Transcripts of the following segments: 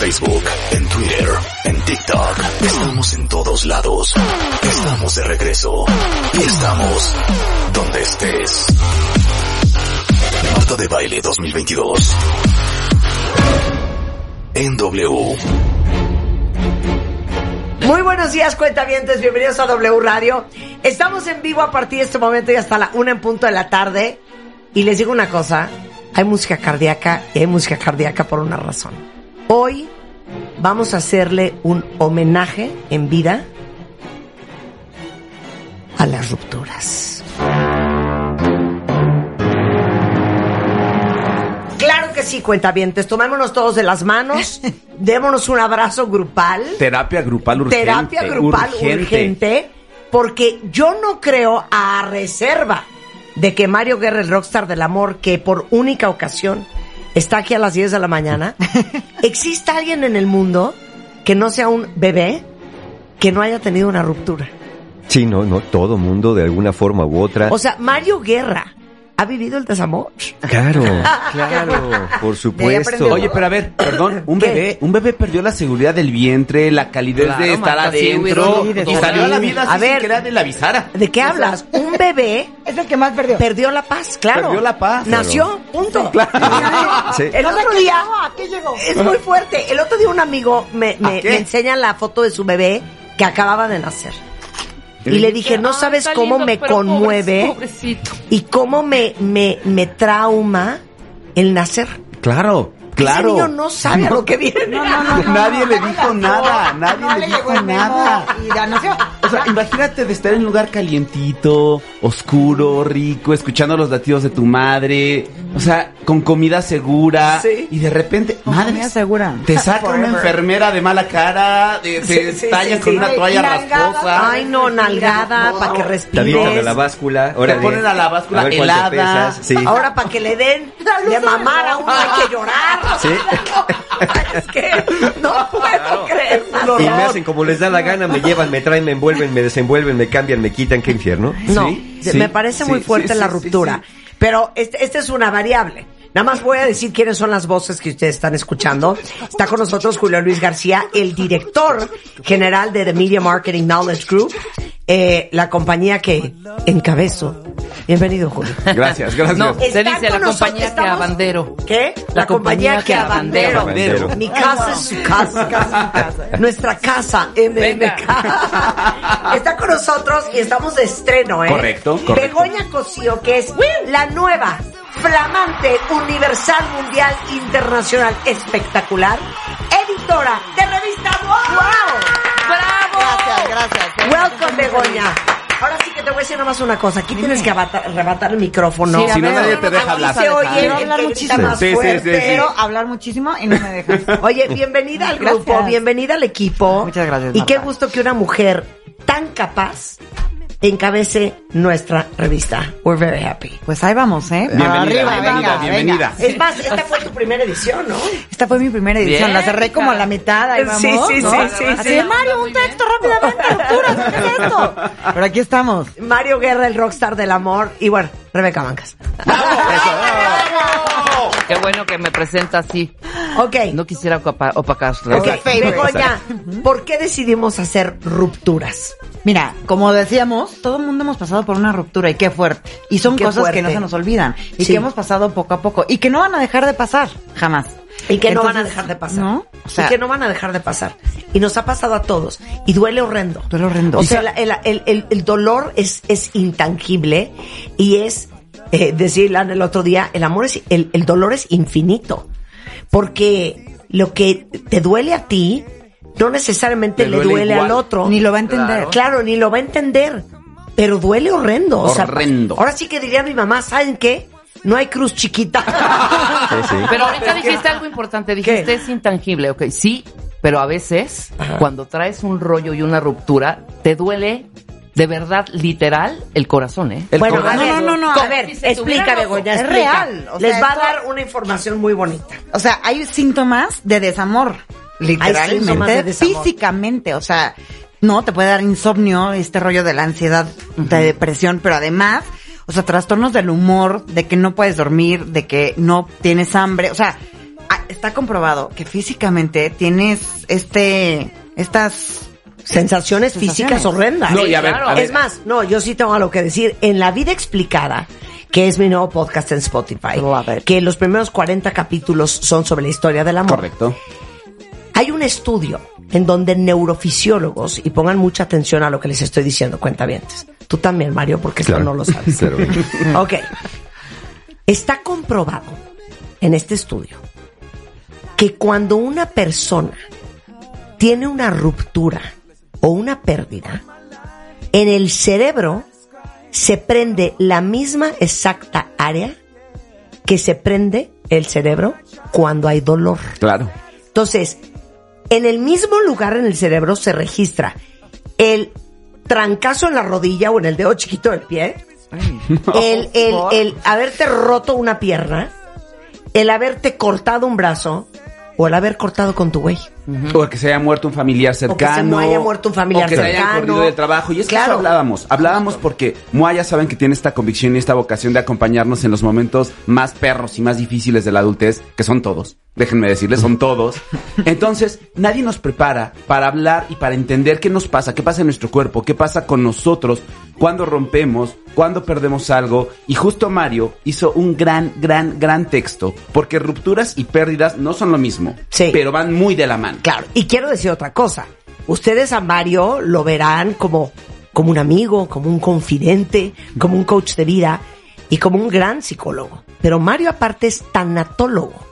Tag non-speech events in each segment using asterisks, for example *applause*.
Facebook, en Twitter, en TikTok. Estamos en todos lados. Estamos de regreso. Y estamos donde estés. Marta de Baile 2022. En W. Muy buenos días, cuentavientes. Bienvenidos a W Radio. Estamos en vivo a partir de este momento y hasta la una en punto de la tarde. Y les digo una cosa: hay música cardíaca y hay música cardíaca por una razón. Hoy vamos a hacerle un homenaje en vida a las rupturas. Claro que sí, cuentavientes. Tomémonos todos de las manos, *laughs* démonos un abrazo grupal. Terapia grupal urgente. terapia grupal urgente. porque yo no creo a reserva de que Mario Guerra, el rockstar del amor, que por única ocasión está aquí a las 10 de la mañana, *laughs* exista alguien en el mundo que no sea un bebé que no haya tenido una ruptura. Sí, no, no, todo mundo de alguna forma u otra. O sea, Mario Guerra ha vivido el desamor. Claro, *laughs* claro, por supuesto. Oye, pero a ver, perdón, un ¿Qué? bebé, un bebé perdió la seguridad del vientre, la calidez Claro, de estar sí, adentro y salió a la vida A así ver. sin que nadie le avisara. ¿De qué hablas? Un bebé *laughs* Es el que más perdió. perdió la paz, claro. Perdió la paz. Nació, punto. Sí. El ¿Dónde otro día qué llegó? es muy fuerte. El otro día un amigo me enseña la foto de su bebé que acababa de nacer. Y le dije, no Ay, sabes cómo lindo, me conmueve pobre- pobrecito. y cómo me, me, me trauma el nacer. Claro, claro. Ese niño no sabe a lo que viene. nadie le dijo nada, nadie No le, le dijo nada. y ya nació. O sea, imagínate de estar en un lugar calientito, oscuro, rico, escuchando los latidos de tu madre, o sea, con comida segura, Sí. y de repente, madre, comida segura. te saca una enfermera de mala cara, te, te Sí, sí, tallan sí, con sí. una toalla Nalgada. rasposa, Ay, no, nalgada, para que a respires. la báscula. Ahora Te ponen a la báscula cuánto helada. Ahora para que le den *laughs* de mamar a uno hay que llorar. Sí. *laughs* es que no puedo creerlo. Y me hacen como les da la gana, me llevan, me traen, me envuelven, me desenvuelven, me cambian, me quitan, qué infierno. No, Sí, me parece muy fuerte sí, la ruptura. sí, Pero este, esta es una variable. Nada más voy a decir quiénes son las voces que ustedes están escuchando. Está con nosotros Julio Luis García, el director general de The Media Marketing Knowledge Group, eh, la compañía que encabezo. Bienvenido, Julio. Gracias, gracias. No, se dice la nosotros, compañía que estamos- abandero. ¿Qué? La compañía que abandero. Abandero. Mi casa es su casa. Nuestra casa, MMK. *laughs* Está con nosotros y estamos de estreno, ¿eh? Correcto, correcto. Begoña Cosío, que es la nueva, flamante, universal, mundial, internacional, espectacular, editora de revista ¡Wow! Gracias, gracias. Welcome, Begoña. Ahora sí que te voy a decir nomás una cosa. Aquí tienes que arrebatar el micrófono. Sí, si no, nadie te deja no, hablar. se oye Quiero el hablar que grita muchísimo. más Sí, sí, sí, fuerte. sí. Quiero hablar muchísimo y no me dejas. *laughs* Oye, bienvenida al grupo, Gracias. bienvenida al equipo. Muchas gracias, Y qué Marta. gusto que una mujer tan capaz encabece nuestra revista. We're very happy. Pues ahí vamos, ¿eh? Bienvenida, Arriba, bienvenida, venga, bienvenida. Es más, esta fue tu primera edición, ¿no? Esta fue mi primera edición. Bien, la cerré como a la mitad. Ahí Sí, vamos. sí, ¿no? sí, sí, Así sí. de, Mario, un texto rápidamente. Rupturas, ¿qué es esto? Pero aquí estamos. Mario Guerra, el rockstar del amor. Y bueno, Rebeca Bancas. Qué bueno que me presenta así. Ok. No quisiera opa- opacarlo. Ok, Begoña, ¿por qué decidimos hacer rupturas? Mira, como decíamos, todo el mundo hemos pasado por una ruptura y qué fuerte. Y son Qué cosas fuerte. que no se nos olvidan y Sí. que hemos pasado poco a poco y que no van a dejar de pasar, jamás. Y que no van a dejar de pasar. ¿No? O sea, y que no van a dejar de pasar. Y nos ha pasado a todos. Y duele horrendo. Duele horrendo. O sea, el, el- el- el dolor es, es intangible y es, eh, decirla el otro día, el amor es, el, el dolor es infinito. Porque lo que te duele a ti, no necesariamente Le le duele al otro. ni lo va a entender. Claro. Claro, ni lo va a entender. Pero duele horrendo. O sea, Horrendo. ahora sí que diría mi mamá, ¿saben qué? No hay cruz chiquita. *laughs* Sí, sí. Pero ahorita dijiste algo importante, dijiste ¿Qué? es intangible, ok, sí, pero a veces Ajá. cuando traes un rollo y una ruptura, te duele de verdad, literal, el corazón, ¿eh? El bueno, corazón. a ver, No, no, no, no, a ver, si se explica, Begoña, es real, o Les sea, va a dar una información muy bonita. O sea, hay síntomas de desamor, de literalmente, desamor. físicamente, o sea, no, te puede dar insomnio, este rollo de la ansiedad, de depresión, pero además, o sea, trastornos del humor, de que no puedes dormir, de que no tienes hambre, o sea, ah, está comprobado que físicamente tienes este, estas Sensaciones, físicas horrendas. No, y a ver, claro. a ver. Es más, no, yo sí tengo algo que decir. En La Vida Explicada, que es mi nuevo podcast en Spotify, que los primeros 40 capítulos son sobre la historia del amor. Correcto. Hay un estudio en donde neurofisiólogos, y pongan mucha atención a lo que les estoy diciendo, cuentavientes. Tú también, Mario, porque esto no lo sabes. *laughs* Claro. Ok. Está comprobado en este estudio que cuando una persona tiene una ruptura o una pérdida, en el cerebro se prende la misma exacta área que se prende el cerebro cuando hay dolor. Claro. Entonces, en el mismo lugar en el cerebro se registra el trancazo en la rodilla o en el dedo chiquito del pie, el, el, el haberte roto una pierna, el haberte cortado un brazo o el haber cortado con tu güey. O que se haya muerto un familiar cercano. me haya muerto un familiar o que se hayan cercano. corrido del trabajo. Y es que Claro. eso hablábamos. Hablábamos porque Moaya saben que tiene esta convicción y esta vocación de acompañarnos en los momentos más perros y más difíciles de la adultez, que son todos. Déjenme decirles, son todos. Entonces, nadie nos prepara para hablar y para entender qué nos pasa, qué pasa en nuestro cuerpo, qué pasa con nosotros, cuando rompemos, cuando perdemos algo. Y justo Mario hizo un gran, gran, gran texto, porque rupturas y pérdidas no son lo mismo, Sí. pero van muy de la mano. Claro, y quiero decir otra cosa. Ustedes a Mario lo verán como, como un amigo, como un confidente, como un coach de vida y como un gran psicólogo. Pero Mario aparte es tanatólogo,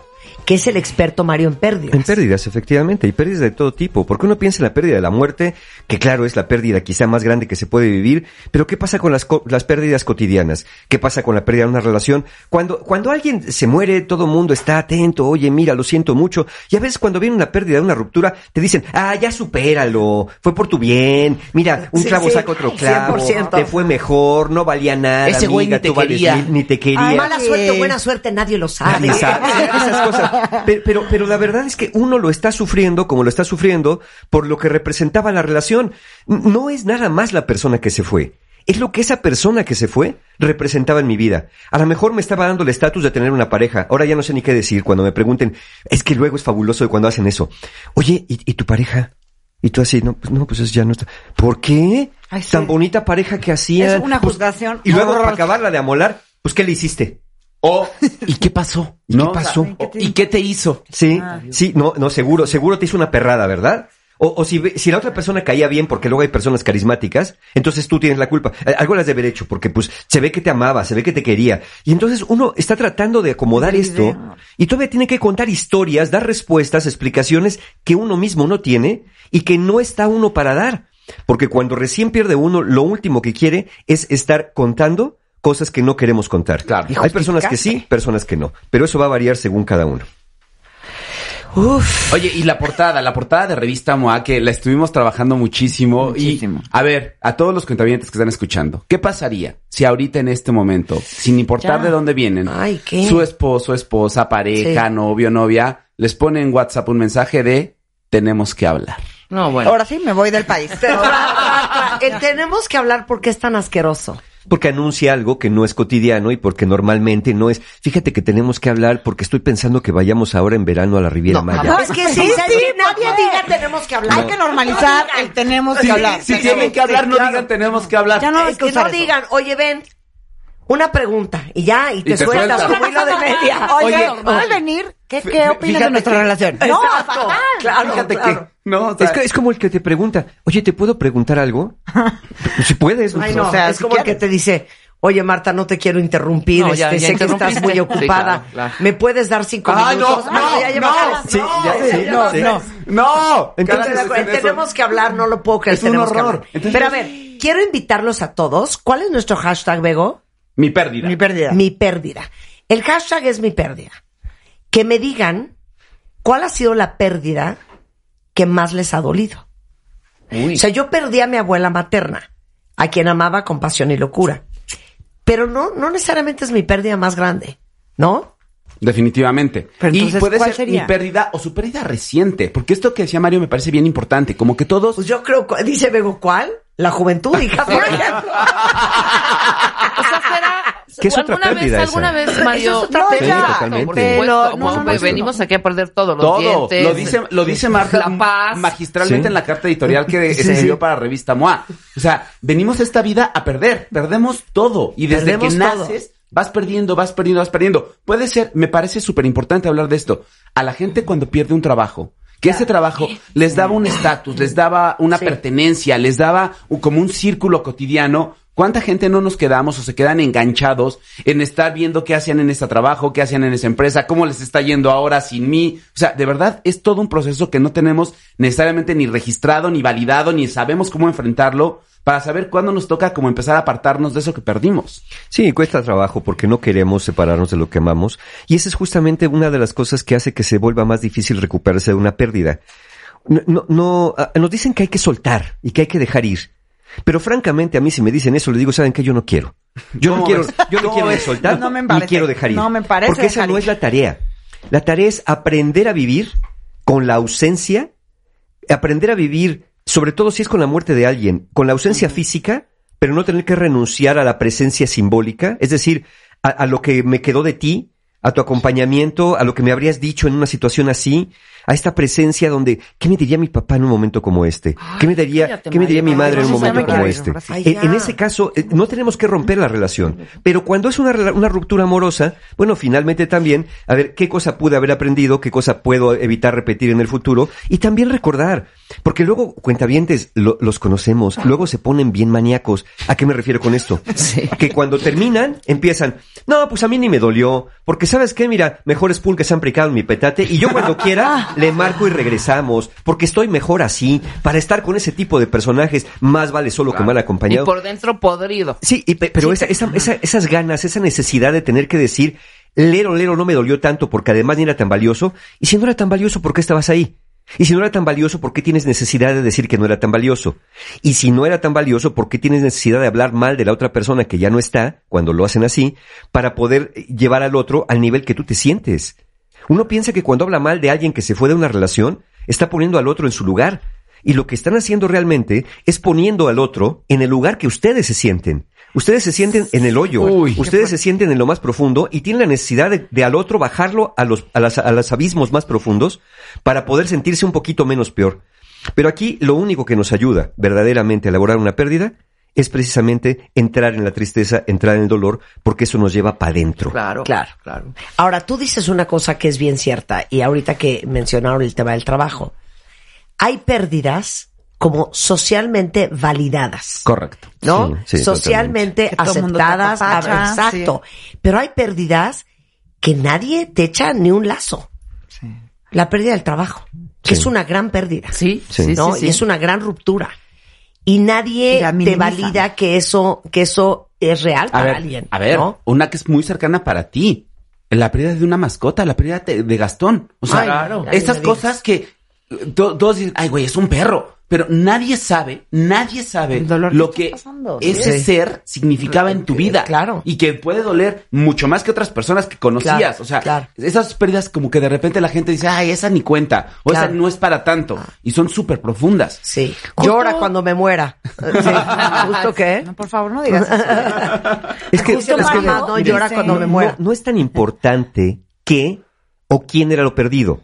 que es el experto Mario en pérdidas. En pérdidas, efectivamente, y pérdidas de todo tipo. Porque uno piensa en la pérdida de la muerte, que claro, es la pérdida quizá más grande que se puede vivir, pero ¿qué pasa con las, co- las pérdidas cotidianas? ¿Qué pasa con la pérdida de una relación? Cuando, cuando alguien se muere, todo el mundo está atento, oye, mira, lo siento mucho. Y a veces cuando viene una pérdida, una ruptura, te dicen, ah, ya supéralo, fue por tu bien, mira, un Sí, clavo sí, saca otro clavo, 100%. te fue mejor, no valía nada, Ese güey amiga, ni te tú vales quería. ni te quería. Ay, mala suerte o buena suerte, nadie lo sabe. Nadie sabe *laughs* esas cosas. Pero, pero, pero la verdad es que uno lo está sufriendo como lo está sufriendo por lo que representaba la relación. No es nada más la persona que se fue. Es lo que esa persona que se fue representaba en mi vida. A lo mejor me estaba dando el estatus de tener una pareja. Ahora ya no sé ni qué decir cuando me pregunten. Es que luego es fabuloso de cuando hacen eso. Oye, ¿y, y tu pareja? Y tú así, no, pues no, pues eso ya no está. ¿Por qué? Ay, sí. Tan bonita pareja que hacía. Es una Pues, juzgación y luego, para acabarla de amolar, pues ¿qué le hiciste? O, ¿y qué pasó? ¿Y qué ¿No? pasó? Sea, o- ¿Y qué te hizo? Sí, sí, no, no, seguro, seguro te hizo una perrada, ¿verdad? O, o si, ve- si la otra persona caía bien, porque luego hay personas carismáticas, entonces tú tienes la culpa. Eh, Algo le has de haber hecho, porque pues se ve que te amaba, se ve que te quería. Y entonces uno está tratando de acomodar esto y todavía tiene que contar historias, dar respuestas, explicaciones que uno mismo no tiene y que no está uno para dar. Porque cuando recién pierde uno, lo último que quiere es estar contando cosas que no queremos contar. Claro. Hay personas que sí, personas que no. Pero eso va a variar según cada uno. Uf. Oye, y la portada, la portada de revista MOA, que la estuvimos trabajando muchísimo. Muchísimo. Y, a ver, a todos los cuentavientes que están escuchando, ¿qué pasaría si ahorita en este momento, sin importar Ya. de dónde vienen, Ay, ¿qué? su esposo, esposa, pareja, Sí. novio, novia, les pone en WhatsApp un mensaje de tenemos que hablar? No, bueno. Ahora sí me voy del país. *laughs* Pero, eh, tenemos que hablar porque es tan asqueroso. Porque anuncia algo que no es cotidiano y porque normalmente no es. Fíjate que tenemos que hablar porque estoy pensando que vayamos ahora en verano a la Riviera Maya. No, es que sí, ¿sabes qué? nadie diga tenemos que hablar. Hay que normalizar el tenemos que hablar. Si tienen que hablar, no digan tenemos que hablar. Ya no hay es que no eso. digan, oye, ven, una pregunta y ya, y te, te sueltas como hilo de media. *laughs* Oye, Oye, ¿puedes venir? ¿Qué, qué opinas fíjate de nuestra que- relación? No, fatal. Claro, Fíjate claro. que, no, o sea, Es, que es como el que te pregunta, oye, ¿te puedo preguntar algo? si puedes. Ay, pues, no, o sea, es si como el que te dice, oye Marta, no te quiero interrumpir, No, ya- este, ya sé que estás muy Sí, ocupada, claro, claro. ¿me puedes dar cinco no, minutos? no, Ah, ya no, sí, ya, sí, ya no, sí. tres. no, Entonces, tenemos que hablar, no lo puedo creer. Es un horror. Entonces- Pero a ver, quiero invitarlos a todos. ¿Cuál es nuestro hashtag, Bego? Mi pérdida. Mi pérdida. Mi pérdida. El hashtag es mi pérdida. Que me digan cuál ha sido la pérdida que más les ha dolido. O sea, yo perdí a mi abuela materna, a quien amaba con pasión y locura. Pero no, no necesariamente es mi pérdida más grande, ¿no? Definitivamente. Pero y entonces, puede ¿cuál ser sería? mi pérdida o su pérdida reciente. Porque esto que decía Mario me parece bien importante. Como que todos. Pues yo creo, dice Bego, ¿cuál? La juventud, hija, por *laughs* ejemplo. O sea, será. ¿Qué es otra alguna vez, pérdida alguna vez, Mario. Es otra No, pérdida. totalmente. Por supuesto, no, no, no, venimos aquí a perder los todo. dientes. Lo dice, lo dice Marta magistralmente Sí. en la carta editorial que Sí, escribió sí. para revista MOA. O sea, venimos esta vida a perder. Perdemos todo. Y desde Perdemos que todo. naces, vas perdiendo, vas perdiendo, vas perdiendo. Puede ser, me parece súper importante hablar de esto. A la gente cuando pierde un trabajo. Que ese trabajo les daba un estatus, les daba una Sí. pertenencia, les daba como un círculo cotidiano. ¿Cuánta gente no nos quedamos o se quedan enganchados en estar viendo qué hacían en este trabajo, qué hacían en esa empresa, cómo les está yendo ahora sin mí? O sea, de verdad es todo un proceso que no tenemos necesariamente ni registrado, ni validado, ni sabemos cómo enfrentarlo para saber cuándo nos toca como empezar a apartarnos de eso que perdimos. Sí, cuesta trabajo porque no queremos separarnos de lo que amamos. Y esa es justamente una de las cosas que hace que se vuelva más difícil recuperarse de una pérdida. No, no, no, ah, nos dicen que hay que soltar y que hay que dejar ir. Pero francamente, a mí si me dicen eso, les digo, ¿saben qué? Yo no quiero. Yo no ¿Cómo quiero, yo no ¿Cómo quiero soltar No me ni parece. quiero dejar ir. No me parece Porque esa dejar no ir. es la tarea. La tarea es aprender a vivir con la ausencia, aprender a vivir, sobre todo si es con la muerte de alguien, con la ausencia física, pero no tener que renunciar a la presencia simbólica, es decir, a, a lo que me quedó de ti, a tu acompañamiento, a lo que me habrías dicho en una situación así, a esta presencia donde, ¿qué me diría mi papá en un momento como este? ¿Qué me diría, cállate, ¿qué me diría mi madre en un momento como este? Ay, En, ese caso, eh, no tenemos que romper la relación. Pero cuando es una, rela- una ruptura amorosa, bueno, finalmente también, a ver, qué cosa pude haber aprendido, qué cosa puedo evitar repetir en el futuro, y también recordar. Porque luego, cuentavientes, lo- los conocemos, luego se ponen bien maníacos. ¿A qué me refiero con esto? Que cuando terminan, empiezan, no, pues a mí ni me dolió, porque sabes qué, mira, mejor es que se han precado en mi petate, y yo cuando quiera, *laughs* le marco y regresamos, porque estoy mejor así, para estar con ese tipo de personajes, más vale solo que mal Y acompañado. por dentro podrido. Sí, y pe- pero esa, esa- esa- esas ganas, esa necesidad de tener que decir, lero, lero, no me dolió tanto porque además ni era tan valioso, y si no era tan valioso, ¿por qué estabas ahí? Y si no era tan valioso, ¿por qué tienes necesidad de decir que no era tan valioso? Y si no era tan valioso, ¿por qué tienes necesidad de hablar mal de la otra persona que ya no está, cuando lo hacen así, para poder llevar al otro al nivel que tú te sientes? Uno piensa que cuando habla mal de alguien que se fue de una relación, está poniendo al otro en su lugar. Y lo que están haciendo realmente es poniendo al otro en el lugar que ustedes se sienten. Ustedes se sienten en el hoyo. Uy. ustedes se sienten en lo más profundo y tienen la necesidad de, de al otro bajarlo a los, a, las- a los abismos más profundos para poder sentirse un poquito menos peor. Pero aquí lo único que nos ayuda verdaderamente a elaborar una pérdida es precisamente entrar en la tristeza, entrar en el dolor, porque eso nos lleva para adentro. Claro. Claro. Claro. Ahora, tú dices una cosa que es bien cierta, y ahorita que mencionaron el tema del trabajo. Hay pérdidas como socialmente validadas. Correcto. ¿no? Sí, sí, socialmente aceptadas. apapacha, a- exacto. Pero hay pérdidas que nadie te echa ni un lazo. La pérdida del trabajo, que Sí. es una gran pérdida. Sí, Sí. sí, ¿no? sí, sí. Y es una gran ruptura. Y nadie Y te valida que eso, que eso es real A para ver, alguien. a ver, ¿no? una que es muy cercana para ti. La pérdida de una mascota, la pérdida de, de Gastón. O sea, Ay, claro. estas cosas que to- todos dicen, ay, güey, es un perro. Pero nadie sabe, nadie sabe dolor lo que que está pasando. ese Sí. ser significaba en tu vida. Claro. Y que puede doler mucho más que otras personas que conocías. Claro, o sea, claro. esas pérdidas como que de repente la gente dice, ay, esa ni cuenta. O Claro. esa no es para tanto. Y son súper profundas. Sí. Justo- Llora cuando me muera. *laughs* Sí. ¿Justo qué? No, por favor, no digas eso. *laughs* Es que, Justo es que- mamá, no Dice- llora cuando me no- muera. no es tan importante qué o quién era lo perdido,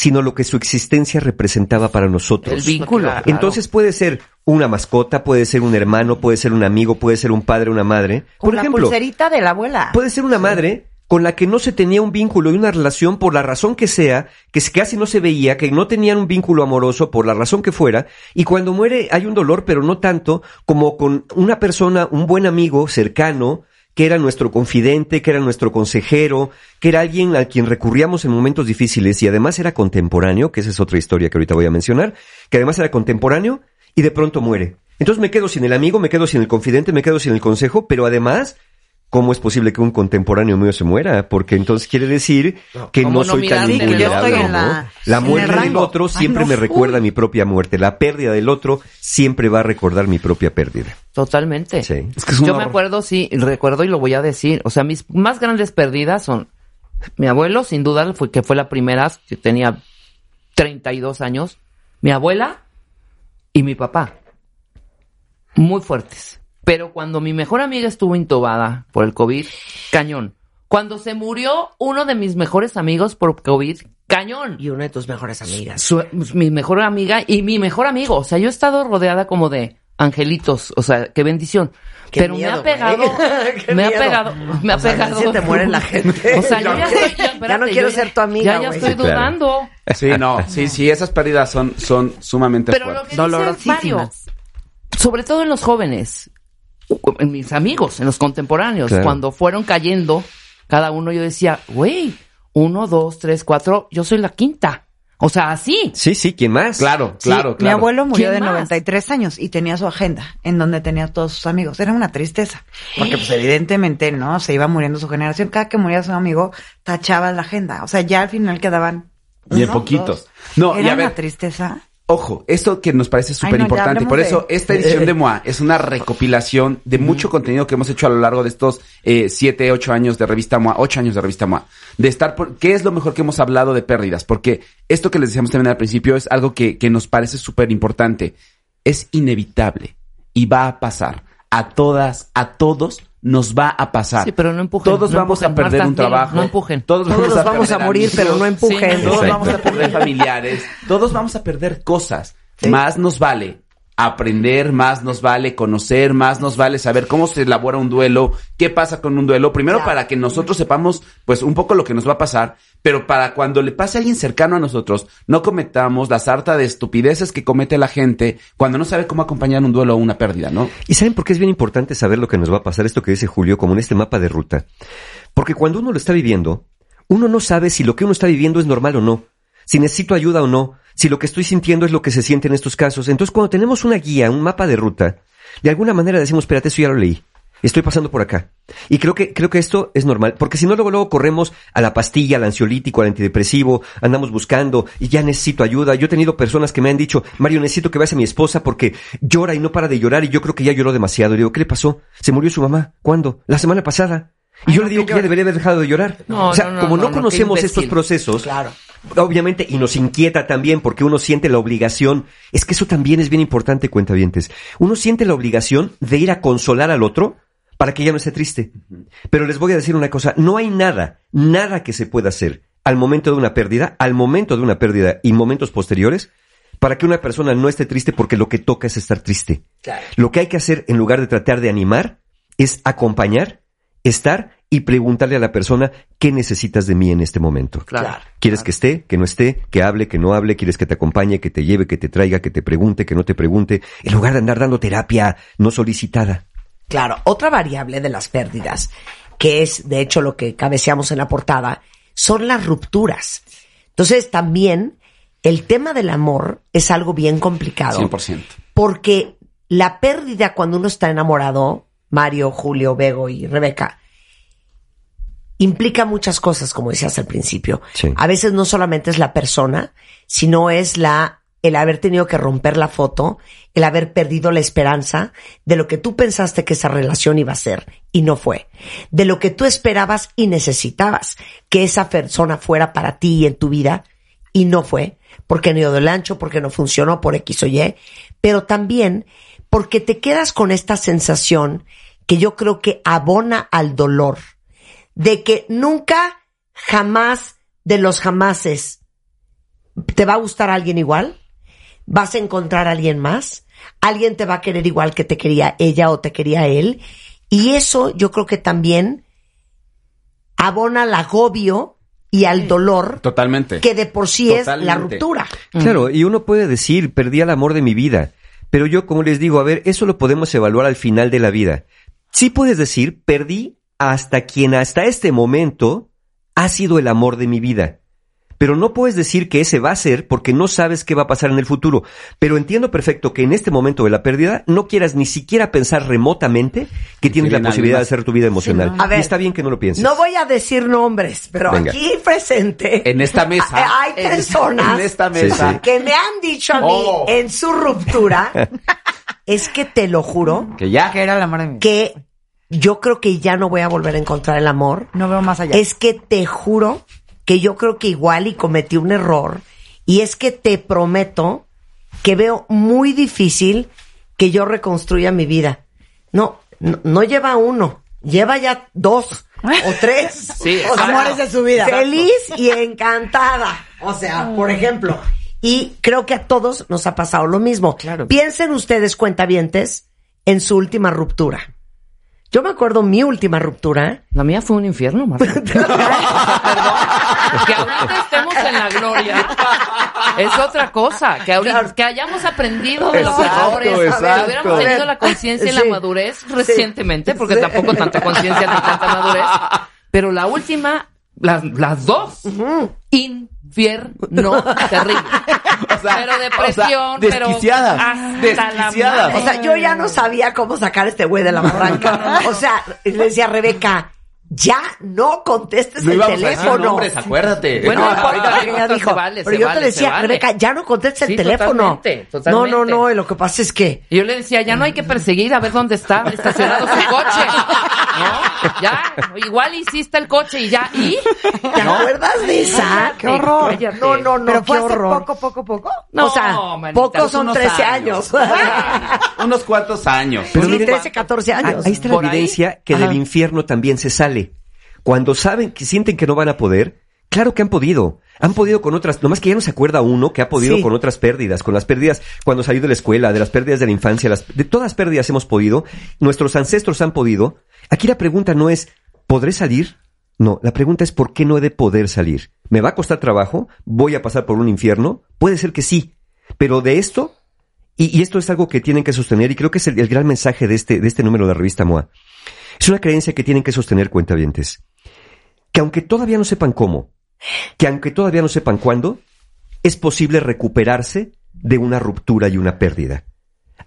sino lo que su existencia representaba para nosotros. El vínculo. Claro. Entonces puede ser una mascota, puede ser un hermano, puede ser un amigo, puede ser un padre, una madre. Por la ejemplo, pulserita de la abuela. puede ser una madre con la que no se tenía un vínculo y una relación por la razón que sea, que casi no se veía, que no tenían un vínculo amoroso por la razón que fuera, y cuando muere hay un dolor, pero no tanto como con una persona, un buen amigo cercano, que era nuestro confidente, que era nuestro consejero, que era alguien al quien recurríamos en momentos difíciles y además era contemporáneo, que esa es otra historia que ahorita voy a mencionar, que además era contemporáneo y de pronto muere. Entonces me quedo sin el amigo, me quedo sin el confidente, me quedo sin el consejo, pero además ¿cómo es posible que un contemporáneo mío se muera? Porque entonces quiere decir que ¿Cómo no no soy tan vulnerable, ¿no? la- muerte el del otro Ay, siempre no. me recuerda mi propia muerte. La pérdida del otro siempre va a recordar mi propia pérdida. Totalmente. Sí. Es que es un Yo me acuerdo, sí, recuerdo y lo voy a decir. O sea, mis más grandes pérdidas son mi abuelo, sin duda, fue que fue la primera, que tenía 32 años, mi abuela y mi papá. Muy fuertes. Pero cuando mi mejor amiga estuvo intubada por el COVID, cañón. Cuando se murió uno de mis mejores amigos por COVID, cañón. Y una de tus mejores amigas. Su- mi mejor amiga y mi mejor amigo. O sea, yo he estado rodeada como de angelitos. O sea, qué bendición. Qué Pero miedo, me ha pegado, *laughs* me ha pegado, me ha O sea, pegado. se te muere la gente. *laughs* O sea, yo ya, estoy, ya, no quiero yo ser tu amiga, Ya, ya estoy Sí, claro. dudando. Sí, no, sí, sí, esas pérdidas son, son sumamente Pero lo fuertes. que dice Mario, Dolorosísimas. sobre todo en los jóvenes, en mis amigos, en los contemporáneos, Claro. cuando fueron cayendo, cada uno yo decía, güey, uno, dos, tres, cuatro, yo soy la quinta. O sea, así. Sí, sí, ¿quién más? Claro, Sí, claro, Mi claro. abuelo murió ¿Quién de más? 93 años y tenía su agenda en donde tenía todos sus amigos. Era una tristeza. Porque pues evidentemente, ¿no? Se iba muriendo su generación. Cada que moría su amigo, tachaba la agenda. O sea, ya al final quedaban... Bien uno, poquitos. dos. No, y Era a ver- una tristeza. Ojo, esto que nos parece súper no, importante. Por de- eso, esta edición de MOA es una recopilación de mucho contenido que hemos hecho a lo largo de estos eh, siete, ocho años de revista MOA, ocho años de revista MOA. De estar por, ¿qué es lo mejor que hemos hablado de pérdidas? Porque esto que les decíamos también al principio es algo que, que nos parece súper importante. Es inevitable y va a pasar. A todas, a todos nos va a pasar. Sí, pero no empujen, Todos no vamos a perder Marta, un trabajo. no empujen. Todos, vamos a morir, pero no empujen. Sí. Todos Exacto. vamos a perder familiares, todos vamos a perder cosas. Más nos vale aprender, más nos vale conocer, más nos vale saber cómo se elabora un duelo, qué pasa con un duelo. Primero Claro. para que nosotros sepamos, pues, un poco lo que nos va a pasar, pero para cuando le pase a alguien cercano a nosotros, no cometamos la sarta de estupideces que comete la gente cuando no sabe cómo acompañar un duelo o una pérdida, ¿no? ¿Y saben por qué es bien importante saber lo que nos va a pasar? Esto que dice Julio, como en este mapa de ruta. Porque cuando uno lo está viviendo, uno no sabe si lo que uno está viviendo es normal o no, si necesito ayuda o no, si lo que estoy sintiendo es lo que se siente en estos casos. Entonces, cuando tenemos una guía, un mapa de ruta, de alguna manera decimos, espérate, eso ya lo leí. Estoy pasando por acá. Y creo que, creo que esto es normal, porque si no, luego, luego corremos a la pastilla, al ansiolítico, al antidepresivo, andamos buscando y ya necesito ayuda. Yo he tenido personas que me han dicho, Mario, necesito que vayas a mi esposa porque llora y no para de llorar y yo creo que ya lloró demasiado. Y digo, ¿qué le pasó? Se murió su mamá. ¿Cuándo? La semana pasada. Y yo le digo que ya debería haber dejado de llorar. No, o sea, no, no, como no, conocemos estos procesos, Claro. Obviamente, y nos inquieta también porque uno siente la obligación, es que eso también es bien importante, cuentavientes. Uno siente la obligación de ir a consolar al otro para que ya no esté triste. Pero les voy a decir una cosa, no hay nada, nada que se pueda hacer al momento de una pérdida, al momento de una pérdida y momentos posteriores, para que una persona no esté triste porque lo que toca es estar triste. Claro. Lo que hay que hacer en lugar de tratar de animar es acompañar, estar y preguntarle a la persona qué necesitas de mí en este momento. Claro. ¿Quieres que esté, que no esté, que hable, que no hable? ¿Quieres que te acompañe, que te lleve, que te traiga, que te pregunte, que no te pregunte? En lugar de andar dando terapia no solicitada. Claro, otra variable de las pérdidas, que es de hecho lo que cabeceamos en la portada, son las rupturas. Entonces también el tema del amor es algo bien complicado. 100%. Porque la pérdida cuando uno está enamorado, Mario, Julio, Bego y Rebeca, implica muchas cosas, como decías al principio. Sí. A veces no solamente es la persona, sino es la el haber tenido que romper la foto, el haber perdido la esperanza de lo que tú pensaste que esa relación iba a ser y no fue, de lo que tú esperabas y necesitabas que esa persona fuera para ti y en tu vida y no fue, porque no dio del ancho, porque no funcionó por X o Y, pero también porque te quedas con esta sensación que yo creo que abona al dolor, de que nunca, jamás de los jamases te va a gustar alguien igual, vas a encontrar a alguien más, alguien te va a querer igual que te quería ella o te quería él, y eso yo creo que también abona al agobio y al dolor Totalmente. que de por sí es la ruptura. Claro, y uno puede decir, perdí el amor de mi vida. Pero yo, como les digo, a ver, eso lo podemos evaluar al final de la vida. Sí puedes decir, perdí hasta quien hasta este momento ha sido el amor de mi vida. pero no puedes decir que ese va a ser porque no sabes qué va a pasar en el futuro. Pero entiendo perfecto que en este momento de la pérdida no quieras ni siquiera pensar remotamente que tienes la posibilidad de hacer tu vida emocional. A ver, y está bien que no lo pienses. No voy a decir nombres, pero Venga. aquí presente. En esta mesa. *laughs* Hay personas en esta mesa. sí. que me han dicho a mí Oh. en su ruptura, *laughs* es que te lo juro, Que ya. Que era el amor de mi vida. que yo creo que ya no voy a volver a encontrar el amor. No veo más allá. Es que te juro que yo creo que igual y cometí un error. Y es que te prometo que veo muy difícil que yo reconstruya mi vida. No, no, no lleva uno, lleva ya dos *laughs* o tres. Sí, O sea, amores de su vida. Feliz y encantada. O sea, por ejemplo. Y creo que a todos nos ha pasado lo mismo. Claro. Piensen ustedes, cuentavientes, en su última ruptura. Yo me acuerdo mi última ruptura. La mía fue un infierno, Marta. *laughs* que ahorita estemos en la gloria es otra cosa. Que, ahorita, que hayamos aprendido de los errores. Que hubiéramos tenido la conciencia y la madurez recientemente, porque Sí. tampoco tanta conciencia ni tanta madurez. Pero la última, las, las dos, infierno terrible. O sea, pero depresión, o sea, desquiciadas, pero desquiciadas. O sea, yo ya no sabía cómo sacar a este güey de la barranca. O sea, le decía a Rebeca, ya no contestes No el íbamos a decir teléfono. nombres, acuérdate. *laughs* Bueno, No, no ahorita no importa, dijo, se vale, pero se yo vale, te decía, vale. Rebeca, ya no contestes el teléfono. totalmente, No, totalmente. no, no, y lo que pasa es que Y yo le decía, ya no hay que perseguir a ver dónde está estacionado su coche. *laughs* ¿No? Ya, igual hiciste el coche y ya, ¿y? ¿te acuerdas de esa? Qué horror. Cállate. No, no, no, Pero fue qué hace horror. poco, poco, poco. No, o sea, manita, pocos son unos 13 años. *laughs* Unos cuantos años. Pero sí, miren, 13, 14 Ah, años. Ahí está la Por ahí. evidencia que Ajá. del infierno también se sale. Cuando saben que sienten que no van a poder, claro que han podido. Han podido con otras, nomás que ya no se acuerda uno que ha podido Sí. con otras pérdidas, con las pérdidas cuando salió de la escuela, de las pérdidas de la infancia, las, de todas las pérdidas hemos podido, nuestros ancestros han podido. Aquí la pregunta no es, ¿podré salir? No, la pregunta es ¿por qué no he de poder salir? ¿Me va a costar trabajo? ¿Voy a pasar por un infierno? Puede ser que sí, pero de esto y, y esto es algo que tienen que sostener y creo que es el, el gran mensaje de este, de este número de la revista MOA. Es una creencia que tienen que sostener cuentavientes. Que aunque todavía no sepan cómo, que aunque todavía no sepan cuándo, es posible recuperarse de una ruptura y una pérdida.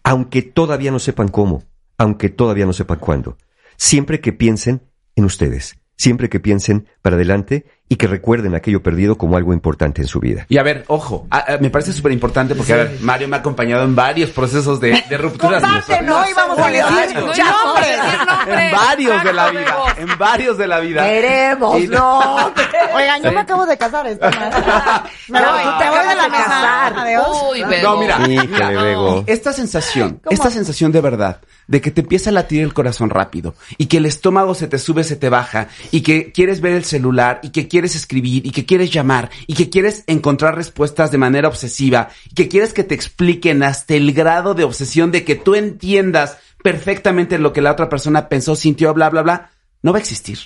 Aunque todavía no sepan cómo, aunque todavía no sepan cuándo. Siempre que piensen en ustedes, siempre que piensen para adelante y que recuerden aquello perdido como algo importante en su vida. Y a ver, ojo, a- a- me parece súper importante porque, a ver, Mario me ha acompañado en varios procesos de, de rupturas. No íbamos a decir nombres. en varios de la vida, en varios de la vida. Queremos, Y- no. Oigan, yo me acabo de casar *laughs* esta Me No, voy, te voy de la casar. Adiós. Uy. No, mira, Híjole, mira, Bego. esta sensación, esta sensación de verdad, de que te empieza a latir el corazón rápido y que el estómago se te sube, se te baja y que quieres ver el celular y que quieres escribir y que quieres llamar y que quieres encontrar respuestas de manera obsesiva y que quieres que te expliquen hasta el grado de obsesión de que tú entiendas perfectamente lo que la otra persona pensó, sintió, bla, bla, bla, no va a existir.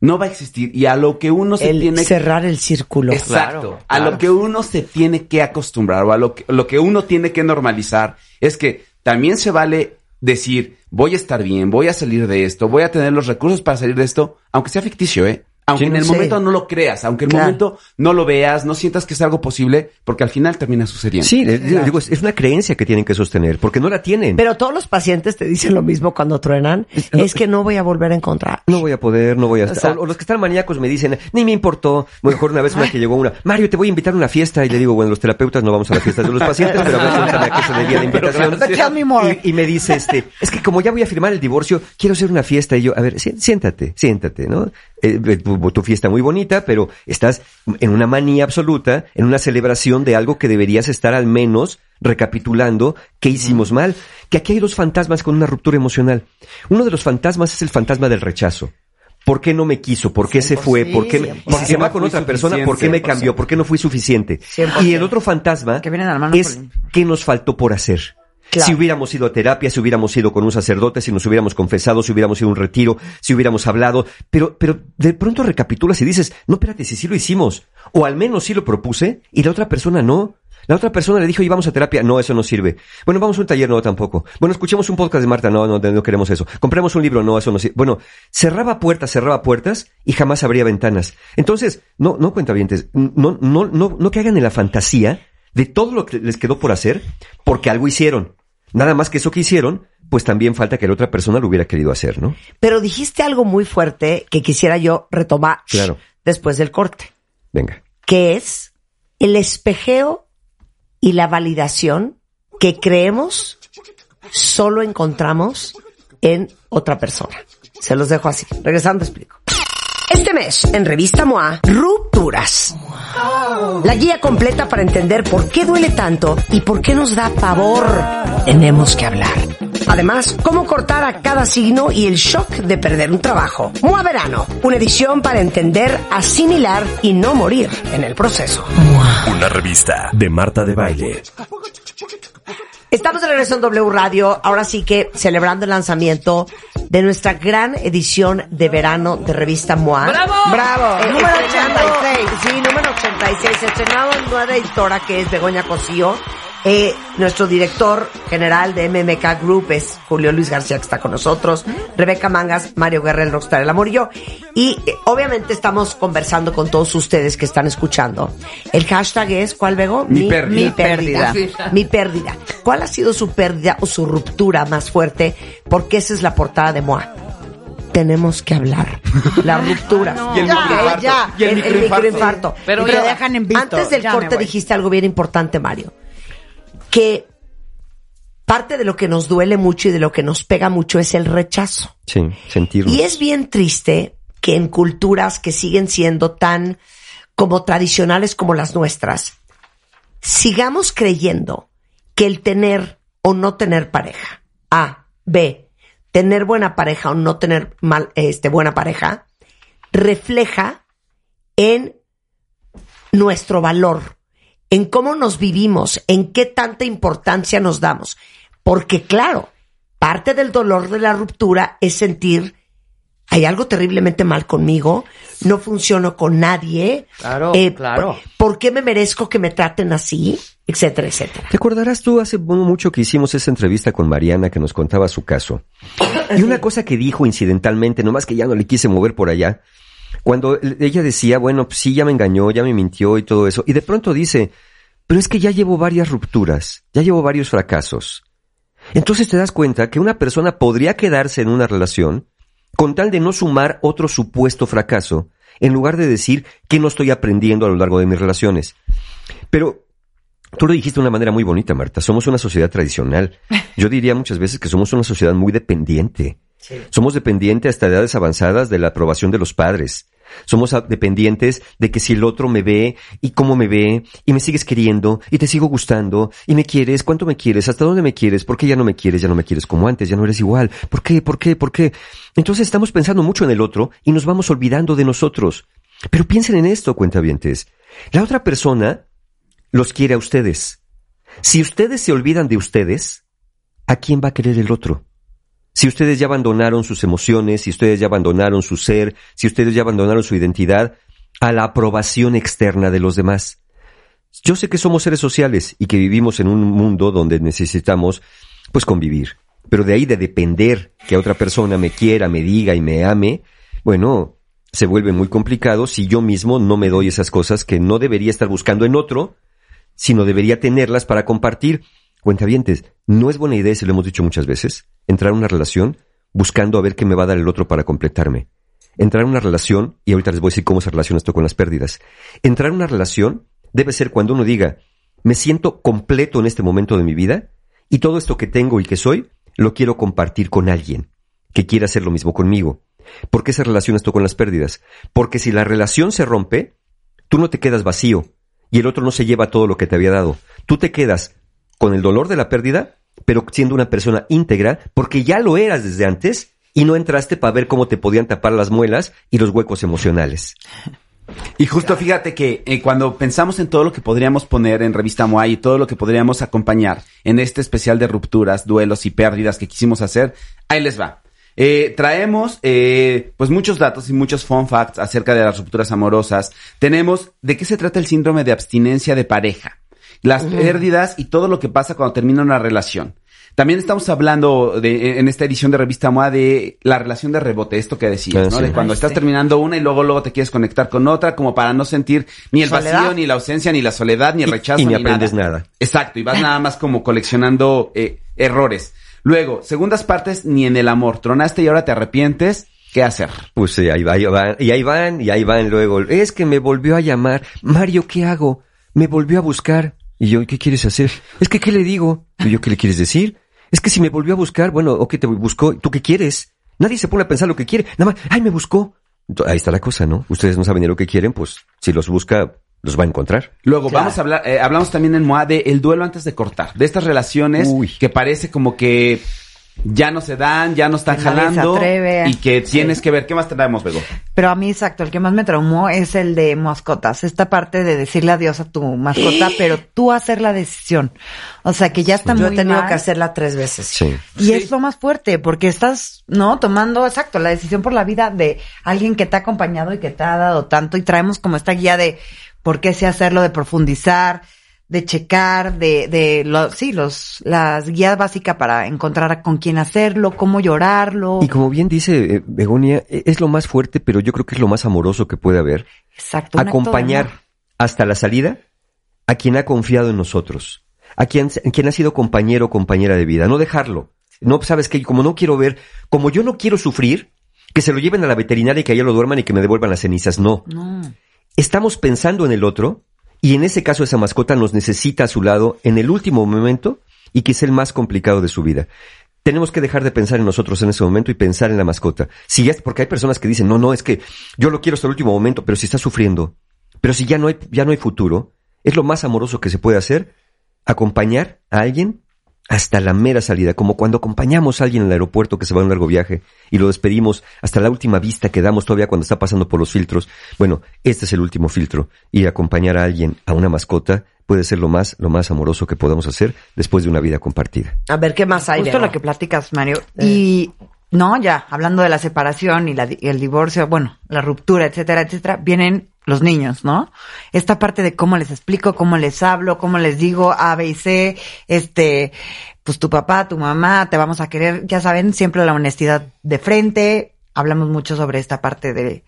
No va a existir. Y a lo que uno se El tiene cerrar el círculo. Exacto. Claro, A claro. lo que uno se tiene que acostumbrar o a lo que, lo que uno tiene que normalizar es que también se vale decir, voy a estar bien, voy a salir de esto, voy a tener los recursos para salir de esto, aunque sea ficticio, ¿eh? Aunque en el momento no lo creas, aunque en el Claro. momento no lo veas, no sientas que es algo posible, porque al final termina sucediendo. Sí, digo, es una creencia que tienen que sostener, porque no la tienen. Pero todos los pacientes te dicen lo mismo cuando truenan. Es que no voy a volver a encontrar. No voy a poder, no voy a estar. O, o los que están maníacos me dicen, ni me importó. Mejor una vez una que llegó una, Mario, te voy a invitar a una fiesta. Y le digo, bueno, los terapeutas no vamos a las fiestas de los pacientes, pero a ver, a qué se debía la invitación. Tell me more. Y, y me dice, este, es que como ya voy a firmar el divorcio, quiero hacer una fiesta. Y yo, a ver, siéntate, siéntate, ¿no? Eh, tu, tu fiesta muy bonita, pero estás en una manía absoluta, en una celebración de algo que deberías estar al menos recapitulando qué hicimos mal. Que aquí hay dos fantasmas con una ruptura emocional. Uno de los fantasmas es el fantasma del rechazo. ¿Por qué no me quiso? ¿Por qué se fue? ¿Por qué me- y Porque si se no va con otra persona? ¿Por qué me cambió? ¿Por qué no fui suficiente? 100%. Y el otro fantasma Que viene de la mano es el- qué nos faltó por hacer. Si hubiéramos ido a terapia, si hubiéramos ido con un sacerdote, si nos hubiéramos confesado, si hubiéramos ido a un retiro, si hubiéramos hablado, pero, pero de pronto recapitulas y dices, no, espérate, si sí lo hicimos, o al menos sí lo propuse, y la otra persona no. La otra persona le dijo, oye, vamos a terapia. No, eso no sirve. Bueno, vamos a un taller. No, tampoco. Bueno, escuchemos un podcast de Marta. No, no, no queremos eso. Compremos un libro. No, eso no sirve. Bueno, cerraba puertas, cerraba puertas y jamás abría ventanas. Entonces, no, no cuenta bien, no, no, no, no que hagan en la fantasía de todo lo que les quedó por hacer porque algo hicieron. Nada más que eso que hicieron, pues también falta que la otra persona lo hubiera querido hacer, ¿no? Pero dijiste algo muy fuerte que quisiera yo retomar Claro. después del corte, Venga. que es el espejeo y la validación que creemos solo encontramos en otra persona. Se los dejo así. Regresando explico. Este mes, en Revista MOA, Rupturas. La guía completa para entender por qué duele tanto y por qué nos da pavor. Tenemos que hablar. Además, cómo cortar a cada signo y el shock de perder un trabajo. MOA Verano, una edición para entender, asimilar y no morir en el proceso. Una revista de Marta de Baile. Estamos de regreso en W Radio, ahora sí que celebrando el lanzamiento de nuestra gran edición de verano de revista MOA. ¡Bravo! Bravo. Eh, número estrenando- 86. Sí, número 86. Estrenado en nueva editora que es Begoña Cosío. Eh, nuestro director general de MMK Group es Julio Luis García, que está con nosotros. Rebeca Mangas, Mario Guerra, el Rockstar, el Amor y yo. Y eh, obviamente estamos conversando con todos ustedes que están escuchando. El hashtag es, ¿cuál, Bego? Mi pérdida. Mi pérdida. Mi pérdida. ¿Cuál ha sido su pérdida o su ruptura más fuerte? Porque esa es la portada de MOA. Tenemos que hablar. La *laughs* ruptura. Y el Ya, microinfarto. ya. Y el, microinfarto. Pero ya- dejan en visto. Antes del Ya corte dijiste algo bien importante, Mario. Que parte de lo que nos duele mucho y de lo que nos pega mucho es el rechazo. Sí, sentirnos. Y es bien triste que en culturas que siguen siendo tan como tradicionales como las nuestras, sigamos creyendo que el tener o no tener pareja, A, B, tener buena pareja o no tener mal, este, buena pareja, refleja en nuestro valor, en cómo nos vivimos, en qué tanta importancia nos damos. Porque claro, parte del dolor de la ruptura es sentir, hay algo terriblemente mal conmigo, no funciono con nadie. Claro, eh, claro. ¿por, qué me merezco que me traten así? Etcétera, etcétera. ¿Te acordarás tú hace mucho que hicimos esa entrevista con Mariana que nos contaba su caso? Y una cosa que dijo incidentalmente, nomás que ya no le quise mover por allá, cuando ella decía, bueno, pues sí, ya me engañó, ya me mintió y todo eso, y de pronto dice, pero es que ya llevo varias rupturas, ya llevo varios fracasos. Entonces te das cuenta que una persona podría quedarse en una relación con tal de no sumar otro supuesto fracaso, en lugar de decir que no estoy aprendiendo a lo largo de mis relaciones. Pero Tú lo dijiste de una manera muy bonita, Marta. Somos una sociedad tradicional. Yo diría muchas veces que somos una sociedad muy dependiente. Somos dependientes hasta edades avanzadas de la aprobación de los padres. Somos dependientes de que si el otro me ve y cómo me ve y me sigues queriendo y te sigo gustando y me quieres, cuánto me quieres, hasta dónde me quieres, por qué ya no me quieres, ya no me quieres como antes, ya no eres igual, por qué, por qué, por qué. Entonces estamos pensando mucho en el otro y nos vamos olvidando de nosotros. Pero piensen en esto, cuentavientes. La otra persona los quiere a ustedes. Si ustedes se olvidan de ustedes, ¿a quién va a querer el otro? Si ustedes ya abandonaron sus emociones, si ustedes ya abandonaron su ser, si ustedes ya abandonaron su identidad, a la aprobación externa de los demás. Yo sé que somos seres sociales y que vivimos en un mundo donde necesitamos, pues, convivir. Pero de ahí de depender que otra persona me quiera, me diga y me ame, bueno, se vuelve muy complicado si yo mismo no me doy esas cosas que no debería estar buscando en otro, sino debería tenerlas para compartir. Cuentavientes, no es buena idea, se lo hemos dicho muchas veces, entrar a una relación buscando a ver qué me va a dar el otro para completarme. Entrar a una relación, y ahorita les voy a decir cómo se relaciona esto con las pérdidas. Entrar a una relación debe ser cuando uno diga, me siento completo en este momento de mi vida, y todo esto que tengo y que soy, lo quiero compartir con alguien que quiera hacer lo mismo conmigo. ¿Por qué se relaciona esto con las pérdidas? Porque si la relación se rompe, tú no te quedas vacío y el otro no se lleva todo lo que te había dado. Tú te quedas con el dolor de la pérdida, pero siendo una persona íntegra, porque ya lo eras desde antes y no entraste para ver cómo te podían tapar las muelas y los huecos emocionales. Y justo fíjate que eh, cuando pensamos en todo lo que podríamos poner en Revista MOA y todo lo que podríamos acompañar en este especial de rupturas, duelos y pérdidas que quisimos hacer, ahí les va. Eh, traemos eh, pues muchos datos y muchos fun facts acerca de las rupturas amorosas. Tenemos de qué se trata el síndrome de abstinencia de pareja. Las pérdidas y todo lo que pasa cuando termina una relación. También estamos hablando de, en esta edición de Revista MOA de la relación de rebote, esto que decías, ¿no? sí. De cuando Ay, estás sí. terminando una y luego luego te quieres conectar con otra, como para no sentir ni el Soledad. vacío, ni la ausencia, ni la soledad, ni el Y- rechazo, y ni ni aprendes nada. Exacto, y vas *laughs* nada más como coleccionando eh, errores. Luego, segundas partes, ni en el amor. Tronaste y ahora te arrepientes. ¿Qué hacer? Pues sí, ahí, va, ahí van, y ahí van, y ahí van luego. Es que me volvió a llamar. Mario, ¿qué hago? Me volvió a buscar. Y yo, ¿qué quieres hacer? Es que, ¿qué le digo? Y yo, ¿qué le quieres decir? Es que si me volvió a buscar, bueno, ok, te buscó. ¿Tú qué quieres? Nadie se pone a pensar lo que quiere. Nada más, ay, me buscó. Ahí está la cosa, ¿no? Ustedes no saben ni lo que quieren, pues si los busca, los va a encontrar. Luego, Claro. vamos a hablar, eh, hablamos también en MOA de el duelo antes de cortar. De estas relaciones Uy. que parece como que ya no se dan, ya no están Que jalando. atreve. Y que tienes que ver. ¿Qué más traemos, Bego? Pero a mí, exacto, el que más me traumó es el de mascotas. Esta parte de decirle adiós a tu mascota, pero tú hacer la decisión. O sea, que ya está Yo muy he tenido mal. que hacerla tres veces. Sí. Y es lo más fuerte, porque estás, ¿no? Tomando, exacto, la decisión por la vida de alguien que te ha acompañado y que te ha dado tanto. Y traemos como esta guía de por qué sí hacerlo, de profundizar, de checar, de, de los, sí, los, las guías básicas para encontrar con quién hacerlo, cómo llorarlo. Y como bien dice eh, Begonia, e- es lo más fuerte, pero yo creo que es lo más amoroso que puede haber. Exacto. acompañar hasta la salida a quien ha confiado en nosotros, a quien, quien ha sido compañero o compañera de vida, no dejarlo. No, sabes que como no quiero ver, como yo no quiero sufrir, que se lo lleven a la veterinaria y que allá lo duerman y que me devuelvan las cenizas, no. No. Estamos pensando en el otro y en ese caso esa mascota nos necesita a su lado en el último momento y que es el más complicado de su vida. Tenemos que dejar de pensar en nosotros en ese momento y pensar en la mascota. Si ya, porque hay personas que dicen, no, no, es que yo lo quiero hasta el último momento, pero si está sufriendo, pero si ya no hay, ya no hay futuro, es lo más amoroso que se puede hacer, acompañar a alguien hasta la mera salida, como cuando acompañamos a alguien en el aeropuerto que se va a un largo viaje y lo despedimos hasta la última vista que damos todavía cuando está pasando por los filtros. Bueno, este es el último filtro y acompañar a alguien, a una mascota, puede ser lo más, lo más amoroso que podamos hacer después de una vida compartida. A ver, ¿qué más hay? Justo Bego? lo que platicas, Mario. Y no, ya, hablando de la separación y, la, y el divorcio, bueno, la ruptura, etcétera, etcétera, vienen los niños, ¿no? Esta parte de cómo les explico, cómo les hablo, cómo les digo A, B y C, este, pues tu papá, tu mamá, te vamos a querer, ya saben, siempre la honestidad de frente. Hablamos mucho sobre esta parte de,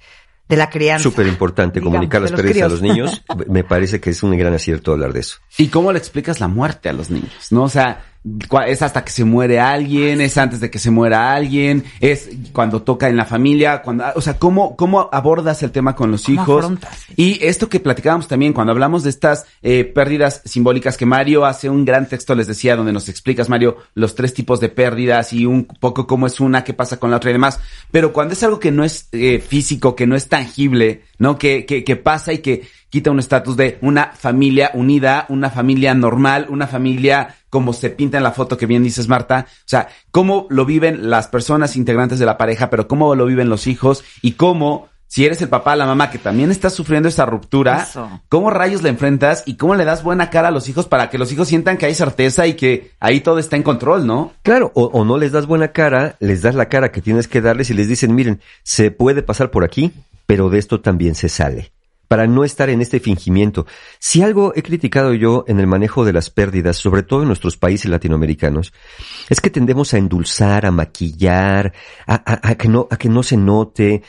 de la crianza. Súper importante comunicar las los pérdidas a los niños. *laughs* Me parece que es un gran acierto hablar de eso. ¿Y cómo le explicas la muerte a los niños? ¿No? O sea, es hasta que se muere alguien, es antes de que se muera alguien, es cuando toca en la familia, cuando, o sea, ¿cómo, cómo abordas el tema con los ¿Cómo hijos? afrontas? Y esto que platicábamos también, cuando hablamos de estas eh, pérdidas simbólicas que Mario hace un gran texto, les decía, donde nos explicas, Mario, los tres tipos de pérdidas y un poco cómo es una, qué pasa con la otra y demás. Pero cuando es algo que no es eh, físico, que no es tangible, ¿no? Que, que, que pasa y que quita un estatus de una familia unida, una familia normal, una familia como se pinta en la foto que bien dices, Marta. O sea, cómo lo viven las personas integrantes de la pareja, pero cómo lo viven los hijos y cómo, si eres el papá, la mamá que también está sufriendo esa ruptura, Eso. ¿cómo rayos la enfrentas y cómo le das buena cara a los hijos para que los hijos sientan que hay certeza y que ahí todo está en control, ¿no? Claro, o, o no les das buena cara, les das la cara que tienes que darles y les dicen, miren, se puede pasar por aquí, pero de esto también se sale. Para no estar en este fingimiento. Si algo he criticado yo en el manejo de las pérdidas, sobre todo en nuestros países latinoamericanos, es que tendemos a endulzar, a maquillar, a, que no, se note.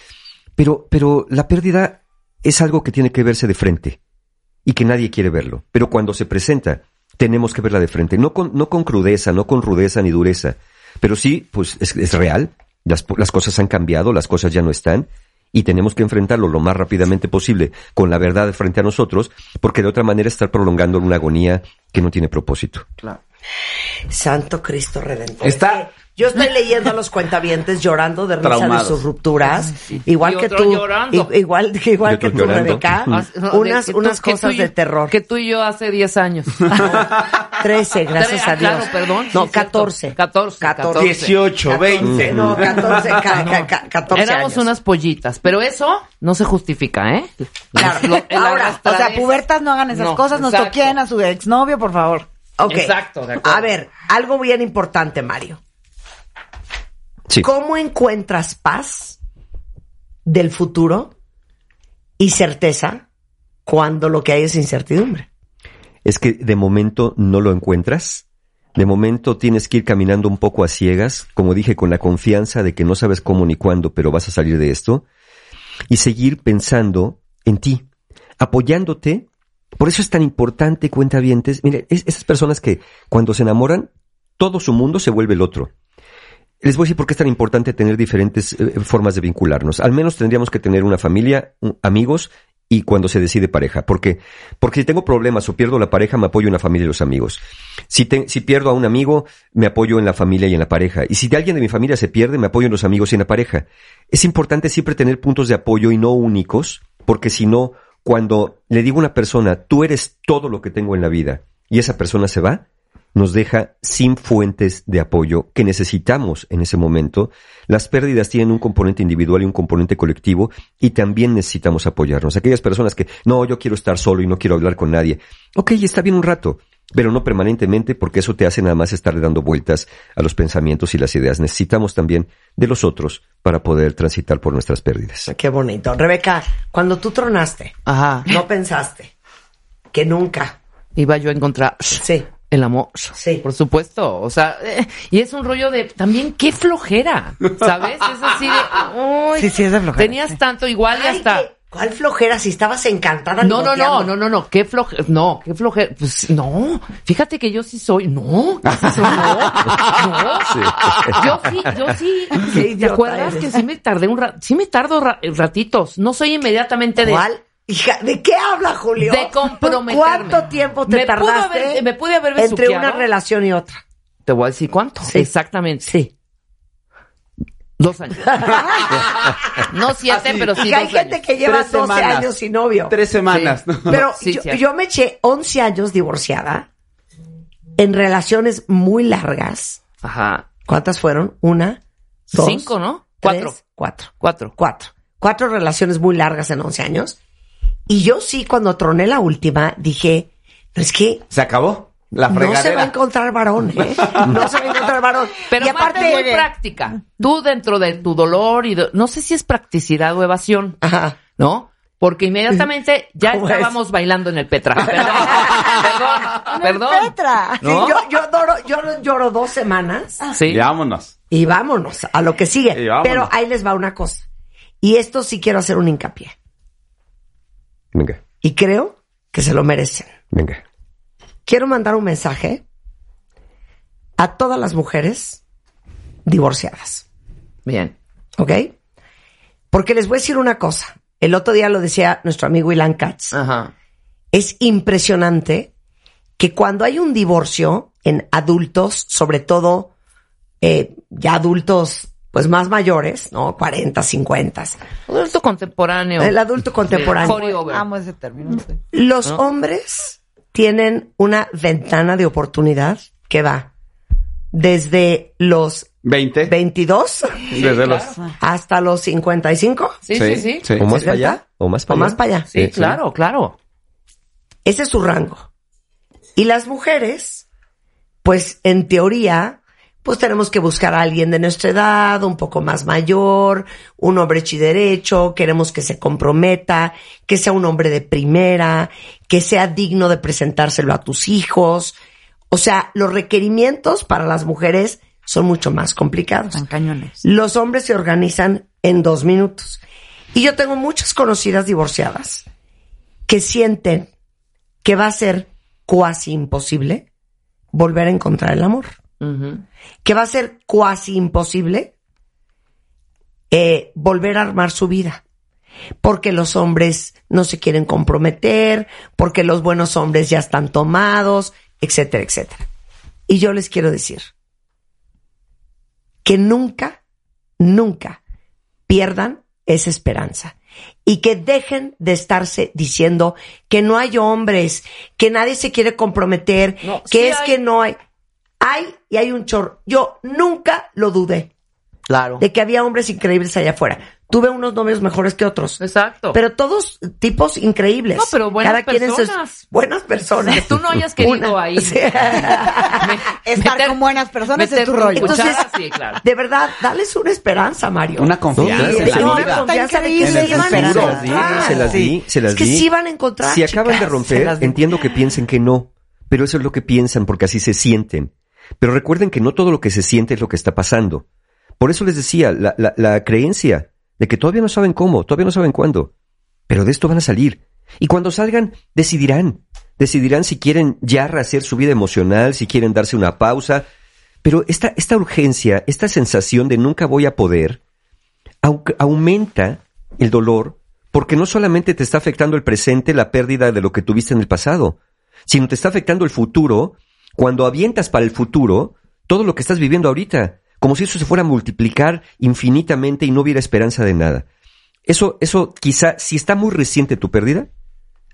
Pero, la pérdida es algo que tiene que verse de frente y que nadie quiere verlo. Pero cuando se presenta, tenemos que verla de frente. No con, crudeza, no con rudeza ni dureza. Pero sí, pues es, real. Las cosas han cambiado, las cosas ya no están. Y tenemos que enfrentarlo lo más rápidamente posible con la verdad frente a nosotros, porque de otra manera estar prolongando una agonía que no tiene propósito. Santo Cristo Redentor. Está- Yo estoy leyendo a los cuentavientes llorando de risa Traumados. de sus rupturas, igual Y que tú, llorando. igual, que *laughs* igual que tú, llorando. Rebeca, Ah, no, unas, que tú- unas cosas y- de terror. Que tú y yo hace 10 años. *laughs* 13, gracias Ah, a Dios. claro, perdón. No, Sí, cierto. 14. 14, 14. 18, 20. No, 14, ca- ca- ca- 14 Éramos años. unas pollitas, pero eso no se justifica, ¿eh? Claro. Lo- el Ahora, O sea, pubertas no hagan esas No, cosas, no exacto. toquen a su exnovio, por favor. Ok. Exacto, de acuerdo. A ver, algo bien importante, Mario. Sí. ¿Cómo encuentras paz del futuro y certeza cuando lo que hay es incertidumbre? es que de momento no lo encuentras. De momento tienes que ir caminando un poco a ciegas, como dije, con la confianza de que no sabes cómo ni cuándo, pero vas a salir de esto. Y seguir pensando en ti, apoyándote. Por eso es tan importante, cuentavientes. Mire, es, esas personas que cuando se enamoran, todo su mundo se vuelve el otro. Les voy a decir por qué es tan importante tener diferentes eh, formas de vincularnos. Al menos tendríamos que tener una familia, amigos y cuando se decide pareja. ¿Por qué? Porque si tengo problemas o pierdo la pareja, me apoyo en la familia y los amigos. Si, si pierdo a un amigo, me apoyo en la familia y en la pareja. Y si de alguien de mi familia se pierde, me apoyo en los amigos y en la pareja. Es importante siempre tener puntos de apoyo y no únicos, porque si no, cuando le digo a una persona, tú eres todo lo que tengo en la vida, y esa persona se va, nos deja sin fuentes de apoyo que necesitamos en ese momento. Las pérdidas tienen un componente individual y un componente colectivo y también necesitamos apoyarnos. Aquellas personas que, no, yo quiero estar solo y no quiero hablar con nadie. Ok, está bien un rato, pero no permanentemente porque eso te hace nada más estarle dando vueltas a los pensamientos y las ideas. Necesitamos también de los otros para poder transitar por nuestras pérdidas. Qué bonito. Rebeca, cuando tú tronaste, Ajá. no pensaste que nunca. Iba yo a encontrar Sí. El amor. Sí. Por supuesto. O sea, eh, y es un rollo de también qué flojera. ¿Sabes? Es así de. uy, Sí, sí, es de flojera, Tenías sí. tanto igual y hasta. qué- ¿Cuál flojera si estabas encantada? No, no, no, no, no, no, qué flojera, no, qué flojera, pues no, fíjate que yo sí soy, no, ¿qué es eso? no, no, yo sí, yo sí, ¿te acuerdas eres. que sí me tardé un rato, sí me tardo ra- ratitos, no soy inmediatamente de, ¿Cuál? Hija, ¿de qué habla Julio? De comprometerme. ¿Cuánto tiempo te Me pudo tardaste haber- me pude haber entre una relación y otra? te voy a decir cuánto, Sí. exactamente, Sí. dos años, *laughs* no siete, Así. pero sí Hija, hay dos gente años. que lleva Tres 12 semanas. años sin novio. Tres semanas. *laughs* Pero Sí, yo, cierto. yo me eché 11 años divorciada en relaciones muy largas. Ajá, ¿Cuántas fueron? Una, dos, cinco, ¿no? tres, Cuatro, cuatro. cuatro, Cuatro. Cuatro relaciones muy largas en 11 años. Y yo sí, cuando troné la última, dije, no es que Se acabó. La no se va a fregadera. encontrar varón, ¿eh? No se va a encontrar varón. *laughs* Pero y aparte es muy práctica. Tú dentro de tu dolor y no sé si es practicidad o evasión, Ajá. ¿no? Porque inmediatamente *laughs* ya ¿Cómo estábamos bailando en el Petra. *laughs* Perdón. Petra. Yo, yo, lloro, yo lloro dos semanas Sí. Y vámonos. y vámonos a lo que sigue. Pero ahí les va una cosa. Y esto sí quiero hacer un hincapié. Venga, Y creo que se lo merecen. venga. Quiero mandar un mensaje a todas las mujeres divorciadas. Bien. ¿Ok? Porque les voy a decir una cosa. El otro día lo decía nuestro amigo Ilan Katz. Ajá. Es impresionante que cuando hay un divorcio en adultos, sobre todo eh, ya adultos pues más mayores, ¿no? 40, 50. Adulto contemporáneo. El adulto contemporáneo. Amo ese término. sí. Los hombres tienen una ventana de oportunidad que va desde los 20. 22 Desde los. hasta los 55 Sí, sí, sí. Sí, ¿O más para allá? ¿O más o para más allá? para allá. Sí, sí. claro, claro. Ese es su rango. Y las mujeres, pues en teoría, pues tenemos que buscar a alguien de nuestra edad, un poco más mayor, un hombre chiderecho, queremos que se comprometa, que sea un hombre de primera, que sea digno de presentárselo a tus hijos. O sea, los requerimientos para las mujeres son mucho más complicados. Tan cañones. Los hombres se organizan en dos minutos. Y yo tengo muchas conocidas divorciadas que sienten que va a ser cuasi imposible volver a encontrar el amor. Que va a ser cuasi imposible eh, volver a armar su vida. Porque los hombres no se quieren comprometer, porque los buenos hombres ya están tomados, etcétera, etcétera. Y yo les quiero decir que nunca, nunca pierdan esa esperanza y que dejen de estarse diciendo que no hay hombres, que nadie se quiere comprometer, No, que sí es hay. que no hay. Hay y hay un chorro. Yo nunca lo dudé Claro. de que había hombres increíbles allá afuera. tuve unos novios mejores que otros. Exacto. Pero todos tipos increíbles. No, pero buenas Cada quien en sus- personas. buenas personas. Que tú no hayas querido ahí. Sí. *laughs* Estar con buenas personas es tu rollo. Entonces, sí, claro. de verdad, dales una esperanza, Mario. Una confianza en Sí, la no, vida. una confianza de que se iban a esperanza. Se las di, encontrar. se las di, Es que sí van a encontrar, Si acaban de chicas, romper, entiendo que piensen que no, pero eso es lo que piensan porque así se sienten. Pero recuerden que no todo lo que se siente es lo que está pasando. Por eso les decía, la, la- creencia de que todavía no saben cómo, todavía no saben cuándo, pero de esto van a salir. Y cuando salgan, decidirán. Decidirán si quieren ya rehacer su vida emocional, si quieren darse una pausa. Pero esta, esta urgencia, esta sensación de nunca voy a poder, au- aumenta el dolor porque no solamente te está afectando el presente, la pérdida de lo que tuviste en el pasado, sino te está afectando el futuro cuando avientas para el futuro todo lo que estás viviendo ahorita, como si eso se fuera a multiplicar infinitamente y no hubiera esperanza de nada. Eso, eso quizá, si está muy reciente tu pérdida,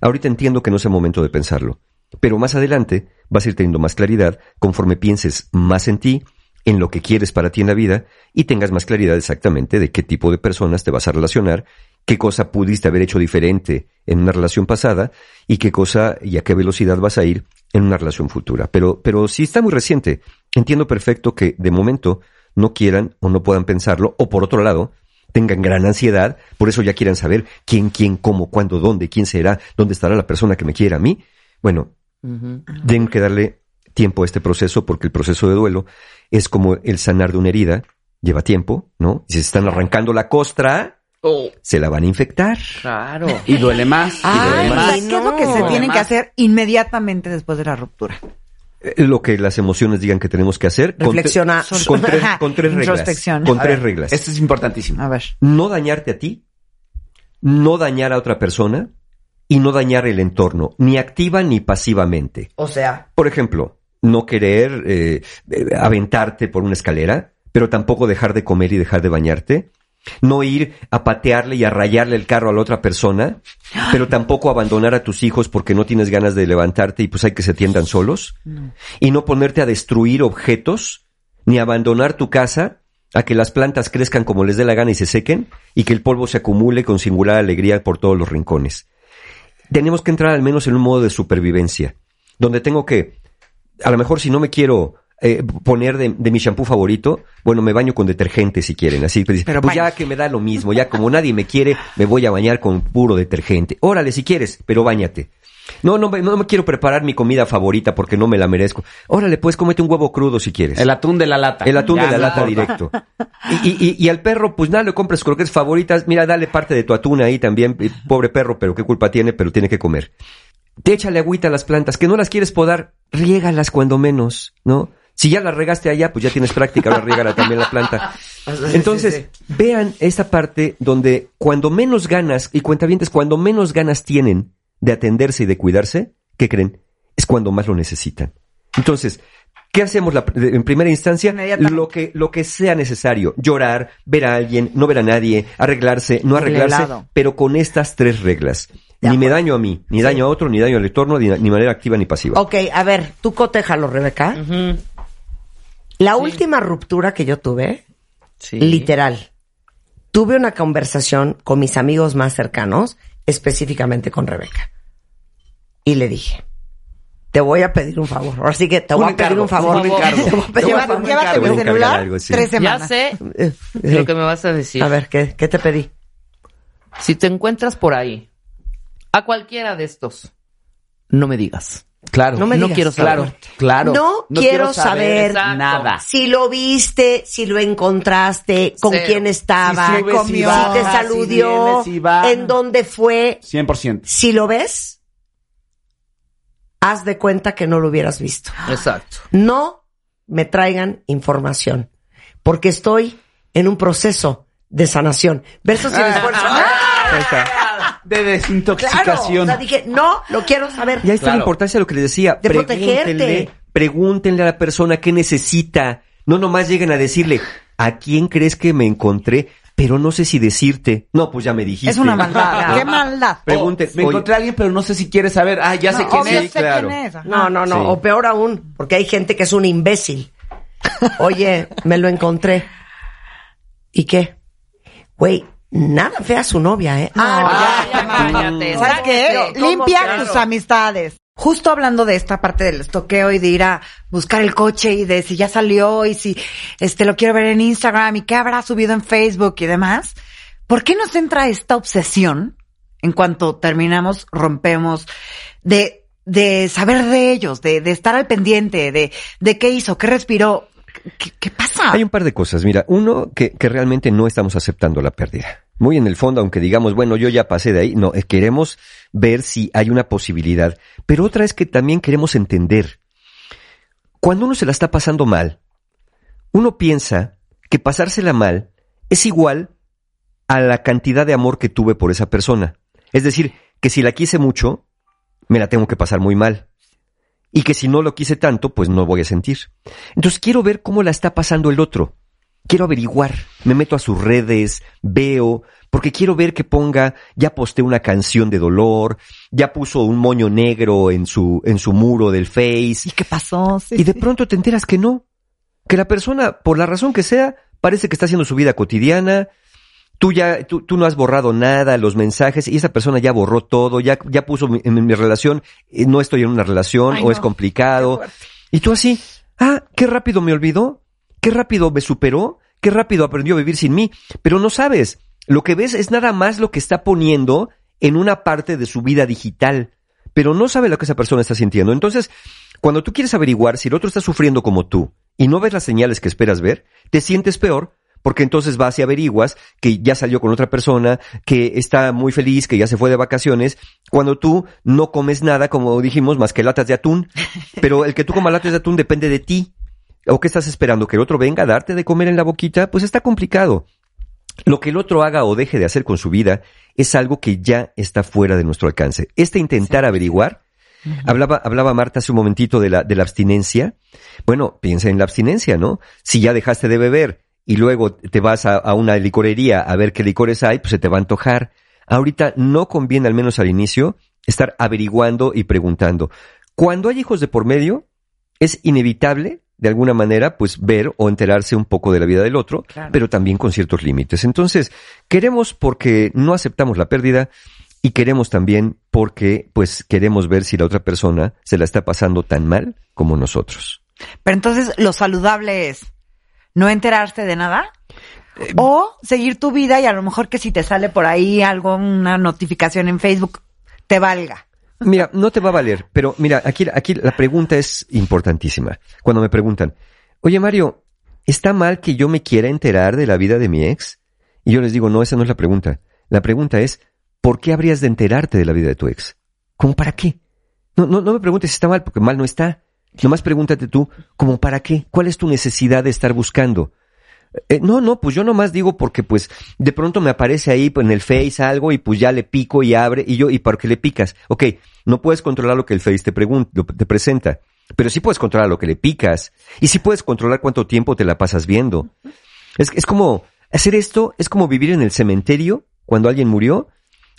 ahorita entiendo que no es el momento de pensarlo. Pero más adelante vas a ir teniendo más claridad conforme pienses más en ti, en lo que quieres para ti en la vida y tengas más claridad exactamente de qué tipo de personas te vas a relacionar, qué cosa pudiste haber hecho diferente en una relación pasada y qué cosa y a qué velocidad vas a ir en una relación futura. Pero, pero si está muy reciente, entiendo perfecto que de momento no quieran o no puedan pensarlo o por otro lado tengan gran ansiedad, por eso ya quieran saber quién, quién, cómo, cuándo, dónde, quién será, dónde estará la persona que me quiera a mí. Bueno, tienen que darle tiempo a este proceso porque el proceso de duelo es como el sanar de una herida, lleva tiempo, ¿no? Y si se están arrancando la costra, Oh, se la van a infectar. claro. Y duele más. Ay, y duele O más. sea, ¿qué es lo que se no. tiene que hacer inmediatamente después de la ruptura? Eh, Lo que las emociones digan que tenemos que hacer. con tre- Reflexiona. Con, tres, con tres reglas. Con tres ver. reglas. Esto es importantísimo. A ver. no dañarte a ti, no dañar a otra persona y no dañar el entorno, ni activa ni pasivamente. O sea, Por ejemplo, no querer eh, eh, aventarte por una escalera, pero tampoco dejar de comer y dejar de bañarte. No ir a patearle y a rayarle el carro a la otra persona, pero tampoco abandonar a tus hijos porque no tienes ganas de levantarte y pues hay que se tiendan solos. Y no ponerte a destruir objetos, ni abandonar tu casa a que las plantas crezcan como les dé la gana y se sequen, y que el polvo se acumule con singular alegría por todos los rincones. Tenemos que entrar al menos en un modo de supervivencia, donde tengo que, a lo mejor si no me quiero eh, poner de, de mi shampoo favorito, bueno, me baño con detergente si quieren, así, pues, Pero pues ya que me da lo mismo, ya como nadie me quiere, me voy a bañar con puro detergente. Órale si quieres, pero bañate. No, no, me- no me quiero preparar mi comida favorita porque no me la merezco. Órale, pues cómete un huevo crudo si quieres. El atún de la lata. El atún Ya, de la no lata importa. directo. Y, y- y- y al perro, pues nada, le compras croquetas favoritas. Mira, dale parte de tu atún ahí también. Eh, Pobre perro, pero qué culpa tiene, pero tiene que comer. Te échale agüita a las plantas, que no las quieres podar, riégalas cuando menos, ¿no? Si ya las regaste allá, pues ya tienes práctica, ahora riégala también la planta. *laughs* Entonces, vean esta parte donde cuando menos ganas, y cuentavientes, cuando menos ganas tienen de atenderse y de cuidarse, ¿qué creen? Es cuando más lo necesitan. Entonces, ¿qué hacemos la- en primera instancia? Lo que, lo que sea necesario. Llorar, ver a alguien, no ver a nadie, arreglarse, no arreglarse, pero con estas tres reglas. Ni me daño a mí, ni daño a otro, ni daño al entorno, ni, ni manera activa ni pasiva. ok, a ver, tú cotéjalo, Rebeca. La última ruptura que yo tuve, Sí. literal, tuve una conversación con mis amigos más cercanos, específicamente con Rebeca. Y le dije, te voy a pedir un favor. Ahora sí que te voy Un a pedir encargo, un favor. un encargo. *laughs* Te voy a pedir un Llévate, mi celular algo, sí. tres Ya semanas. sé Eh, lo que me vas a decir. A ver, ¿qué, ¿qué te pedí? Si te encuentras por ahí, a cualquiera de estos, no me digas. Claro. No me No digas. quiero saber. Claro, claro. No quiero saber nada. Si lo viste, si lo encontraste, con Cero. quién estaba, Si sube, si si baja, te si saludió, viene, si va. en dónde fue. 100%. Si lo ves, haz de cuenta que no lo hubieras visto. Exacto. No me traigan información, porque estoy en un proceso de sanación. Verso sin esfuerzo. Ahí está. De Claro, o desintoxicación. sea, dije, no, lo quiero saber. Y ahí está la importancia de lo que les decía. De pregúntenle, protegerte. pregúntenle a la persona qué necesita. No nomás lleguen a decirle, ¿a quién crees que me encontré? Pero no sé si decirte. No, pues ya me dijiste. Es una maldad. *laughs* ¡Qué maldad! Pregunten, Oh, me oye, encontré a alguien, pero no sé si quiere saber. Ah, ya sé No, quién obvio es. sé claro. quién es. No, no, no. Sí. O peor aún, porque hay gente que es un imbécil. *laughs* Oye, me lo encontré. ¿Y qué? Güey, nada fea su novia, ¿eh? Ah, ya, ya, cállate. ¿Sabes qué? Pero, ¿cómo Limpia claro? tus amistades. Justo hablando de esta parte del estoqueo y de ir a buscar el coche y de si ya salió y si este lo quiero ver en Instagram y qué habrá subido en Facebook y demás. ¿Por qué nos entra esta obsesión en cuanto terminamos, rompemos, de, de saber de ellos, de, de estar al pendiente, de, de qué hizo, qué respiró? ¿Qué, pasa? Hay un par de cosas. Mira, uno, que, que realmente no estamos aceptando la pérdida. Muy en el fondo, aunque digamos, bueno, yo ya pasé de ahí, no, queremos ver si hay una posibilidad. Pero otra es que también queremos entender. Cuando uno se la está pasando mal, uno piensa que pasársela mal es igual a la cantidad de amor que tuve por esa persona. Es decir, que si la quise mucho, me la tengo que pasar muy mal. Y que si no lo quise tanto, pues no voy a sentir. Entonces quiero ver cómo la está pasando el otro. Quiero averiguar. Me meto a sus redes, veo, porque quiero ver que ponga, ya posté una canción de dolor, ya puso un moño negro en su, en su muro del Face. ¿Y qué pasó? Sí, Y de pronto te enteras que no. Que la persona, por la razón que sea, parece que está haciendo su vida cotidiana. Tú ya, tú, tú no has borrado nada, los mensajes, y esa persona ya borró todo, ya, ya puso mi- en mi relación, eh, no estoy en una relación, Ay, o es complicado. Y tú así, ah, qué rápido me olvidó, qué rápido me superó, qué rápido aprendió a vivir sin mí. Pero no sabes, lo que ves es nada más lo que está poniendo en una parte de su vida digital, pero no sabe lo que esa persona está sintiendo. Entonces, cuando tú quieres averiguar si el otro está sufriendo como tú y no ves las señales que esperas ver, te sientes peor porque entonces vas y averiguas que ya salió con otra persona, que está muy feliz, que ya se fue de vacaciones, cuando tú no comes nada, como dijimos, más que latas de atún. *laughs* Pero el que tú comas latas de atún depende de ti. ¿O qué estás esperando? ¿Que el otro venga a darte de comer en la boquita? Pues está complicado. Lo que el otro haga o deje de hacer con su vida es algo que ya está fuera de nuestro alcance. Este intentar averiguar, hablaba, hablaba Marta hace un momentito de la, de la abstinencia. Bueno, piensa en la abstinencia, ¿no? Si ya dejaste de beber y luego te vas a, a una licorería a ver qué licores hay, pues se te va a antojar. Ahorita no conviene, al menos al inicio, estar averiguando y preguntando. Cuando hay hijos de por medio, es inevitable, de alguna manera, pues ver o enterarse un poco de la vida del otro, Claro. pero también con ciertos límites. Entonces, queremos porque no aceptamos la pérdida y queremos también porque, pues, queremos ver si la otra persona se la está pasando tan mal como nosotros. Pero entonces lo saludable es no enterarse de nada Eh, o seguir tu vida y a lo mejor que si te sale por ahí algo, una notificación en Facebook, te valga. Mira, no te va a valer, pero mira, aquí, aquí la pregunta es importantísima. Cuando me preguntan, oye Mario, ¿está mal que yo me quiera enterar de la vida de mi ex? Y yo les digo, no, esa no es la pregunta. La pregunta es, ¿por qué habrías de enterarte de la vida de tu ex? ¿Cómo para qué? No, no, no me preguntes si está mal, porque mal no está. Nomás pregúntate tú, ¿cómo para qué? ¿Cuál es tu necesidad de estar buscando? Eh, no, no, pues yo nomás digo porque pues de pronto me aparece ahí pues, en el Face algo y pues ya le pico y abre y yo, ¿y por qué le picas? Ok, no puedes controlar lo que el Face te te presenta, pero sí puedes controlar lo que le picas y sí puedes controlar cuánto tiempo te la pasas viendo. Es, es como, hacer esto es como vivir en el cementerio cuando alguien murió,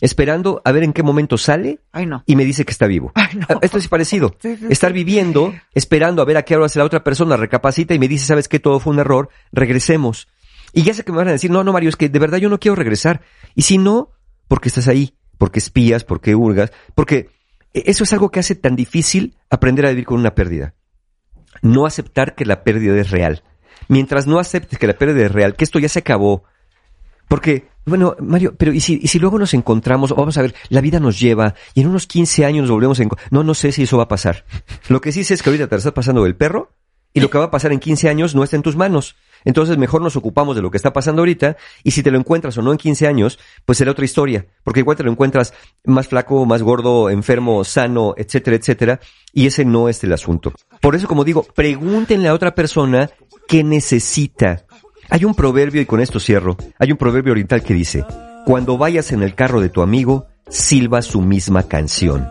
esperando a ver en qué momento sale Ay, no. y me dice que está vivo. Ay, no. Ah, Esto es parecido. Sí, sí, Estar viviendo, esperando a ver a qué hora hace la otra persona, recapacita y me dice, ¿sabes qué? Todo fue un error, regresemos. Y ya sé que me van a decir, no, no, Mario, es que de verdad yo no quiero regresar. Y si no, porque estás ahí, porque espías, porque hurgas, porque eso es algo que hace tan difícil aprender a vivir con una pérdida. No aceptar que la pérdida es real. Mientras no aceptes que la pérdida es real, que esto ya se acabó, porque, bueno, Mario, pero ¿y si, y si luego nos encontramos, vamos a ver, la vida nos lleva y en unos 15 años nos volvemos a encontrar? No, no sé si eso va a pasar. Lo que sí sé es que ahorita te estás pasando del perro y lo que va a pasar en 15 años no está en tus manos. Entonces mejor nos ocupamos de lo que está pasando ahorita y si te lo encuentras o no en 15 años, pues será otra historia. Porque igual te lo encuentras más flaco, más gordo, enfermo, sano, etcétera, etcétera. Y ese no es el asunto. Por eso, como digo, pregúntenle a otra persona qué necesita. Hay un proverbio, y con esto cierro, hay un proverbio oriental que dice, cuando vayas en el carro de tu amigo, silba su misma canción.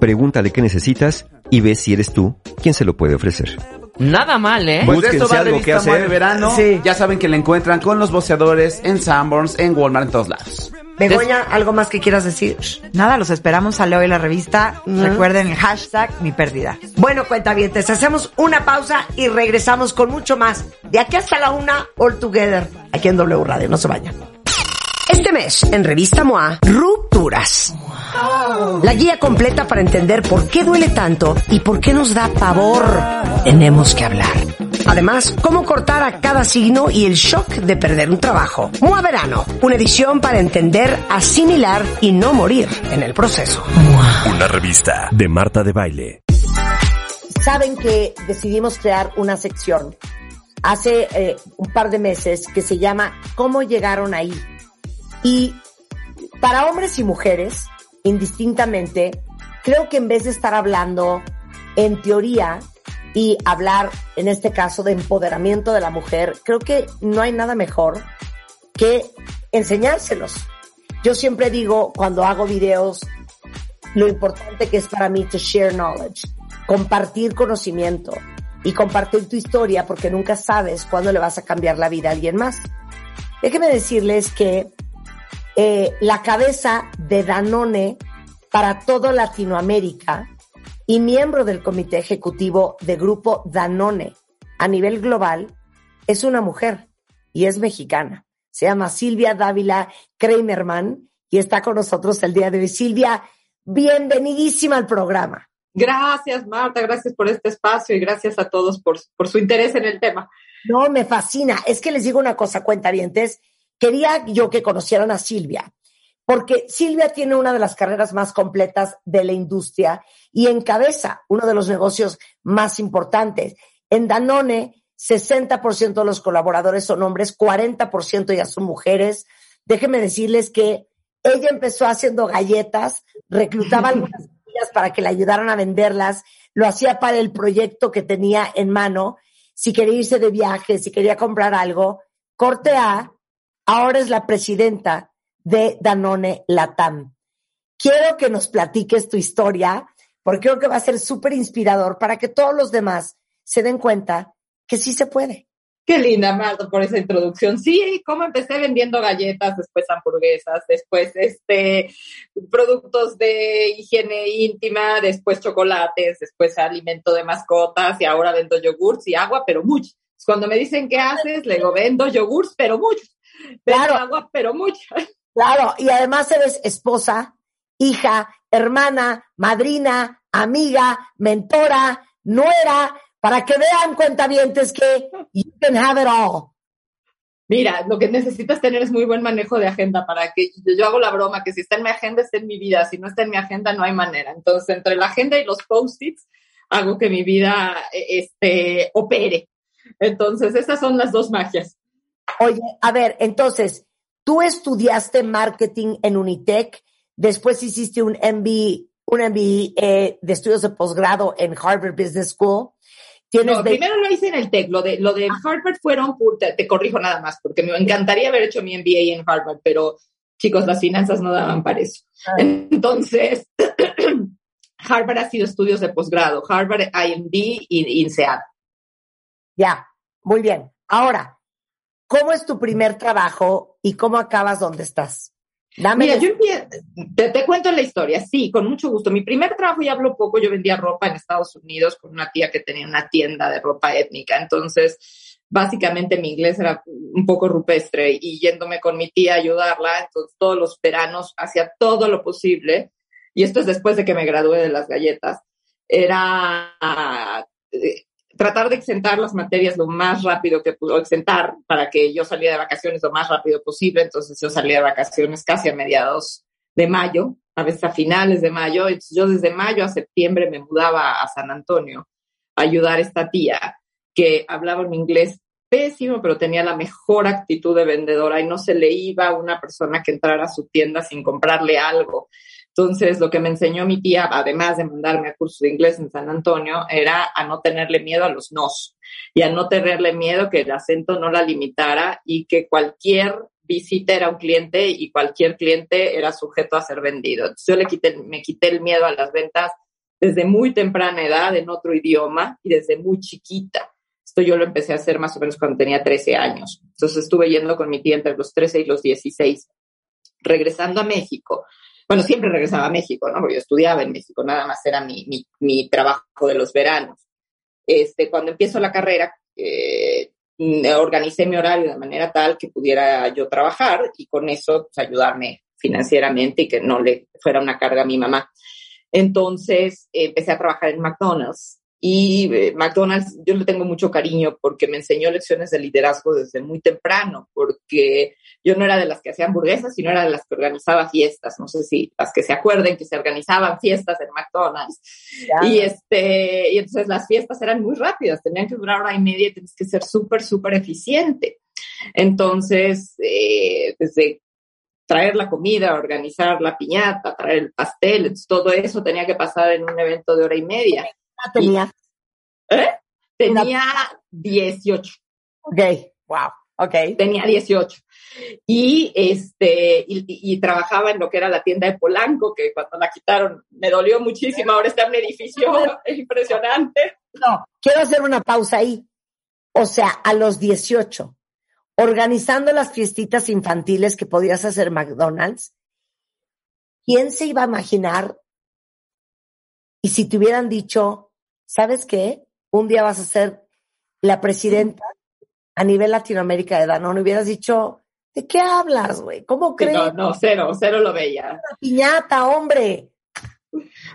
Pregúntale qué necesitas y ve si eres tú quien se lo puede ofrecer. Nada mal, ¿eh? Pues de esto va algo que hacer. De verano. Sí. Ya saben que la encuentran con los boceadores en Sanborns, en Walmart, en todos lados. Begoña, ¿algo más que quieras decir? Nada, los esperamos, sale hoy la revista. Recuerden el hashtag mi pérdida. Bueno, cuentavientes, hacemos una pausa y regresamos con mucho más. De aquí hasta la una, all together, aquí en W Radio. No se vayan. Este mes, en Revista MOA, Rupturas. La guía completa para entender por qué duele tanto y por qué nos da pavor. Tenemos que hablar. Además, cómo cortar a cada signo y el shock de perder un trabajo. MOA Verano, una edición para entender, asimilar y no morir en el proceso. Una revista de Marta de Baile. Saben que decidimos crear una sección hace eh, un par de meses que se llama ¿Cómo llegaron ahí? Y para hombres y mujeres, indistintamente, creo que en vez de estar hablando en teoría y hablar, en este caso, de empoderamiento de la mujer, creo que no hay nada mejor que enseñárselos. Yo siempre digo cuando hago videos lo importante que es para mí to share knowledge, compartir conocimiento y compartir tu historia porque nunca sabes cuándo le vas a cambiar la vida a alguien más. Déjenme decirles que eh, la cabeza de Danone para todo Latinoamérica y miembro del comité ejecutivo de Grupo Danone a nivel global es una mujer y es mexicana. Se llama Silvia Dávila Kramerman y está con nosotros el día de hoy. Silvia, bienvenidísima al programa. Gracias, Marta, gracias por este espacio y gracias a todos por, por su interés en el tema. No, me fascina. Es que les digo una cosa, cuentavientes quería yo que conocieran a Silvia, porque Silvia tiene una de las carreras más completas de la industria y encabeza uno de los negocios más importantes. En Danone, 60% de los colaboradores son hombres, 40% ya son mujeres. Déjenme decirles que ella empezó haciendo galletas, reclutaba *laughs* algunas niñas para que le ayudaran a venderlas, lo hacía para el proyecto que tenía en mano, si quería irse de viaje, si quería comprar algo. Corte A, ahora es la presidenta de Danone Latam. Quiero que nos platiques tu historia, porque creo que va a ser súper inspirador para que todos los demás se den cuenta que sí se puede. Qué linda, Marta, por esa introducción. Sí, cómo empecé vendiendo galletas, después hamburguesas, después este productos de higiene íntima, después chocolates, después alimento de mascotas y ahora vendo yogurts y agua, pero mucho. Cuando me dicen qué haces, le digo, vendo yogurts, pero muchos *laughs* claro. agua, pero mucha. Claro, y además eres esposa, hija, hermana, madrina, amiga, mentora, nuera, para que vean cuentavientes que you can have it all. Mira, lo que necesitas tener es muy buen manejo de agenda para que yo hago la broma que si está en mi agenda está en mi vida, si no está en mi agenda no hay manera. Entonces, entre la agenda y los post-its hago que mi vida este opere. Entonces, esas son las dos magias. Oye, a ver, entonces, tú estudiaste marketing en Unitec, después hiciste un MBA, un MBA de estudios de posgrado en Harvard Business School. no, primero lo hice en el TEC, lo de, lo de ah. Harvard fueron, te, te, corrijo nada más, porque me encantaría haber hecho mi MBA en Harvard, pero chicos, las finanzas no daban para eso. Ah. Entonces, *clears throat* Harvard ha sido estudios de posgrado, Harvard, IMD y INSEAD. Ya, muy bien. Ahora, ¿Cómo es tu primer trabajo y cómo acabas donde estás? Dame Mira, yo te, cuento la historia, sí, con mucho gusto. Mi primer trabajo, ya hablo poco, yo vendía ropa en Estados Unidos con una tía que tenía una tienda de ropa étnica. Entonces, básicamente mi inglés era un poco rupestre y yéndome con mi tía a ayudarla, entonces todos los veranos hacía todo lo posible. Y esto es después de que me gradué de las galletas. Era eh, tratar de exentar las materias lo más rápido que pudo, exentar para que yo saliera de vacaciones lo más rápido posible. Entonces yo salía de vacaciones casi a mediados de mayo, a veces a finales de mayo. Entonces yo desde mayo a septiembre me mudaba a San Antonio a ayudar a esta tía que hablaba un inglés pésimo, pero tenía la mejor actitud de vendedora y no se le iba a una persona que entrara a su tienda sin comprarle algo. Entonces, lo que me enseñó mi tía, además de mandarme a curso de inglés en San Antonio, era a no tenerle miedo a los nos y a no tenerle miedo que el acento no la limitara y que cualquier visita era un cliente y cualquier cliente era sujeto a ser vendido. Yo le quité, me quité el miedo a las ventas desde muy temprana edad en otro idioma y desde muy chiquita. Esto yo lo empecé a hacer más o menos cuando tenía 13 años. Entonces estuve yendo con mi tía entre los 13 y los 16. Regresando a México, bueno, siempre regresaba a México, ¿no? Porque yo estudiaba en México, nada más era mi, mi, mi trabajo de los veranos. Este, cuando empiezo la carrera, eh, mm, organicé mi horario de manera tal que pudiera yo trabajar y con eso pues, ayudarme financieramente y que no le fuera una carga a mi mamá. Entonces empecé a trabajar en McDonald's y eh, McDonald's, yo le tengo mucho cariño porque me enseñó lecciones de liderazgo desde muy temprano, porque yo no era de las que hacían hamburguesas, sino era de las que organizaba fiestas. No sé si las que se acuerden que se organizaban fiestas en McDonald's. Y, este, y entonces las fiestas eran muy rápidas, tenían que durar hora y media y tienes que ser súper, súper eficiente. Entonces, eh, desde traer la comida, organizar la piñata, traer el pastel, todo eso tenía que pasar en un evento de hora y media tenía? ¿Eh? Tenía 18. Ok, wow, ok. Tenía 18. Y, este, y, trabajaba en lo que era la tienda de Polanco, que cuando la quitaron me dolió muchísimo. Ahora está en un edificio impresionante. No, quiero hacer una pausa ahí. O sea, a los 18, organizando las fiestitas infantiles que podías hacer McDonald's, ¿quién se iba a imaginar? Y si te hubieran dicho, ¿sabes qué? Un día vas a ser la presidenta a nivel Latinoamérica de Danone. Hubieras dicho, ¿de qué hablas, güey? ¿Cómo crees? No, no, cero, cero lo veía. Una piñata, hombre.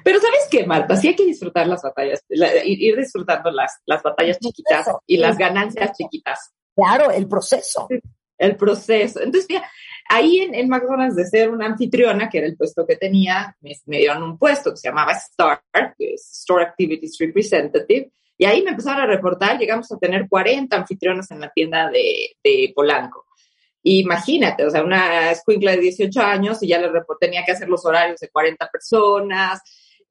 Pero ¿sabes qué, Marta? Sí hay que disfrutar las batallas, ir disfrutando las, las batallas chiquitas y las ganancias chiquitas. Claro, el proceso. El proceso. Entonces, mira, ahí en, McDonald's de ser una anfitriona, que era el puesto que tenía, me, dieron un puesto que se llamaba STAR, que es Store Activities Representative, y ahí me empezaron a reportar, llegamos a tener 40 anfitrionas en la tienda de, de Polanco. Imagínate, o sea, una escuincla de 18 años y ya le tenía que hacer los horarios de 40 personas,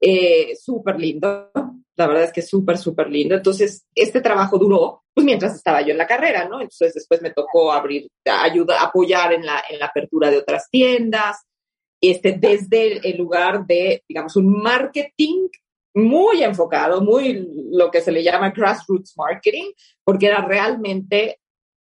eh, súper lindo, la verdad es que súper, súper lindo. Entonces, este trabajo duró, pues mientras estaba yo en la carrera, ¿no? Entonces, después me tocó abrir, ayuda, apoyar en la, en la apertura de otras tiendas, este, desde el lugar de, digamos, un marketing muy enfocado, muy lo que se le llama grassroots marketing, porque era realmente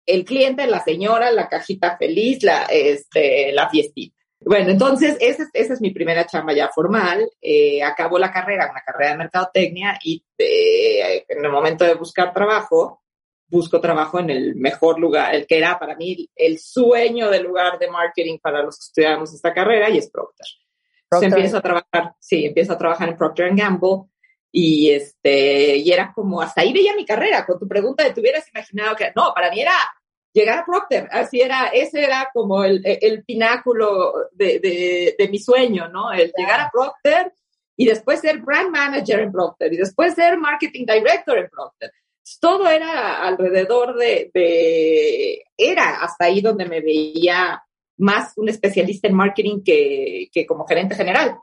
el cliente, la señora, la cajita feliz, la, este, la fiestita. Bueno, entonces esa es, mi primera chamba ya formal. Eh, acabo la carrera, una carrera de mercadotecnia y eh, en el momento de buscar trabajo, busco trabajo en el mejor lugar, el que era para mí el sueño del lugar de marketing para los que estudiamos esta carrera y es Procter. Entonces empiezo a trabajar, sí, empiezo a trabajar en Procter Gamble y este, y era como, hasta ahí veía mi carrera, con tu pregunta de, ¿te hubieras imaginado que, no, para mí era llegar a Procter, así era, ese era como el, el pináculo de, de, de, mi sueño, ¿no? El llegar a Procter y después ser brand manager en Procter y después ser marketing director en Procter. Todo era alrededor de, de, era hasta ahí donde me veía más un especialista en marketing que, que como gerente general.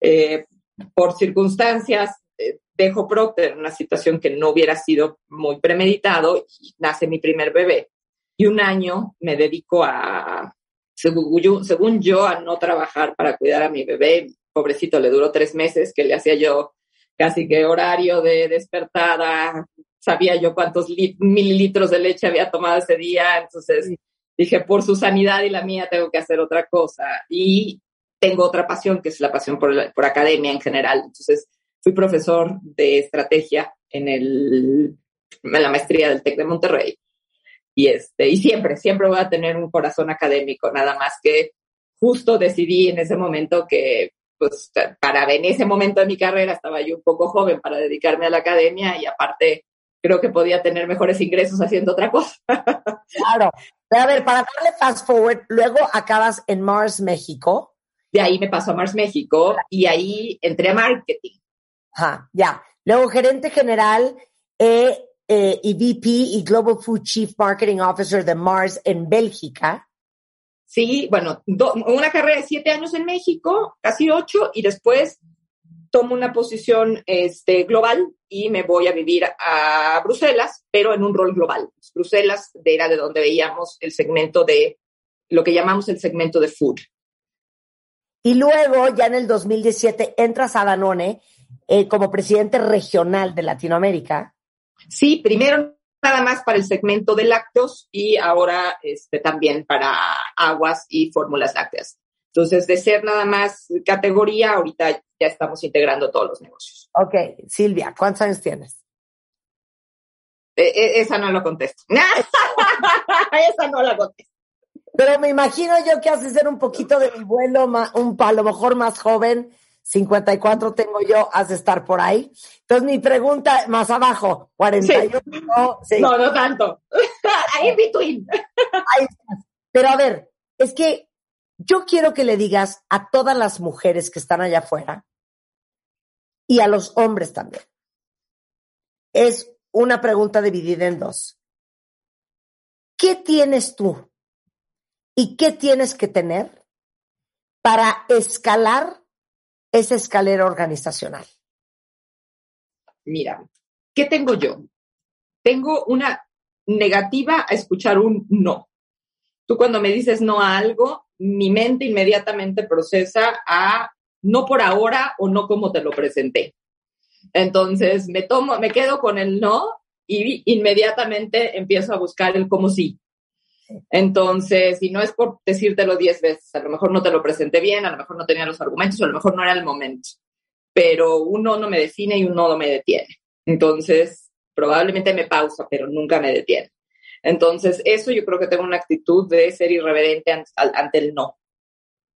Eh, por circunstancias, eh, dejo Procter en una situación que no hubiera sido muy premeditado y nace mi primer bebé y un año me dedico a, según yo, a no trabajar para cuidar a mi bebé. Pobrecito, le duró tres meses que le hacía yo casi que horario de despertada, sabía yo cuántos mililitros de leche había tomado ese día, entonces dije, por su sanidad y la mía tengo que hacer otra cosa. Y tengo otra pasión, que es la pasión por, por academia en general. Entonces, fui profesor de estrategia en, el, en la maestría del TEC de Monterrey y este, y siempre, siempre voy a tener un corazón académico, nada más que justo decidí en ese momento que, pues, para en ese momento de mi carrera estaba yo un poco joven para dedicarme a la academia y aparte creo que podía tener mejores ingresos haciendo otra cosa. *laughs* claro. a ver, para darle fast forward, luego acabas en Mars, México. De ahí me paso a Mars, México y ahí entré a marketing. Ajá, ya. Luego gerente general, eh, eh, y VP y Global Food Chief Marketing Officer de Mars en Bélgica. Sí, bueno, una carrera de siete años en México, casi ocho, y después tomo una posición este, global y me voy a vivir a Bruselas, pero en un rol global. Bruselas era de donde veíamos el segmento de lo que llamamos el segmento de food. Y luego, ya en el 2017, entras a Danone eh, como presidente regional de Latinoamérica. Sí, primero nada más para el segmento de lácteos y ahora este, también para aguas y fórmulas lácteas. Entonces, de ser nada más categoría, ahorita ya estamos integrando todos los negocios. Ok, Silvia, ¿cuántos años tienes? E, e, esa no lo contesto. *laughs* esa no la contesto. Pero me imagino yo que hace ser un poquito de mi vuelo, un, a lo mejor más joven, 54 tengo yo, has de estar por ahí. Entonces mi pregunta, más abajo, 41. No, no tanto. *laughs* ahí en between. ahí estás. Pero a ver, es que yo quiero que le digas a todas las mujeres que están allá afuera y a los hombres también. Es una pregunta dividida en dos. ¿Qué tienes tú y qué tienes que tener para escalar esa escalera organizacional? Mira, ¿qué tengo yo? Tengo una negativa a escuchar un no. Tú cuando me dices no a algo, mi mente inmediatamente procesa a no por ahora o no como te lo presenté. Entonces me tomo, me quedo con el no y inmediatamente empiezo a buscar el cómo sí. Entonces, y no es por decírtelo diez veces, a lo mejor no te lo presenté bien, a lo mejor no tenía los argumentos, a lo mejor no era el momento, pero uno no me define y uno no me detiene. Entonces, probablemente me pausa, pero nunca me detiene. Entonces, eso yo creo que tengo una actitud de ser irreverente ante, el no.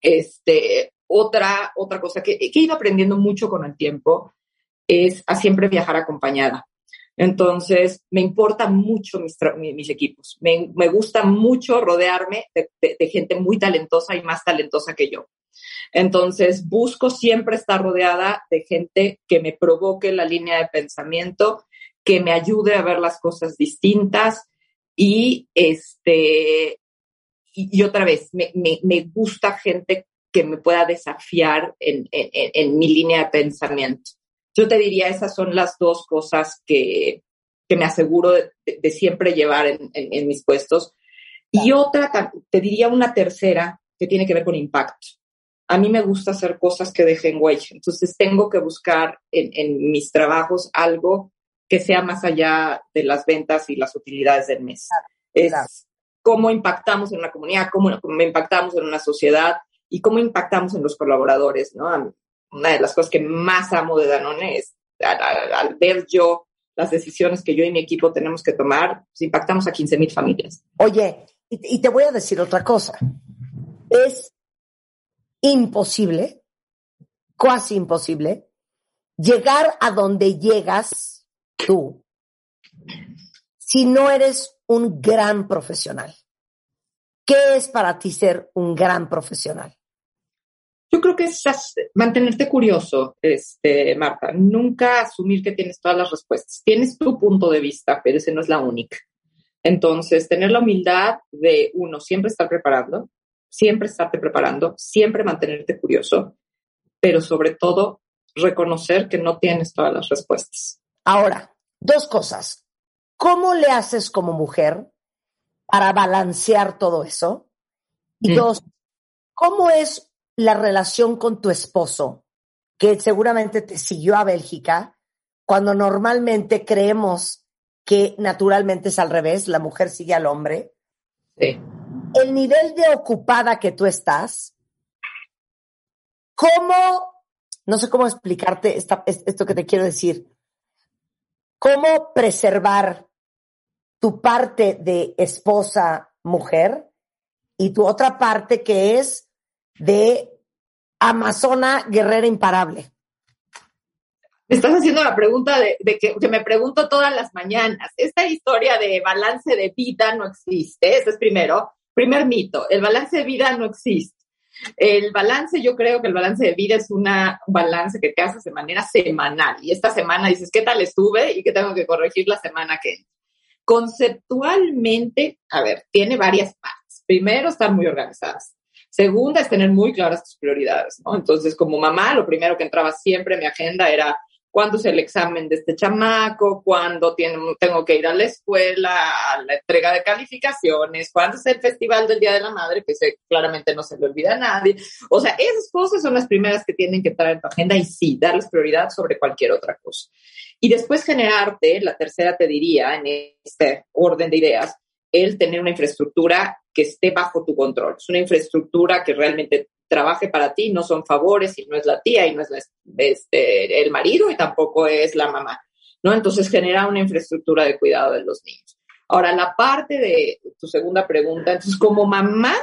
Este, otra, otra cosa que, que he ido aprendiendo mucho con el tiempo es a siempre viajar acompañada. Entonces, me importan mucho mis, mis equipos. Me, me, gusta mucho rodearme de, gente muy talentosa y más talentosa que yo. Entonces, busco siempre estar rodeada de gente que me provoque la línea de pensamiento, que me ayude a ver las cosas distintas, y este, y, otra vez, me, me, me, gusta gente que me pueda desafiar en, en, en, mi línea de pensamiento. Yo te diría, esas son las dos cosas que, que me aseguro de, de, siempre llevar en, en, mis puestos. Y otra, te diría una tercera, que tiene que ver con impacto. A mí me gusta hacer cosas que dejen huella. Entonces tengo que buscar en, en mis trabajos algo que sea más allá de las ventas y las utilidades del mes. es cómo impactamos en una comunidad, cómo, impactamos en una sociedad y cómo impactamos en los colaboradores, ¿no? Una de las cosas que más amo de Danone es al, ver yo las decisiones que yo y mi equipo tenemos que tomar, pues impactamos a 15 mil familias. Oye, y, y te voy a decir otra cosa. Es imposible, casi imposible, llegar a donde llegas tú si no eres un gran profesional? ¿Qué es para ti ser un gran profesional? Yo creo que es mantenerte curioso, este, Marta. Nunca asumir que tienes todas las respuestas. Tienes tu punto de vista, pero ese no es la única. Entonces, tener la humildad de uno, siempre estar preparando, siempre estarte preparando, siempre mantenerte curioso, pero sobre todo reconocer que no tienes todas las respuestas. Ahora, dos cosas. ¿Cómo le haces como mujer para balancear todo eso? Y mm. dos, ¿cómo es la relación con tu esposo, que seguramente te siguió a Bélgica, cuando normalmente creemos que naturalmente es al revés, la mujer sigue al hombre? Sí. El nivel de ocupada que tú estás, ¿cómo, no sé cómo explicarte esto que te quiero decir, cómo preservar tu parte de esposa mujer y tu otra parte que es de amazona guerrera imparable. Me estás haciendo la pregunta de, que, me pregunto todas las mañanas. Esta historia de balance de vida no existe. Ese es primero. Primer mito. El balance de vida no existe. El balance, yo creo que el balance de vida es una, un balance que te haces de manera semanal. Y esta semana dices, ¿qué tal estuve? Y qué tengo que corregir la semana que Conceptualmente, a ver, tiene varias partes. Primero, estar muy organizadas. Segunda, es tener muy claras tus prioridades, ¿no? Entonces, como mamá, lo primero que entraba siempre en mi agenda era cuándo es el examen de este chamaco, cuándo tengo que ir a la escuela, a la entrega de calificaciones, cuándo es el festival del Día de la Madre, que claramente no se le olvida a nadie. O sea, esas cosas son las primeras que tienen que estar en tu agenda y sí, darles prioridad sobre cualquier otra cosa. Y después generarte, la tercera te diría, en este orden de ideas, el tener una infraestructura que esté bajo tu control. Es una infraestructura que realmente trabaje para ti, no son favores y no es la tía y no es este, el marido y tampoco es la mamá. ¿no? Entonces genera una infraestructura de cuidado de los niños. Ahora, la parte de tu segunda pregunta, entonces como mamá,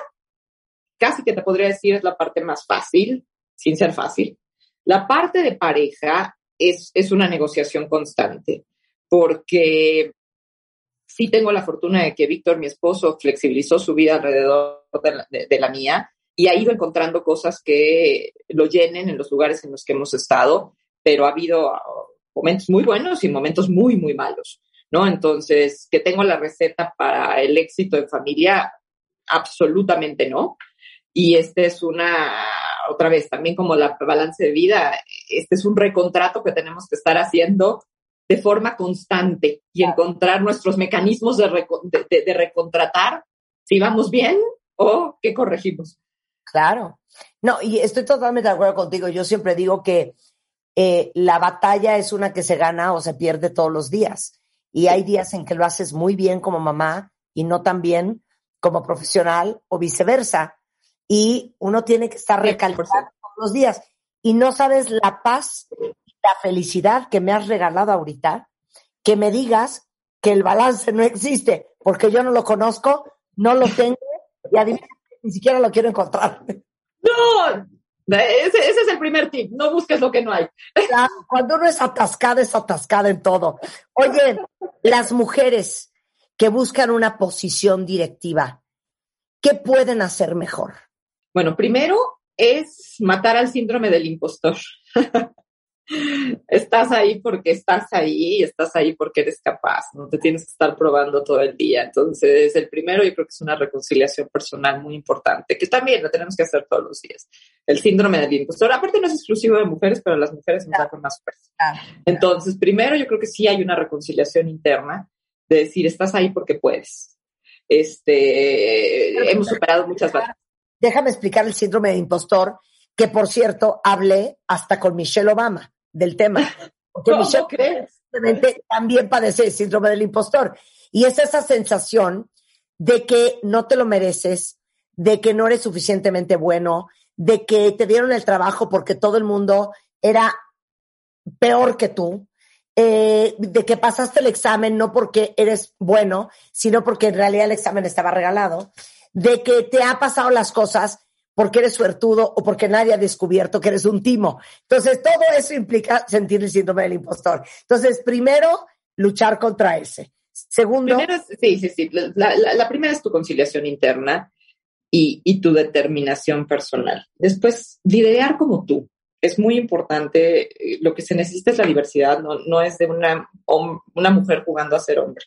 casi que te podría decir es la parte más fácil, sin ser fácil. La parte de pareja es, es una negociación constante, porque sí tengo la fortuna de que Víctor, mi esposo, flexibilizó su vida alrededor de la, mía y ha ido encontrando cosas que lo llenen en los lugares en los que hemos estado, pero ha habido momentos muy buenos y momentos muy, muy malos, ¿no? Entonces, que tengo la receta para el éxito en familia, absolutamente no. Y este es una, otra vez, también como la balance de vida, este es un recontrato que tenemos que estar haciendo de forma constante y encontrar nuestros mecanismos de, de, recontratar si vamos bien o qué corregimos. Claro. No, y estoy totalmente de acuerdo contigo. Yo siempre digo que eh, la batalla es una que se gana o se pierde todos los días. Y hay días en que lo haces muy bien como mamá y no tan bien como profesional o viceversa. Y uno tiene que estar recalcando todos los días. Y no sabes la paz la felicidad que me has regalado ahorita, que me digas que el balance no existe, porque yo no lo conozco, no lo tengo y adivina, ni siquiera lo quiero encontrar. No, ese, es el primer tip, no busques lo que no hay. Cuando uno es atascada, es atascada en todo. Oye, las mujeres que buscan una posición directiva, ¿qué pueden hacer mejor? Bueno, primero es matar al síndrome del impostor. *laughs* estás ahí porque estás ahí y estás ahí porque eres capaz, no te tienes que estar probando todo el día. Entonces, el primero yo creo que es una reconciliación personal muy importante, que también lo tenemos que hacer todos los días. El síndrome del impostor, aparte no es exclusivo de mujeres, pero las mujeres nos da con más fuerza. Entonces, primero yo creo que sí hay una reconciliación interna de decir, estás ahí porque puedes. Este, hemos superado muchas batallas. Déjame explicar el síndrome de impostor que por cierto hablé hasta con Michelle Obama del tema. Porque Michelle crees? también padece el síndrome del impostor. Y es esa sensación de que no te lo mereces, de que no eres suficientemente bueno, de que te dieron el trabajo porque todo el mundo era peor que tú, eh, de que pasaste el examen no porque eres bueno, sino porque en realidad el examen estaba regalado, de que te ha pasado las cosas porque eres suertudo o porque nadie ha descubierto que eres un timo. Entonces, todo eso implica sentir el síndrome del impostor. Entonces, primero, luchar contra ese. Segundo. sí, sí, sí. La, primera es tu conciliación interna y, tu determinación personal. Después, liderar como tú. Es muy importante. Lo que se necesita es la diversidad, no, no es de una, una mujer jugando a ser hombre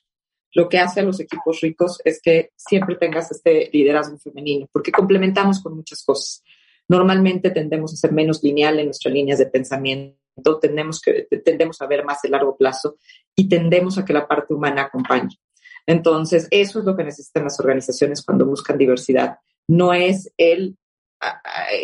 lo que hace a los equipos ricos es que siempre tengas este liderazgo femenino, porque complementamos con muchas cosas. Normalmente tendemos a ser menos lineal en nuestras líneas de pensamiento, tendemos, que, tendemos a ver más el largo plazo y tendemos a que la parte humana acompañe. Entonces, eso es lo que necesitan las organizaciones cuando buscan diversidad. No es el,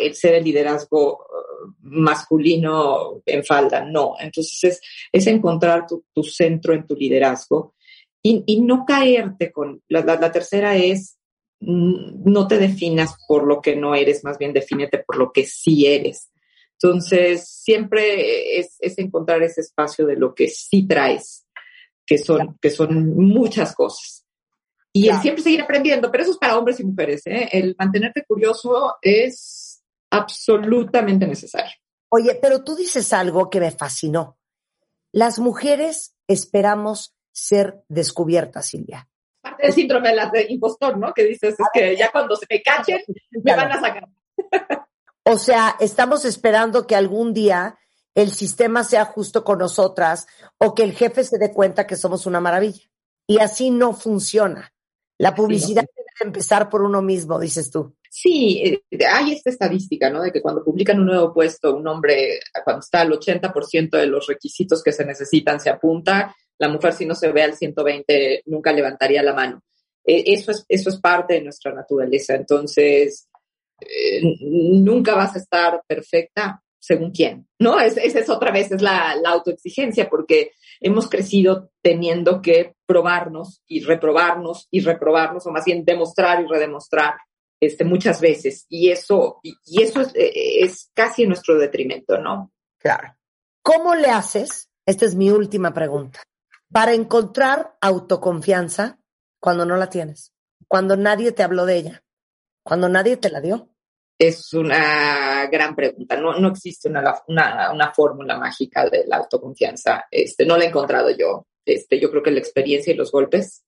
el ser el liderazgo uh, masculino en falda, no. Entonces, es, es encontrar tu, tu centro en tu liderazgo y, no caerte con, la, tercera es, mm, no te definas por lo que no eres, más bien defínete por lo que sí eres. Entonces, siempre es, encontrar ese espacio de lo que sí traes, que son, que son muchas cosas. Y el siempre seguir aprendiendo, pero eso es para hombres y mujeres. ¿eh? El mantenerte curioso es absolutamente necesario. Oye, pero tú dices algo que me fascinó. Las mujeres esperamos ser descubierta, Silvia. Parte del síndrome del impostor, ¿no? Que dices, es que ya cuando se me cachen, me van a sacar. *laughs* O sea, estamos esperando que algún día el sistema sea justo con nosotras o que el jefe se dé cuenta que somos una maravilla. Y así no funciona. La publicidad debe empezar por uno mismo, dices tú. Sí, eh, hay esta estadística, ¿no? De que cuando publican un nuevo puesto, un hombre, cuando está al 80% de los requisitos que se necesitan, se apunta la mujer si no se ve al 120 nunca levantaría la mano. Eh, eso, es, eso es parte de nuestra naturaleza. Entonces, eh, nunca vas a estar perfecta según quién, ¿no? esa es otra vez, es la, autoexigencia, porque hemos crecido teniendo que probarnos y reprobarnos y reprobarnos, o más bien demostrar y redemostrar este, muchas veces. Y eso, y, eso es, eh, es casi nuestro detrimento, ¿no? Claro. ¿Cómo le haces Esta es mi última pregunta. Para encontrar autoconfianza cuando no la tienes, cuando nadie te habló de ella, cuando nadie te la dio. Es una gran pregunta. No, no existe una, una, fórmula mágica de la autoconfianza. Este, no la he encontrado yo. Este, yo creo que la experiencia y los golpes.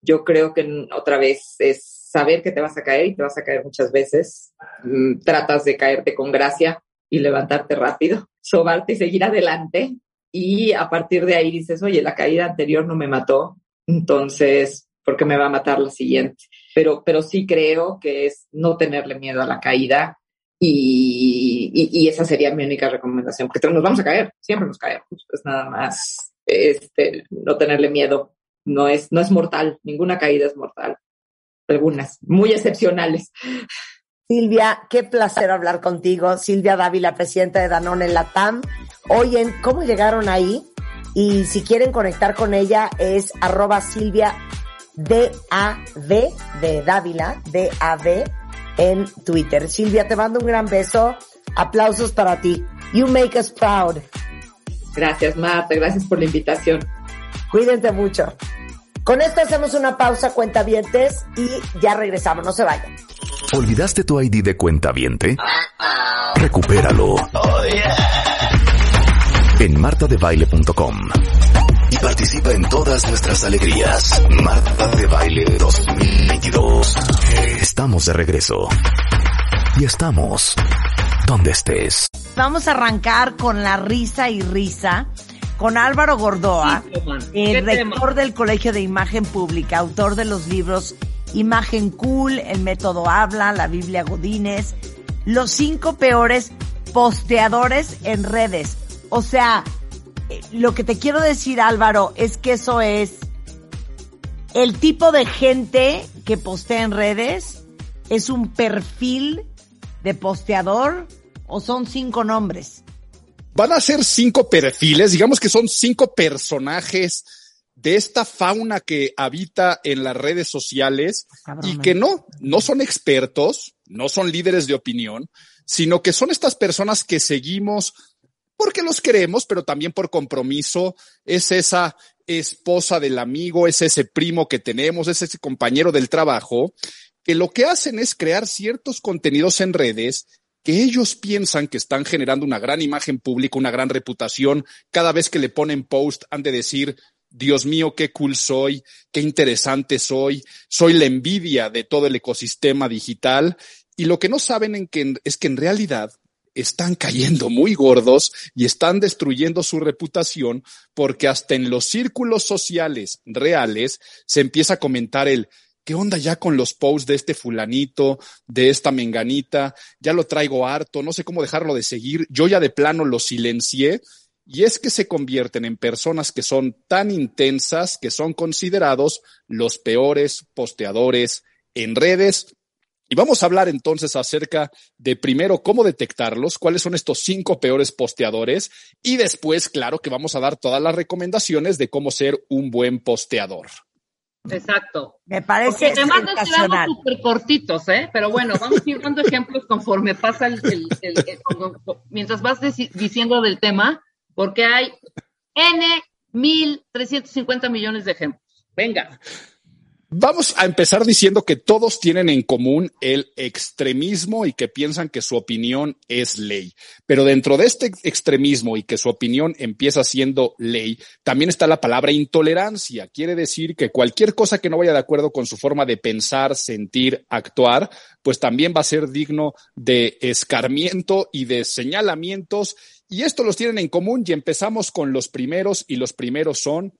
Yo creo que otra vez es saber que te vas a caer y te vas a caer muchas veces. Mm, tratas de caerte con gracia y levantarte rápido, *laughs* sobarte y seguir adelante. Y a partir de ahí dices, oye, la caída anterior no me mató, entonces, ¿por qué me va a matar la siguiente? Pero, pero sí creo que es no tenerle miedo a la caída y, y, esa sería mi única recomendación, porque nos vamos a caer, siempre nos caemos, pues nada más este, no tenerle miedo. No es, no es mortal, ninguna caída es mortal. Algunas, muy excepcionales. Silvia, qué placer hablar contigo. Silvia Dávila, presidenta de Danone en Latam. Oyen, ¿cómo llegaron ahí? Y si quieren conectar con ella es arroba Silvia D-A-V de Dávila, D-A-V en Twitter. Silvia, te mando un gran beso. Aplausos para ti. You make us proud. Gracias, Marta. Gracias por la invitación. Cuídense mucho. Con esto hacemos una pausa, cuentavientes, y ya regresamos. No se vayan. ¿Olvidaste tu ID de cuentaviente? Recupéralo. En martadebaile.com y participa en todas nuestras alegrías. Marta de Baile 2022. Estamos de regreso. Y estamos donde estés. Vamos a arrancar con la risa y risa con Álvaro Gordoa, el rector del Colegio de Imagen Pública, autor de los libros Imagen Cool, El Método Habla, La Biblia Godínez, los cinco peores posteadores en redes. O sea, eh, lo que te quiero decir Álvaro es que eso es el tipo de gente que postea en redes es un perfil de posteador o son cinco nombres. Van a ser cinco perfiles, digamos que son cinco personajes de esta fauna que habita en las redes sociales y que no, no son expertos, no son líderes de opinión, sino que son estas personas que seguimos porque los queremos, pero también por compromiso. Es esa esposa del amigo, es ese primo que tenemos, es ese compañero del trabajo, que lo que hacen es crear ciertos contenidos en redes que ellos piensan que están generando una gran imagen pública, una gran reputación. Cada vez que le ponen post han de decir, Dios mío, qué cool soy, qué interesante soy, soy la envidia de todo el ecosistema digital. Y lo que no saben es que en realidad están cayendo muy gordos y están destruyendo su reputación porque hasta en los círculos sociales reales se empieza a comentar el ¿Qué onda ya con los posts de este fulanito, de esta menganita? Ya lo traigo harto, no sé cómo dejarlo de seguir. Yo ya de plano lo silencié y es que se convierten en personas que son tan intensas que son considerados los peores posteadores en redes. Y vamos a hablar entonces acerca de primero cómo detectarlos, cuáles son estos cinco peores posteadores y después, claro, que vamos a dar todas las recomendaciones de cómo ser un buen posteador. Exacto. Me parece Porque además nos quedamos súper cortitos, ¿eh? Pero bueno, vamos a ir dando ejemplos conforme pasa el, mientras vas diciendo del tema, porque hay N mil trescientos cincuenta millones de ejemplos. Venga. Vamos a empezar diciendo que todos tienen en común el extremismo y que piensan que su opinión es ley. Pero dentro de este extremismo y que su opinión empieza siendo ley, también está la palabra intolerancia. Quiere decir que cualquier cosa que no vaya de acuerdo con su forma de pensar, sentir, actuar, pues también va a ser digno de escarmiento y de señalamientos. Y esto los tienen en común y empezamos con los primeros y los primeros son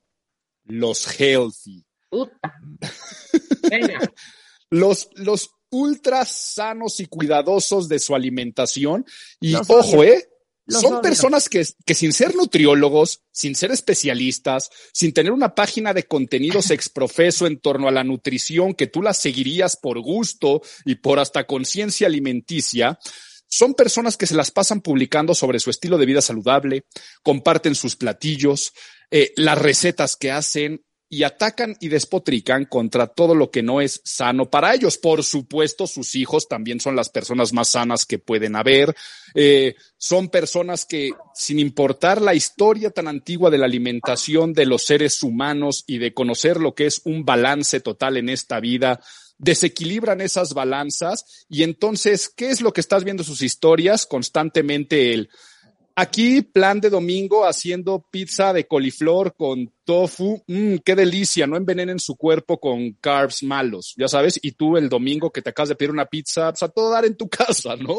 los healthy. *laughs* los, los ultra sanos y cuidadosos de su alimentación. Y ojo, ¿eh? Son personas que, que sin ser nutriólogos, sin ser especialistas, sin tener una página de contenidos *laughs* exprofeso en torno a la nutrición que tú la seguirías por gusto y por hasta conciencia alimenticia, son personas que se las pasan publicando sobre su estilo de vida saludable, comparten sus platillos, eh, las recetas que hacen, y atacan y despotrican contra todo lo que no es sano para ellos. Por supuesto, sus hijos también son las personas más sanas que pueden haber. Eh, son personas que, sin importar la historia tan antigua de la alimentación de los seres humanos y de conocer lo que es un balance total en esta vida, desequilibran esas balanzas y entonces, ¿qué es lo que estás viendo sus historias? Constantemente el Aquí, plan de domingo, haciendo pizza de coliflor con tofu. Mmm, qué delicia, no envenenen su cuerpo con carbs malos, ya sabes. Y tú el domingo que te acabas de pedir una pizza, pues a todo dar en tu *laughs* casa, ¿no?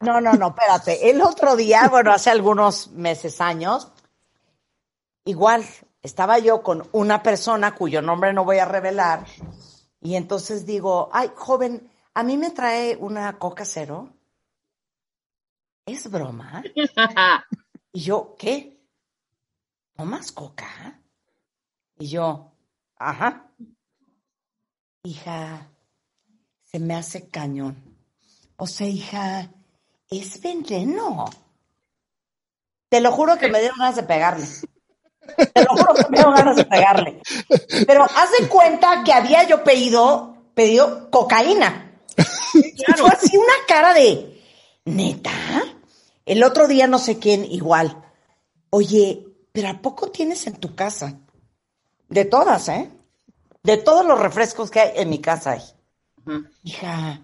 No, no, no, espérate. El otro día, bueno, hace algunos meses, años, igual estaba yo con una persona cuyo nombre no voy a revelar. Y entonces digo, ay, joven, a mí me trae una coca cero. ¿es broma? y yo, ¿qué? ¿Tomas coca? Y yo, ajá. Hija, se me hace cañón. O sea, hija, es veneno. Te lo juro que me dieron ganas de pegarle. Te lo juro que me dieron ganas de pegarle. Pero haz de cuenta que había yo pedido, pedido cocaína. Claro. así una cara de, ¿neta? El otro día no sé quién igual. Oye, pero ¿a poco tienes en tu casa? De todas, ¿eh? De todos los refrescos que hay en mi casa hay. Hija,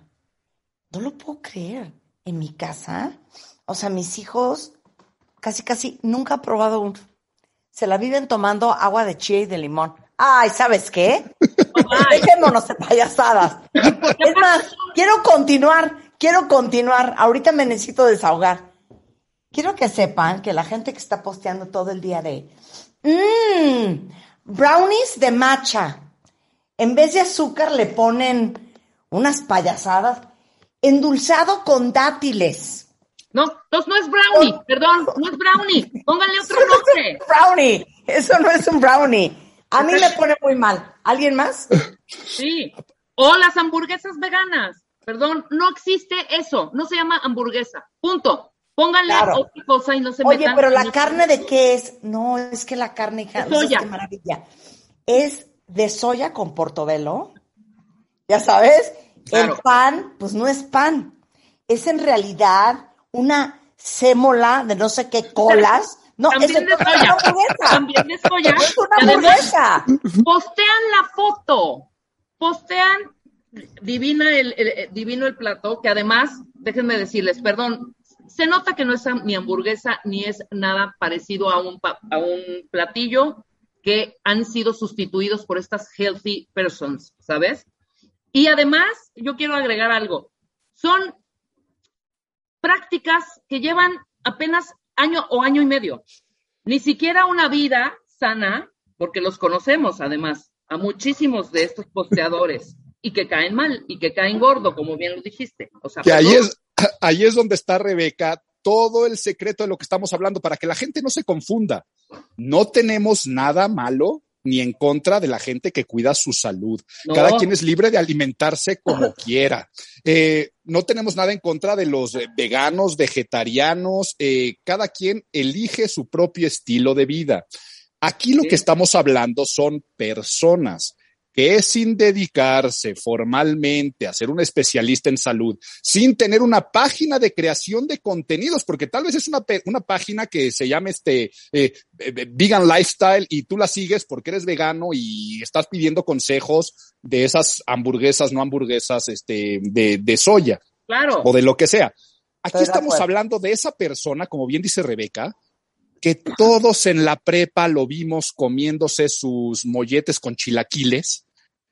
no lo puedo creer. En mi casa, o sea, mis hijos casi, casi nunca han probado uno. Se la viven tomando agua de chía y de limón. Ay, ¿sabes qué? *laughs* Dejémonos de payasadas. Es más, quiero continuar, quiero continuar. Ahorita me necesito desahogar. Quiero que sepan que la gente que está posteando todo el día de mmm, brownies de matcha. En vez de azúcar le ponen unas payasadas. Endulzado con dátiles. No, entonces no es brownie, perdón, no es brownie. Pónganle otro nombre. brownie, eso no es un brownie. A mí me *laughs* pone muy mal. ¿Alguien más? Sí. O las hamburguesas veganas. Perdón, no existe eso. No se llama hamburguesa. Punto. Pónganle otra cosa y no se Oye, pero la carne de qué es? No, es que la carne, hija, no qué maravilla. Es de soya con portobelo. Ya sabes, el pan, pues no es pan. Es en realidad una sémola de no sé qué colas. No, es de soya. También de soya. Es una hamburguesa. Postean la foto. Postean divina el, el, divino el plato, que además, déjenme decirles, perdón, se nota que no es ni hamburguesa ni es nada parecido a un, a un platillo que han sido sustituidos por estas healthy persons, ¿sabes? Y además, yo quiero agregar algo. Son prácticas que llevan apenas año o año y medio. Ni siquiera una vida sana, porque los conocemos además, a muchísimos de estos posteadores, y que caen mal, y que caen gordo, como bien lo dijiste. O sea, que ahí es, *clears throat* ahí es donde está Rebeca, todo el secreto de lo que estamos hablando para que la gente no se confunda. No tenemos nada malo ni en contra de la gente que cuida su salud. Cada quien es libre de alimentarse como quiera. Eh, no tenemos nada en contra de los veganos, vegetarianos. Eh, cada quien elige su propio estilo de vida. Aquí lo que estamos hablando son personas que sin dedicarse formalmente a ser un especialista en salud, sin tener una página de creación de contenidos, porque tal vez es una, una página que se llama este eh, eh, Vegan Lifestyle y tú la sigues porque eres vegano y estás pidiendo consejos de esas hamburguesas, no hamburguesas, este, de, de soya. Claro. O de lo que sea. Aquí estamos hablando de esa persona, como bien dice Rebeca, que todos en la prepa lo vimos comiéndose sus molletes con chilaquiles.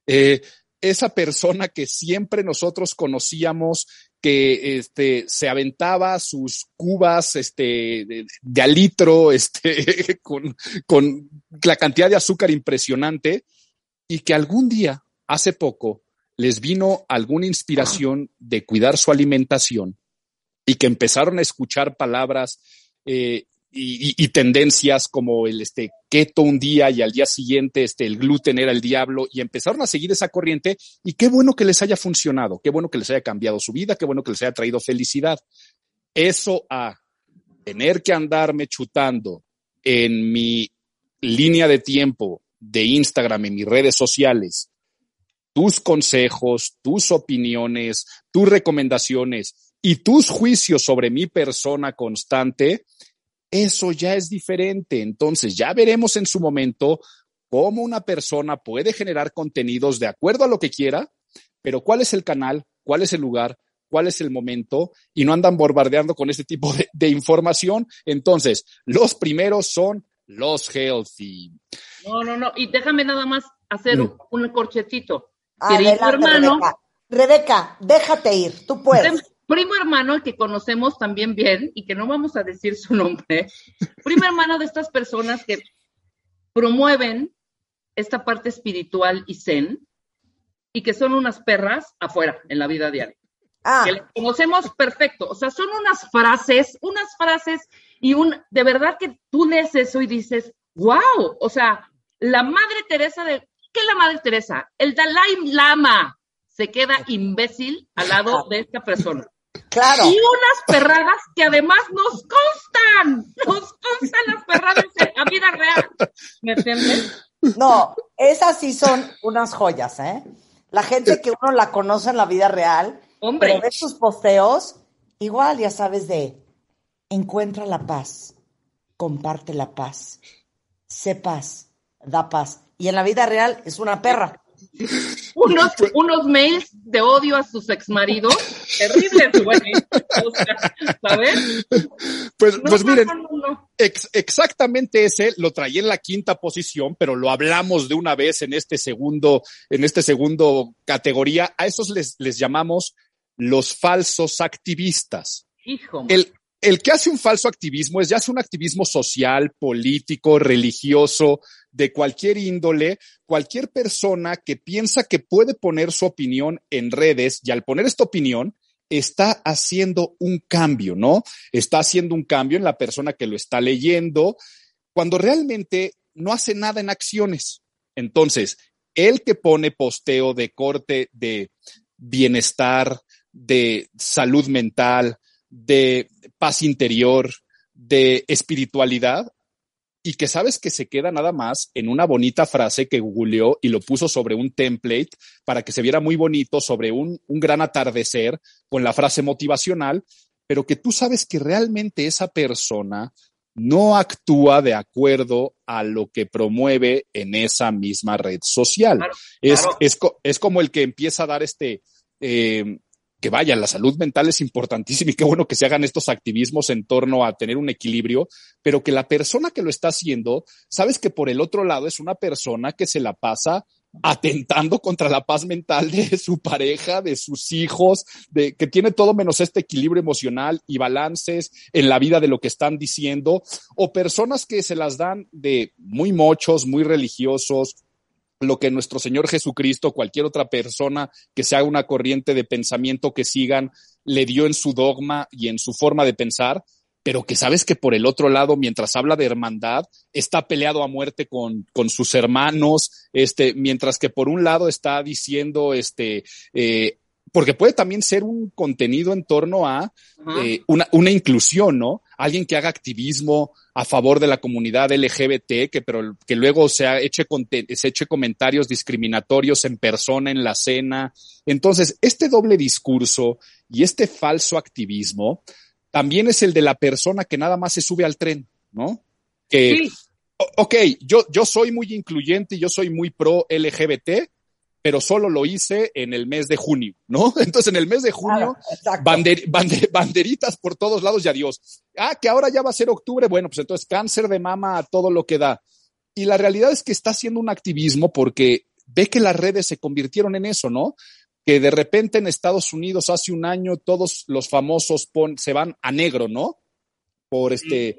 Eh, esa persona que siempre nosotros conocíamos que este, se aventaba sus cubas este, de, de litro *laughs* este, con, con la cantidad de azúcar impresionante y que algún día, hace poco, les vino alguna inspiración de cuidar su alimentación y que empezaron a escuchar palabras eh, y, tendencias como el este, keto un día y al día siguiente este, el gluten era el diablo y empezaron a seguir esa corriente y qué bueno que les haya funcionado, qué bueno que les haya cambiado su vida, qué bueno que les haya traído felicidad. Eso a tener que andarme chutando en mi línea de tiempo de Instagram en mis redes sociales tus consejos, tus opiniones, tus recomendaciones y tus juicios sobre mi persona constante, eso ya es diferente. Entonces ya veremos en su momento cómo una persona puede generar contenidos de acuerdo a lo que quiera, pero cuál es el canal, cuál es el lugar, cuál es el momento y no andan bombardeando con este tipo de, información. Entonces, los primeros son los healthy. No, no, no. Y déjame nada más hacer mm. un, corchetito. Adelante, hermano, Rebeca. déjate ir, tú puedes. Primo hermano que conocemos también bien y que no vamos a decir su nombre. *laughs* Primo hermano de estas personas que promueven esta parte espiritual y zen y que son unas perras afuera en la vida diaria. Ah. Que conocemos perfecto, o sea, son unas frases, unas frases y un, de verdad que tú lees eso y dices, wow, o sea, la Madre Teresa de, ¿qué es la Madre Teresa? El Dalai Lama se queda imbécil al lado de esta persona. Claro. Y unas perradas que además nos constan, nos constan las perradas en la vida real. ¿Me entiendes? No, esas sí son unas joyas, ¿eh? La gente que uno la conoce en la vida real, Hombre. pero ve sus posteos, igual ya sabes de encuentra la paz, comparte la paz, sé paz, da paz. Y en la vida real es una perra. Unos, unos mails de odio a sus exmaridos, terribles, *laughs* güey. ¿Sabes? Pues, pues miren, exactamente ese lo traía en la quinta posición, pero lo hablamos de una vez en este segundo, en este segundo categoría. A esos les, les llamamos los falsos activistas. Hijo. El, el que hace un falso activismo es ya hace un activismo social, político, religioso, de cualquier índole, cualquier persona que piensa que puede poner su opinión en redes y al poner esta opinión está haciendo un cambio, ¿no? Está haciendo un cambio en la persona que lo está leyendo, cuando realmente no hace nada en acciones. Entonces, el que pone posteo de corte de bienestar, de salud mental, de paz interior, de espiritualidad, y que sabes que se queda nada más en una bonita frase que googleó y lo puso sobre un template para que se viera muy bonito sobre un, un gran atardecer con la frase motivacional, pero que tú sabes que realmente esa persona no actúa de acuerdo a lo que promueve en esa misma red social. es, Es, es, como el que empieza a dar este, eh, que vaya, la salud mental es importantísima y qué bueno que se hagan estos activismos en torno a tener un equilibrio, pero que la persona que lo está haciendo, sabes que por el otro lado es una persona que se la pasa atentando contra la paz mental de *laughs* su pareja, de sus hijos, de que tiene todo menos este equilibrio emocional y balances en la vida de lo que están diciendo, o personas que se las dan de muy mochos, muy religiosos, lo que nuestro Señor Jesucristo, cualquier otra persona que se haga una corriente de pensamiento que sigan, le dio en su dogma y en su forma de pensar, pero que sabes que por el otro lado, mientras habla de hermandad, está peleado a muerte con, con sus hermanos, este, mientras que por un lado está diciendo, este, eh, porque puede también ser un contenido en torno a eh, una, una, inclusión, ¿no? Alguien que haga activismo a favor de la comunidad LGBT, que, pero que luego se, ha eche, se eche comentarios discriminatorios en persona, en la cena. Entonces, este doble discurso y este falso activismo también es el de la persona que nada más se sube al tren, ¿no? Que, ok, yo, yo soy muy incluyente, yo soy muy pro LGBT, pero solo lo hice en el mes de junio, ¿no? *laughs* Entonces en el mes de junio, banderitas por todos lados y adiós. Ah, que ahora ya va a ser octubre, bueno, pues entonces cáncer de mama a todo lo que da. Y la realidad es que está haciendo un activismo porque ve que las redes se convirtieron en eso, ¿no? Que de repente en Estados Unidos hace un año todos los famosos se van a negro, ¿no? Por este,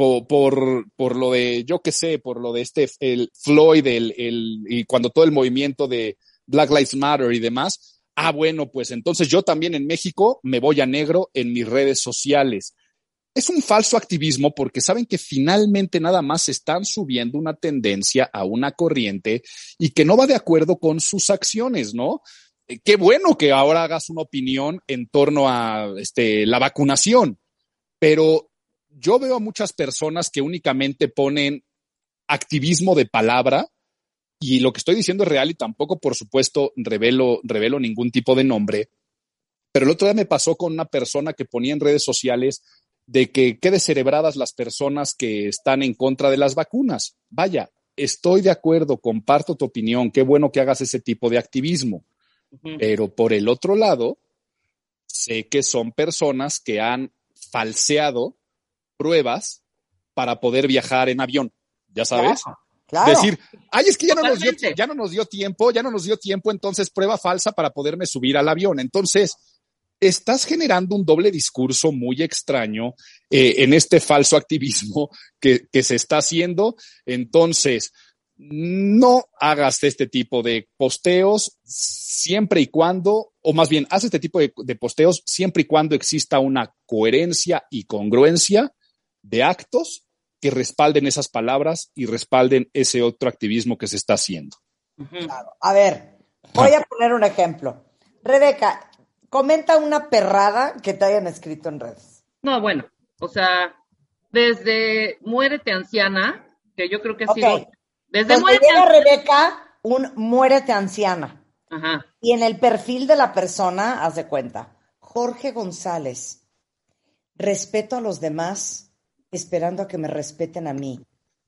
por, por, lo de, yo qué sé, por lo de este, el Floyd, el, el, y cuando todo el movimiento de Black Lives Matter y demás, ah, bueno, pues entonces yo también en México me voy a negro en mis redes sociales. Es un falso activismo porque saben que finalmente nada más están subiendo una tendencia a una corriente y que no va de acuerdo con sus acciones, ¿no? Eh, qué bueno que ahora hagas una opinión en torno a este, la vacunación, pero yo veo a muchas personas que únicamente ponen activismo de palabra y lo que estoy diciendo es real y tampoco, por supuesto, revelo, revelo ningún tipo de nombre. Pero el otro día me pasó con una persona que ponía en redes sociales de que qué descerebradas las personas que están en contra de las vacunas. Vaya, estoy de acuerdo, comparto tu opinión, qué bueno que hagas ese tipo de activismo. Pero por el otro lado, sé que son personas que han falseado pruebas para poder viajar en avión, ya sabes. Decir, ay, es que ya no, nos dio, ya no nos dio tiempo, ya no nos dio tiempo, entonces prueba falsa para poderme subir al avión. Entonces, estás generando un doble discurso muy extraño eh, en este falso activismo que, que se está haciendo. Entonces, no hagas este tipo de posteos siempre y cuando, o más bien, haz este tipo de, de, posteos siempre y cuando exista una coherencia y congruencia de actos que respalden esas palabras y respalden ese otro activismo que se está haciendo. Claro. A ver, voy a poner un ejemplo. Rebeca, comenta una perrada que te hayan escrito en redes. No, bueno, o sea, desde Muérete Anciana, que yo creo que ha sido... Desde Muérete Anciana. Rebeca, un Muérete Anciana. Ajá. Y en el perfil de la persona, haz de cuenta, Jorge González, respeto a los demás esperando a que me respeten a mí.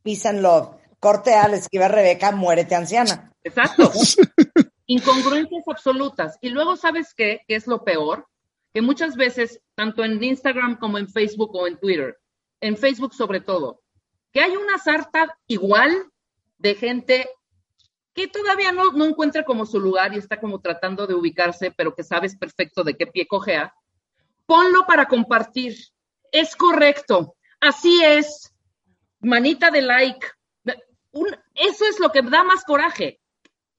Peace and love. Corte A, le escribe a Rebeca, muérete anciana. Exacto. *laughs* Incongruencias absolutas. Y luego, ¿sabes qué? ¿Qué es lo peor? Que muchas veces, tanto en Instagram como en Facebook o en Twitter, en Facebook sobre todo, que hay una sarta igual de gente que todavía no, no encuentra como su lugar y está como tratando de ubicarse, pero que sabes perfecto de qué pie cojea, ponlo para compartir. Es correcto así es, manita de like. eso es lo que da más coraje,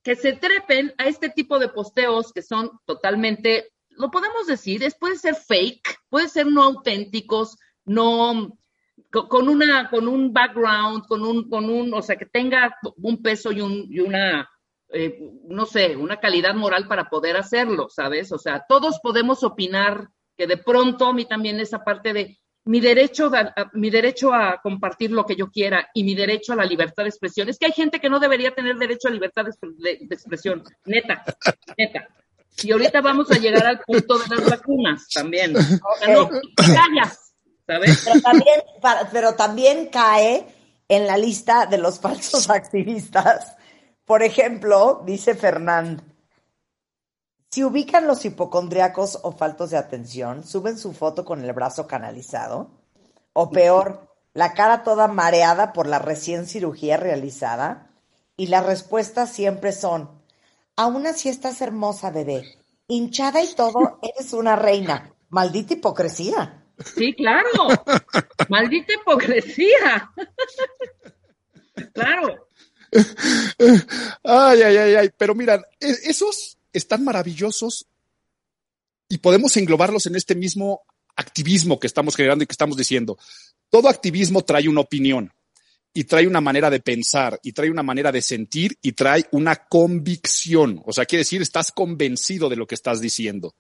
que se trepen a este tipo de posteos que son totalmente, lo podemos decir, es, puede ser fake, puede ser no auténticos, no con una con un background, con un con un, o sea, que tenga un peso y un y una eh, no sé, una calidad moral para poder hacerlo, ¿sabes? O sea, todos podemos opinar que de pronto a mí también esa parte de mi derecho, a, mi derecho a compartir lo que yo quiera y mi derecho a la libertad de expresión. Es que hay gente que no debería tener derecho a libertad de, expresión, neta, neta. Y ahorita vamos a llegar al punto de las vacunas también. no, callas, ¿sabes? Pero también, pero también cae en la lista de los falsos *laughs* activistas. Por ejemplo, dice Fernand, si ubican los hipocondriacos o faltos de atención, suben su foto con el brazo canalizado, o peor, la cara toda mareada por la recién cirugía realizada, y las respuestas siempre son, aún así estás hermosa, bebé, hinchada y todo, *laughs* eres una reina. Maldita hipocresía. Sí, claro. Maldita hipocresía. claro. *laughs* Ay, ay, ay, ay. Pero miran, e-, esos están maravillosos y podemos englobarlos en este mismo activismo que estamos generando y que estamos diciendo. Todo activismo trae una opinión y trae una manera de pensar y trae una manera de sentir y trae una convicción. O sea, quiere decir, estás convencido de lo que estás diciendo.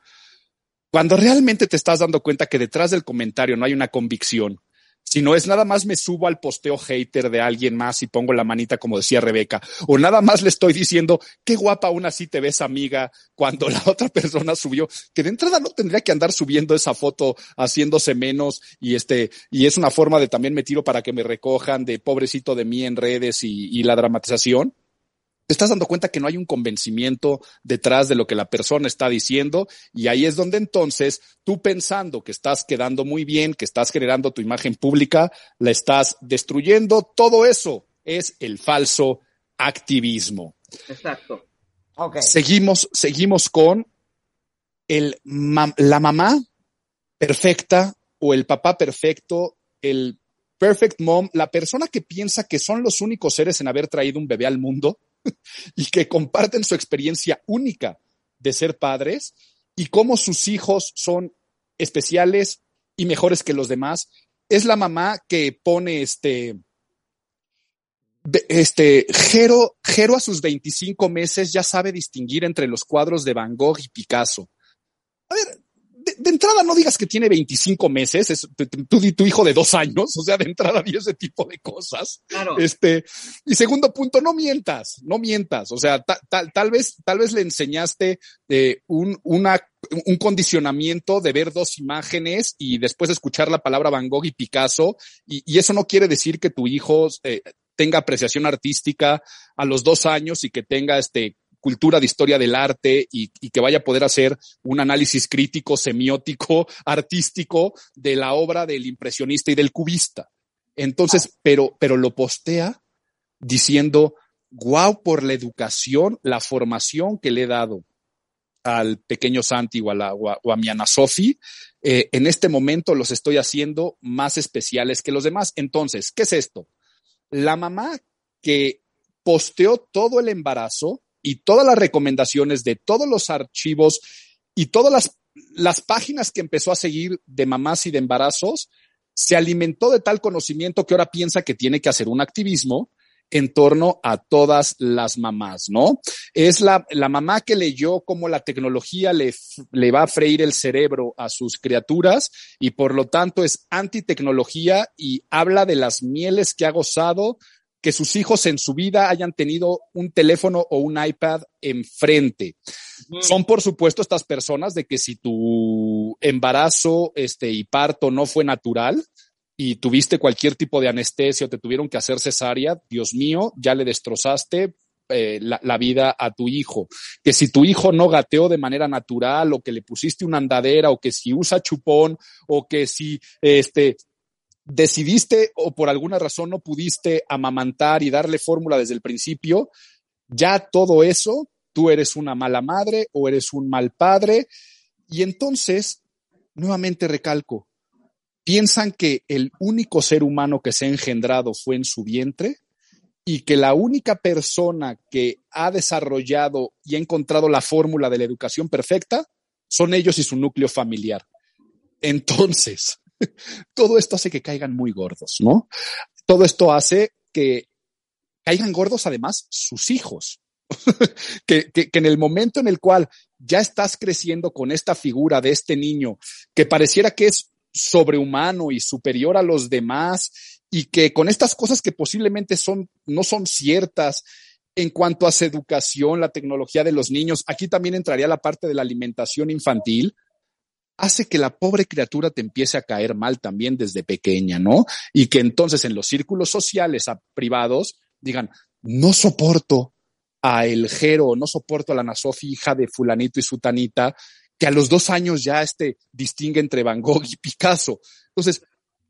Cuando realmente te estás dando cuenta que detrás del comentario no hay una convicción, si no es nada más me subo al posteo hater de alguien más y pongo la manita como decía Rebeca, o nada más le estoy diciendo qué guapa aún así te ves amiga cuando la *laughs* otra persona subió, que de entrada no tendría que andar subiendo esa foto haciéndose menos y este, y es una forma de también me tiro para que me recojan de pobrecito de mí en redes y, y la dramatización te estás dando cuenta que no hay un convencimiento detrás de lo que la persona está diciendo y ahí es donde entonces tú pensando que estás quedando muy bien, que estás generando tu imagen pública, la estás destruyendo. Todo eso es el falso activismo. Exacto. Okay. Seguimos, seguimos con el, la mamá perfecta o el papá perfecto, el perfect mom, la persona que piensa que son los únicos seres en haber traído un bebé al mundo *laughs* y que comparten su experiencia única de ser padres y cómo sus hijos son especiales y mejores que los demás. Es la mamá que pone este, este, Jero, Jero a sus 25 meses ya sabe distinguir entre los cuadros de Van Gogh y Picasso. A ver, de, entrada no digas que tiene 25 meses, es tú y tu hijo de dos años, o sea, de entrada di ese tipo de cosas. Claro. Este, y segundo punto, no mientas, no mientas, o sea, tal vez, tal vez le enseñaste eh, un, una, un condicionamiento de ver dos imágenes y después escuchar la palabra Van Gogh y Picasso, y, y eso no quiere decir que tu hijo eh, tenga apreciación artística a los dos años y que tenga este cultura de historia del arte y, que vaya a poder hacer un análisis crítico, semiótico, *laughs* artístico de la obra del impresionista y del cubista. Entonces, pero, pero lo postea diciendo, guau por la educación, la formación que le he dado al pequeño Santi o a, la, o a, mi Ana Sofi, eh, en este momento los estoy haciendo más especiales que los demás. Entonces, ¿qué es esto? La mamá que posteó todo el embarazo y todas las recomendaciones de todos los archivos y todas las, las páginas que empezó a seguir de mamás y de embarazos, se alimentó de tal conocimiento que ahora piensa que tiene que hacer un activismo en torno a todas las mamás, ¿no? Es la, la mamá que leyó cómo la tecnología le, le va a freír el cerebro a sus criaturas y por lo tanto es antitecnología y habla de las mieles que ha gozado que sus hijos en su vida hayan tenido un teléfono o un iPad enfrente. Son, por supuesto, estas personas de que si tu embarazo este, y parto no fue natural y tuviste cualquier tipo de anestesia o te tuvieron que hacer cesárea, Dios mío, ya le destrozaste eh, la, la, vida a tu hijo. Que si tu hijo no gateó de manera natural o que le pusiste una andadera o que si usa chupón o que si este decidiste o por alguna razón no pudiste amamantar y darle fórmula desde el principio, ya todo eso, tú eres una mala madre o eres un mal padre. Y entonces, nuevamente recalco, piensan que el único ser humano que se ha engendrado fue en su vientre y que la única persona que ha desarrollado y ha encontrado la fórmula de la educación perfecta son ellos y su núcleo familiar. Entonces, *laughs* todo esto hace que caigan muy gordos, ¿no? Todo esto hace que caigan gordos además sus hijos. *laughs* que, que, que, en el momento en el cual ya estás creciendo con esta figura de este niño que pareciera que es sobrehumano y superior a los demás y que con estas cosas que posiblemente son, no son ciertas en cuanto a su educación, la tecnología de los niños, aquí también entraría la parte de la alimentación infantil, hace que la pobre criatura te empiece a caer mal también desde pequeña, ¿no? Y que entonces en los círculos sociales a privados digan, no soporto a el Jero, no soporto a la Nasofi, hija de fulanito y sutanita, que a los dos años ya este distingue entre Van Gogh y Picasso. Entonces,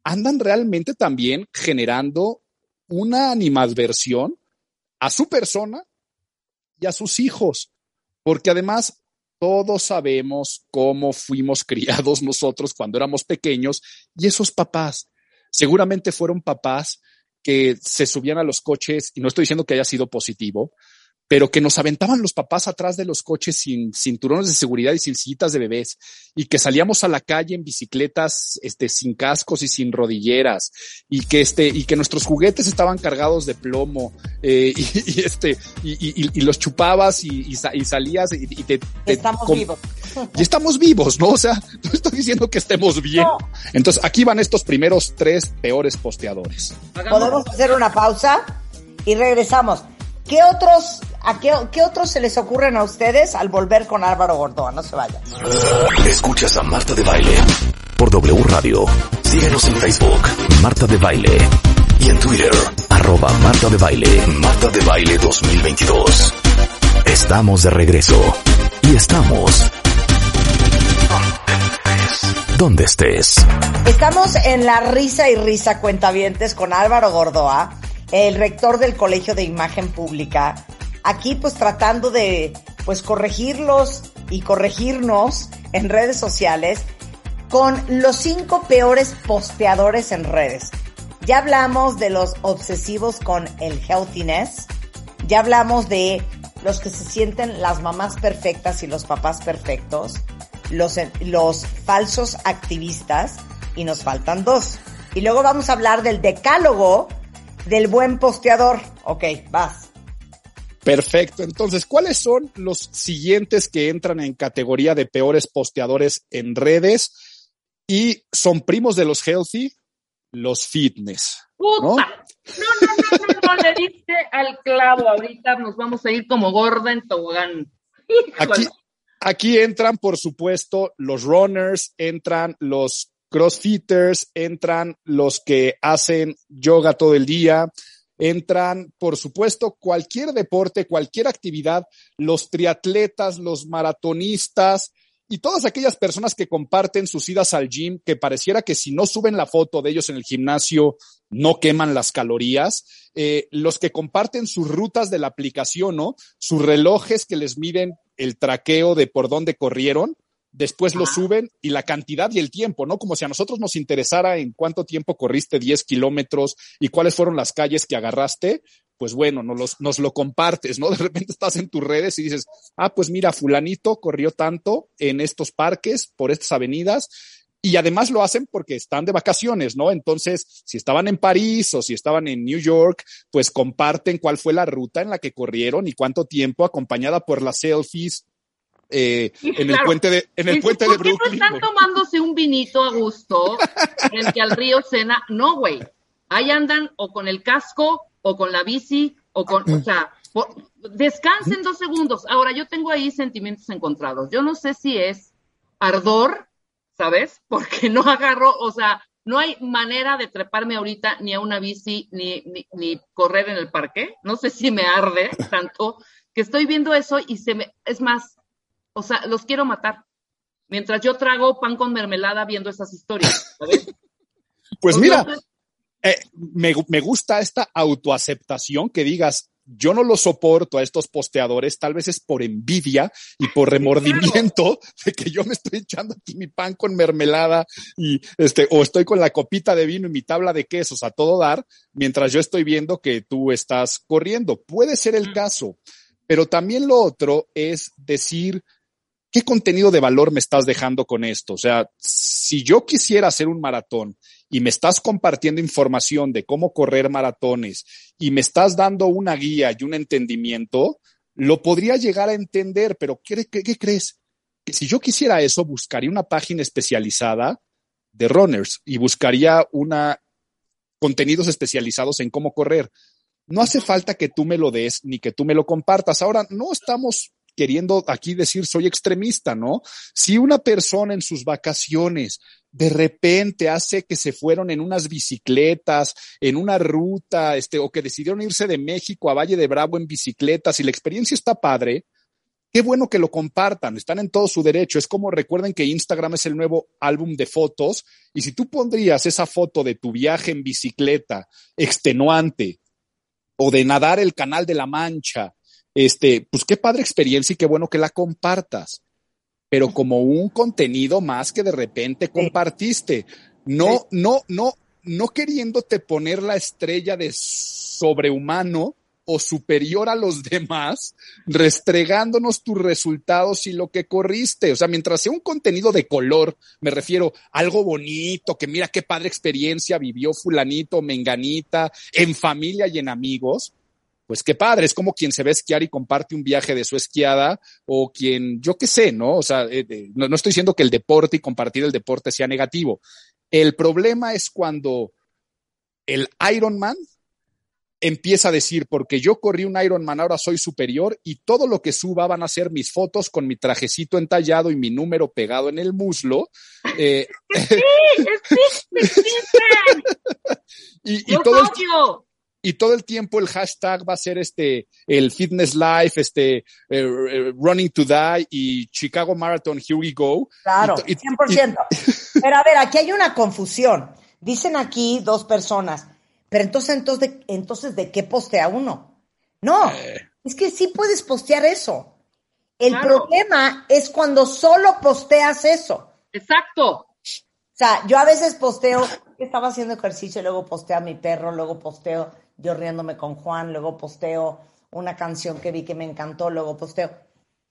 andan realmente también generando una animadversión a su persona y a sus hijos, porque además todos sabemos cómo fuimos *laughs* criados nosotros cuando éramos pequeños y esos papás seguramente fueron papás que se subían a los coches, y no estoy diciendo que haya sido positivo, pero que nos aventaban los papás atrás de los coches sin cinturones de seguridad y sin sillitas de bebés y que salíamos a la calle en bicicletas este sin cascos y sin rodilleras y que este y que nuestros juguetes estaban cargados de plomo eh, *laughs* y, este y, los chupabas y, salías y, te, estamos vivos. *laughs* y estamos vivos no o sea *laughs* no estoy diciendo que estemos bien. Entonces aquí van estos primeros tres peores posteadores. Podemos hacer una pausa y regresamos ¿Qué otros, a qué, qué, otros se les ocurren a ustedes al volver con Álvaro Gordoa? No se vayan. Escuchas a Marta de Baile por W Radio. Síguenos en Facebook, Marta de Baile. Y en Twitter, arroba Marta de Baile, Marta de Baile 2022. Estamos de regreso. Y estamos donde estés. Estamos en la risa y risa cuentavientes con Álvaro Gordoa el rector del Colegio de Imagen Pública, aquí pues tratando de pues corregirlos y corregirnos en redes sociales con los cinco peores posteadores en redes. Ya hablamos de los obsesivos con el healthiness, ya hablamos de los que se sienten las mamás perfectas y los papás perfectos, los, los falsos activistas y nos faltan dos. Y luego vamos a hablar del decálogo del buen posteador. Ok, vas. Perfecto. Entonces, ¿cuáles son los siguientes que entran en categoría de peores posteadores en redes? Y son primos de los healthy, los fitness. ¡Puta! No, no, no, no, no, le diste al clavo. Ahorita nos vamos a ir como gorda en tobogán. Aquí, aquí entran, por supuesto, los runners, entran los crossfitters, entran los que hacen yoga todo el día, entran, por supuesto, cualquier deporte, cualquier actividad, los triatletas, los maratonistas y todas aquellas personas que comparten sus idas al gym, que pareciera que si no suben la foto de ellos en el gimnasio, no queman las calorías, eh, los que comparten sus rutas de la aplicación, ¿no? Sus relojes que les miden el traqueo de por dónde corrieron, después lo suben y la cantidad y el tiempo, ¿no? Como si a nosotros nos interesara en cuánto tiempo corriste 10 kilómetros y cuáles fueron las calles que agarraste, pues bueno, nos, nos lo compartes, ¿no? *laughs* De repente estás en tus redes y dices, ah, pues mira, fulanito corrió tanto en estos parques, por estas avenidas, y además lo hacen porque están de vacaciones, ¿no? Entonces, si estaban en París o si estaban en New York, pues comparten cuál fue la ruta en la que corrieron y cuánto tiempo acompañada por las selfies eh, en, el puente de, en el puente de Brooklyn. ¿Por qué no están tomándose un vinito a gusto frente al río Sena? No, güey. Ahí andan o con el casco o con la bici o con, o sea, descansen dos segundos. Ahora, yo tengo ahí sentimientos encontrados. Yo no sé si es ardor, ¿sabes? *laughs* Porque no agarro, o sea, no hay manera de treparme ahorita ni a una bici ni, ni, ni correr en el parque. No sé si me arde tanto que estoy viendo eso y se me, es más, o sea, los quiero matar. Mientras yo trago pan con mermelada viendo esas historias, ¿sabes? *laughs* Pues mira, eh, me, me gusta esta autoaceptación que digas, yo no lo soporto a estos posteadores, tal vez es por envidia y por *laughs* remordimiento de que yo me estoy echando aquí mi pan con mermelada y este, o estoy con la copita de vino y mi tabla de quesos a todo dar, mientras yo estoy viendo que tú estás corriendo. Puede ser el caso, pero también lo otro es decir, ¿qué contenido de valor me estás dejando con esto? O sea, si yo quisiera hacer un maratón y me estás compartiendo información de cómo correr maratones y me estás dando una guía y un entendimiento, lo podría llegar a entender, pero ¿qué, crees? Que si yo quisiera eso, buscaría una página especializada de runners y buscaría una contenidos especializados en cómo correr. No hace falta que tú me lo des ni que tú me lo compartas. Ahora, no estamos queriendo aquí decir soy extremista, ¿no? Si una persona en sus vacaciones de repente hace que se fueron en unas bicicletas, en una ruta, este, o que decidieron irse de México a Valle de Bravo en bicicletas y la experiencia está padre, qué bueno que lo compartan, están en todo su derecho. Es como recuerden que Instagram es el nuevo álbum de fotos y si tú pondrías esa foto de tu viaje en bicicleta extenuante o de nadar el canal de la Mancha este, pues qué padre experiencia y qué bueno que la compartas, pero como un contenido más que de repente compartiste, no, no, no, no queriéndote poner la estrella de sobrehumano o superior a los *laughs* demás, restregándonos tus resultados y lo que corriste. O sea, mientras sea un contenido de color, me refiero a algo bonito, que mira qué padre experiencia vivió fulanito, menganita, en familia y en amigos, pues qué padre, es como quien se ve esquiar y comparte un viaje de su esquiada o quien, yo qué sé, ¿no? O sea, eh, no, no, estoy diciendo que el deporte y compartir el deporte sea negativo. El problema es cuando el Ironman empieza a decir, porque yo corrí un Ironman, ahora soy superior y todo lo que suba van a ser mis fotos con mi trajecito entallado y mi número pegado en el muslo. Eh, *laughs* y, y todo el, y todo el tiempo el hashtag va a ser este, el fitness life, este, eh, eh, running to die y Chicago Marathon, here we go. Claro, 100%. *laughs* pero a ver, aquí hay una confusión. Dicen aquí dos personas, pero entonces, entonces, ¿de, entonces, ¿de qué postea uno? No, eh. es que sí puedes postear eso. El problema es cuando solo posteas eso. Exacto. O sea, yo a veces posteo estaba haciendo ejercicio, luego posteo a mi perro, luego posteo yo riéndome con Juan, luego posteo una canción que vi que me encantó, luego posteo.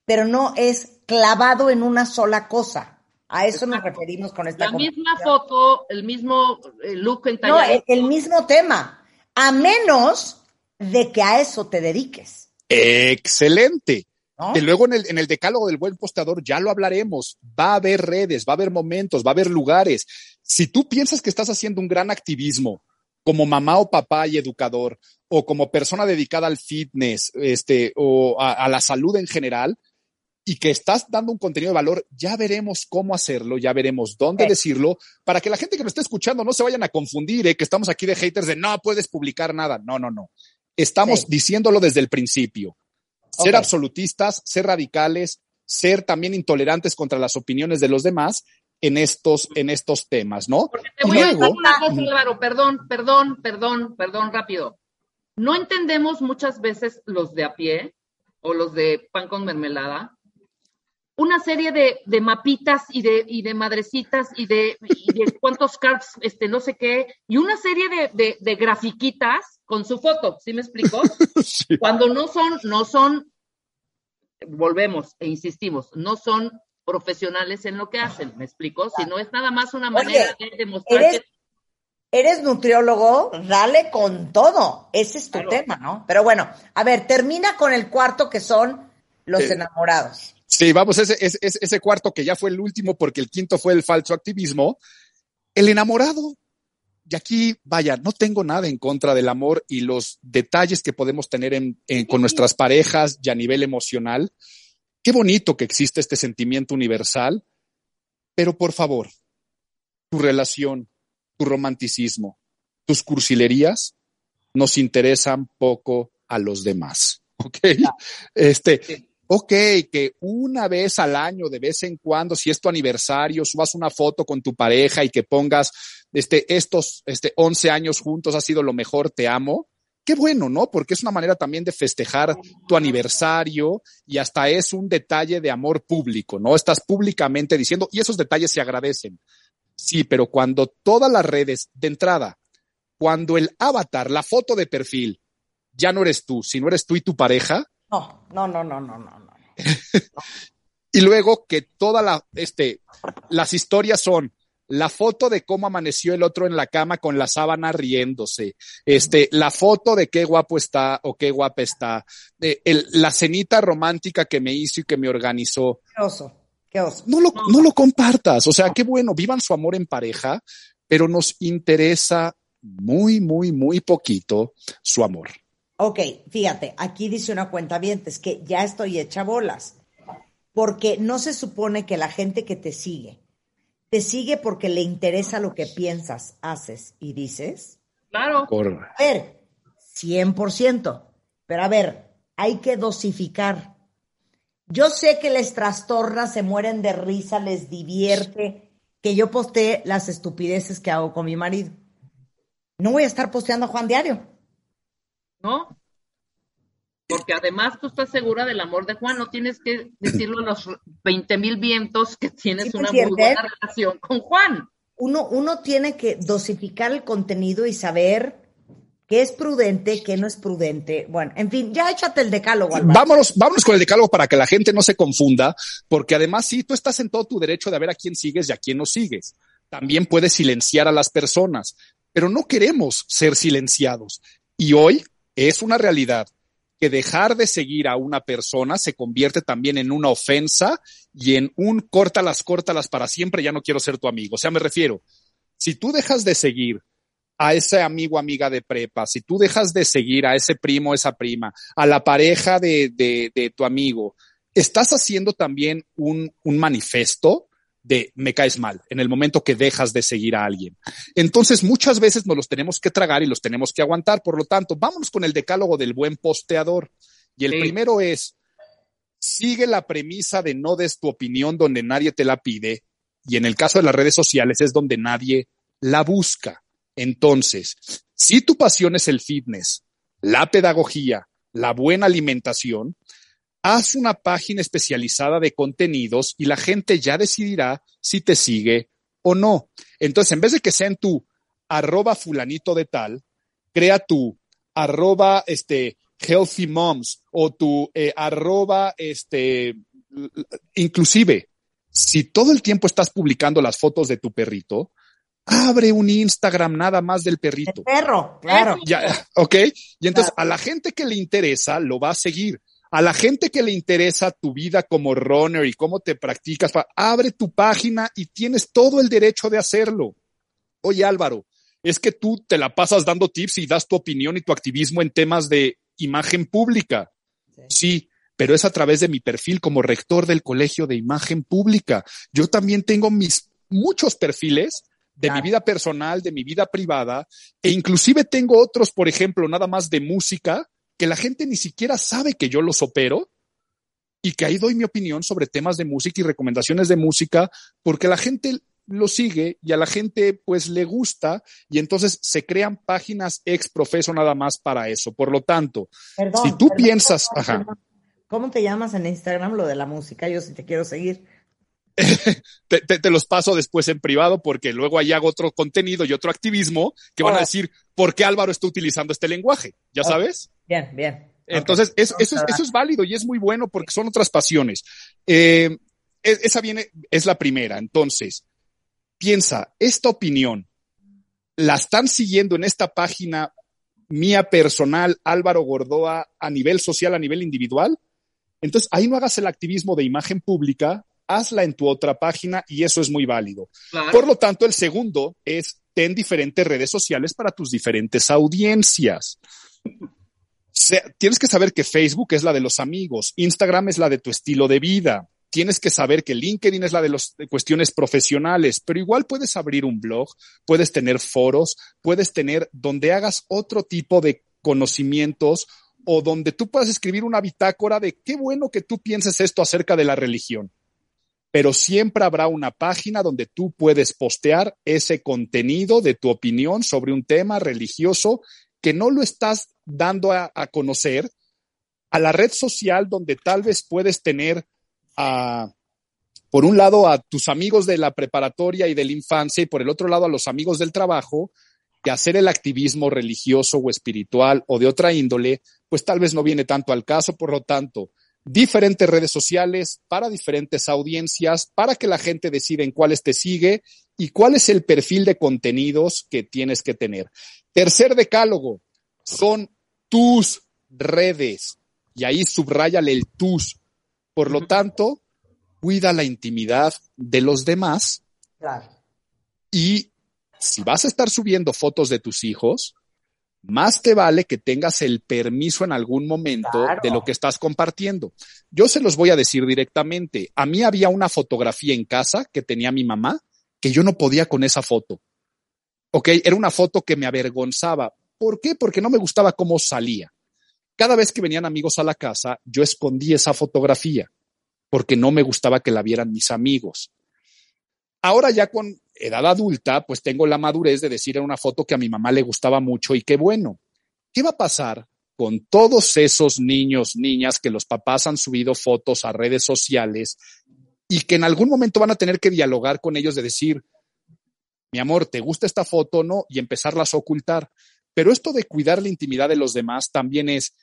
Pero no es clavado en una sola cosa. A eso nos referimos con esta La misma foto, el mismo eh, look entallado. No, el, mismo tema. A menos de que a eso te dediques. Excelente. Que luego en el, en el decálogo del buen posteador ya lo hablaremos. Va a haber redes, va a haber momentos, va a haber lugares. Si tú piensas que estás haciendo un gran activismo como mamá o papá y educador, o como persona dedicada al fitness, este, o a, la salud en general, y que estás dando un contenido de valor, ya veremos cómo hacerlo, ya veremos dónde decirlo, para que la gente que nos esté escuchando no se vayan a confundir, ¿eh? que estamos aquí de haters de no puedes publicar nada. No, no, no. Estamos diciéndolo desde el principio. Ser absolutistas, ser radicales, ser también intolerantes contra las opiniones de los demás en estos, en estos temas, ¿no? Porque te voy a decir una cosa, perdón, perdón, perdón, perdón, rápido. No entendemos muchas veces los de a pie o los de pan con mermelada, una serie de, de mapitas y de, y de madrecitas y de, de *laughs* cuántos cards, este, no sé qué, y una serie de, de, de grafiquitas con su foto, ¿sí me explico? *laughs* Cuando no son, no son, volvemos e insistimos, no son profesionales en lo que hacen, ¿me explico? Si no es nada más una manera de demostrar eres, Eres nutriólogo, dale con todo. Ese es tu tema, ¿no? Pero bueno, a ver, termina con el cuarto que son los enamorados. Sí, vamos, ese, ese, ese cuarto que ya fue el último porque el quinto fue el falso activismo. El enamorado. Y aquí, vaya, no tengo nada en contra del amor y los detalles que podemos tener en, con nuestras parejas y a nivel emocional. Qué bonito que existe este sentimiento universal, pero por favor, tu relación, tu romanticismo, tus cursilerías nos interesan poco a los demás. *laughs* ¿Ok? Este, ok, que una vez al año, de vez en cuando, si es tu aniversario, subas una foto con tu pareja y que pongas, este, estos, este, 11 años juntos ha sido lo mejor, te amo qué bueno, ¿no? Porque es una manera también de festejar tu aniversario y hasta es un detalle de amor público, ¿no? Estás públicamente diciendo, y esos detalles se agradecen. Sí, pero cuando todas las redes de entrada, cuando el avatar, la foto de perfil, ya no eres tú, sino eres tú y tu pareja. No, no, no, no, no, no. no. *laughs* y luego que todas la, este, las historias son, la foto de cómo amaneció el otro en la cama con la sábana riéndose, este, la foto de qué guapo está o qué guapa está, de la cenita romántica que me hizo y que me organizó. Qué oso, qué oso. No lo, no lo compartas, o sea, qué bueno, vivan su amor en pareja, pero nos interesa muy, muy, muy poquito su amor. Ok, fíjate, aquí dice una cuenta bien, es que ya estoy hecha bolas, porque no se supone que la gente que te sigue te sigue porque le interesa lo que piensas, haces y dices. Claro. A ver, 100%. Pero a ver, hay que dosificar. Yo sé que les trastorna, se mueren de risa, les divierte que yo postee las estupideces que hago con mi marido. No voy a estar posteando a Juan Diario. No, porque además tú estás segura del amor de Juan, no tienes que decirlo a los 20 mil vientos que tienes una muy buena relación con Juan. Uno, uno tiene que dosificar el contenido y saber qué es prudente, qué no es prudente. Bueno, en fin, ya échate el decálogo. Vámonos, vámonos con el decálogo para que la gente no se confunda, porque además sí, tú estás en todo tu derecho de ver a quién sigues y a quién no sigues. También puedes silenciar a las personas, pero no queremos ser silenciados. Y hoy es una realidad que dejar de seguir a una persona se convierte también en una ofensa y en un córtalas, córtalas para siempre, ya no quiero ser tu amigo. O sea, me refiero, si tú dejas de seguir a ese amigo, amiga de prepa, si tú dejas de seguir a ese primo, esa prima, a la pareja de, de, de tu amigo, estás haciendo también un, un manifiesto de me caes mal en el momento que dejas de seguir a alguien. Entonces, muchas veces nos los tenemos que tragar y los tenemos que aguantar. Por lo tanto, vámonos con el decálogo del buen posteador. Y el primero es, sigue la premisa de no des tu opinión donde nadie te la pide. Y en el caso de las redes sociales es donde nadie la busca. Entonces, si tu pasión es el fitness, la pedagogía, la buena alimentación, haz una página especializada de contenidos y la gente ya decidirá si te sigue o no. Entonces, en vez de que sea en tu arroba fulanito de tal, crea tu arroba este healthy moms o tu eh, arroba este inclusive si todo el tiempo estás publicando las fotos de tu perrito, abre un Instagram nada más del perrito. perro, claro. Ya, ok. Y entonces a la gente que le interesa lo va a seguir. A la gente que le interesa tu vida como runner y cómo te practicas, abre tu página y tienes todo el derecho de hacerlo. Oye Álvaro, es que tú te la pasas dando tips y das tu opinión y tu activismo en temas de imagen pública. sí pero es a través de mi perfil como rector del Colegio de Imagen Pública. Yo también tengo mis muchos perfiles de mi vida personal, de mi vida privada, e inclusive tengo otros, por ejemplo, nada más de música, que la gente ni siquiera sabe que yo los opero y que ahí doy mi opinión sobre temas de música y recomendaciones de música, porque la gente lo sigue y a la gente pues le gusta y entonces se crean páginas ex profeso nada más para eso. Por lo tanto, si tú piensas, ajá. ¿Cómo te llamas en Instagram lo de la música? Yo sí te quiero seguir. *laughs* te, los paso después en privado porque luego ahí hago otro contenido y otro activismo que van a decir por qué Álvaro está utilizando este lenguaje. ¿Ya sabes? Bien, bien. Entonces, eso, es, eso, es, válido y es muy bueno porque son otras pasiones. Eh, esa viene, es la primera. Entonces, piensa, esta opinión, ¿la están siguiendo en esta página mía personal, Álvaro Gordoa, a nivel social, a nivel individual? Entonces, ahí no hagas el activismo de imagen pública, hazla en tu otra página y eso es muy válido. Por lo tanto, el segundo es ten diferentes redes sociales para tus diferentes audiencias. Tienes que saber que Facebook es la de los amigos, Instagram es la de tu estilo de vida. Tienes que saber que LinkedIn es la de las cuestiones profesionales, pero igual puedes abrir un blog, puedes tener foros, puedes tener donde hagas otro tipo de conocimientos o donde tú puedas escribir una bitácora de qué bueno que tú pienses esto acerca de la religión. Pero siempre habrá una página donde tú puedes postear ese contenido de tu opinión sobre un tema religioso que no lo estás dando a, conocer a la red social donde tal vez puedes tener a, por un lado a tus amigos de la preparatoria y de la infancia y por el otro lado a los amigos del trabajo, que hacer el activismo religioso o espiritual o de otra índole pues tal vez no viene tanto al caso, por lo tanto, diferentes redes sociales para diferentes audiencias, para que la gente decida en cuáles te sigue y cuál es el perfil de contenidos que tienes que tener. Tercer decálogo, son tus redes. Y ahí subrayale el tus. Por lo tanto, cuida la intimidad de los demás. Y si vas a estar subiendo fotos de tus hijos, más te vale que tengas el permiso en algún momento de lo que estás compartiendo. Yo se los voy a decir directamente. A mí había una fotografía en casa que tenía mi mamá que yo no podía con esa foto. Ok, era una foto que me avergonzaba. ¿Por qué? Porque no me gustaba cómo salía. Cada vez que venían amigos a la casa, yo escondí esa fotografía porque no me gustaba que la vieran mis amigos. Ahora ya con edad adulta, pues tengo la madurez de decir en una foto que a mi mamá le gustaba mucho y qué bueno. ¿Qué va a pasar con todos esos niños, niñas que los papás han subido fotos a redes sociales y que en algún momento van a tener que dialogar con ellos de decir, mi amor, ¿te gusta esta foto o no? Y empezarlas a ocultar. Pero esto de cuidar la intimidad de los demás también es,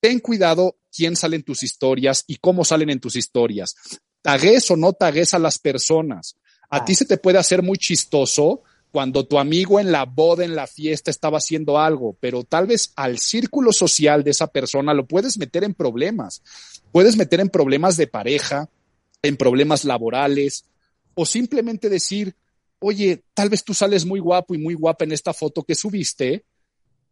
ten cuidado quién sale en tus historias y cómo salen en tus historias. Tagues o no tagues a las personas. A ti se te puede hacer muy chistoso cuando tu amigo en la boda, en la fiesta, estaba haciendo algo, pero tal vez al círculo social de esa persona lo puedes meter en problemas. Puedes meter en problemas de pareja, en problemas laborales, o simplemente decir, oye, tal vez tú sales muy guapo y muy guapa en esta foto que subiste,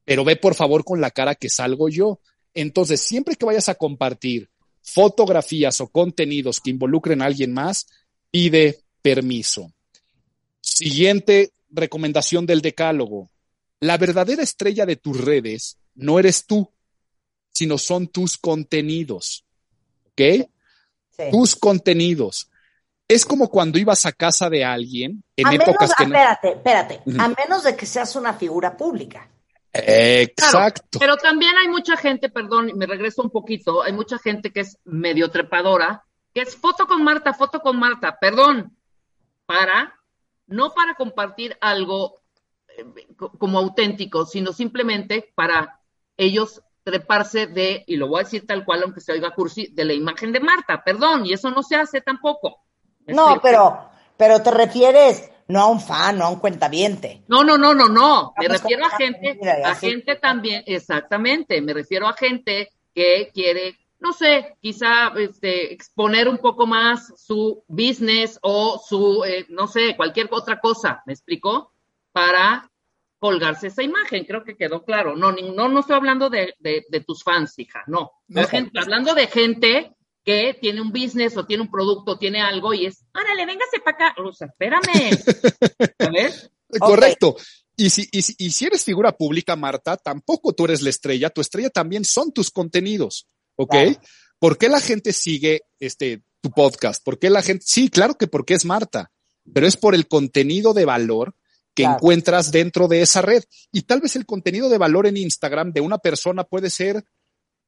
pero ve por favor con la cara que salgo yo. Entonces, siempre que vayas a compartir fotografías o contenidos que involucren a alguien más, pide permiso. Siguiente recomendación del decálogo. La verdadera estrella de tus redes no eres tú, sino son tus contenidos. ¿Ok? Tus contenidos. Es como cuando ibas a casa de alguien en épocas que Espérate, espérate. A menos de que seas una figura pública. Exacto. pero también hay mucha gente, perdón, me regreso un poquito, hay mucha gente que es medio trepadora, que es foto con Marta, foto con Marta, perdón, para, no para compartir algo eh, como auténtico, sino simplemente para ellos treparse de, y lo voy a decir tal cual, aunque se oiga cursi, de la imagen de Marta, perdón, y eso no se hace tampoco. No, pero, pero te refieres no a un fan, no a un cuentaviente. No, no, no, no, no. Me refiero a gente, a gente también, exactamente. Me refiero a gente que quiere, no sé, quizá este, exponer un poco más su business o su, eh, no sé, cualquier otra cosa. ¿Me explicó? Para colgarse esa imagen. Creo que quedó claro. No, no, no estoy hablando de, de, tus fans, hija, no. hablando de gente que tiene un business o tiene un producto, tiene algo y es, órale, véngase para acá. O sea, espérame. *laughs* Correcto. Y si, y, y si eres figura pública, Marta, tampoco tú eres la estrella, tu estrella también son tus contenidos, ¿ok? ¿Por qué la gente sigue este, tu podcast? ¿Por qué la gente? Sí, claro que porque es Marta, pero es por el contenido de valor que encuentras dentro de esa red. Y tal vez el contenido de valor en Instagram de una persona puede ser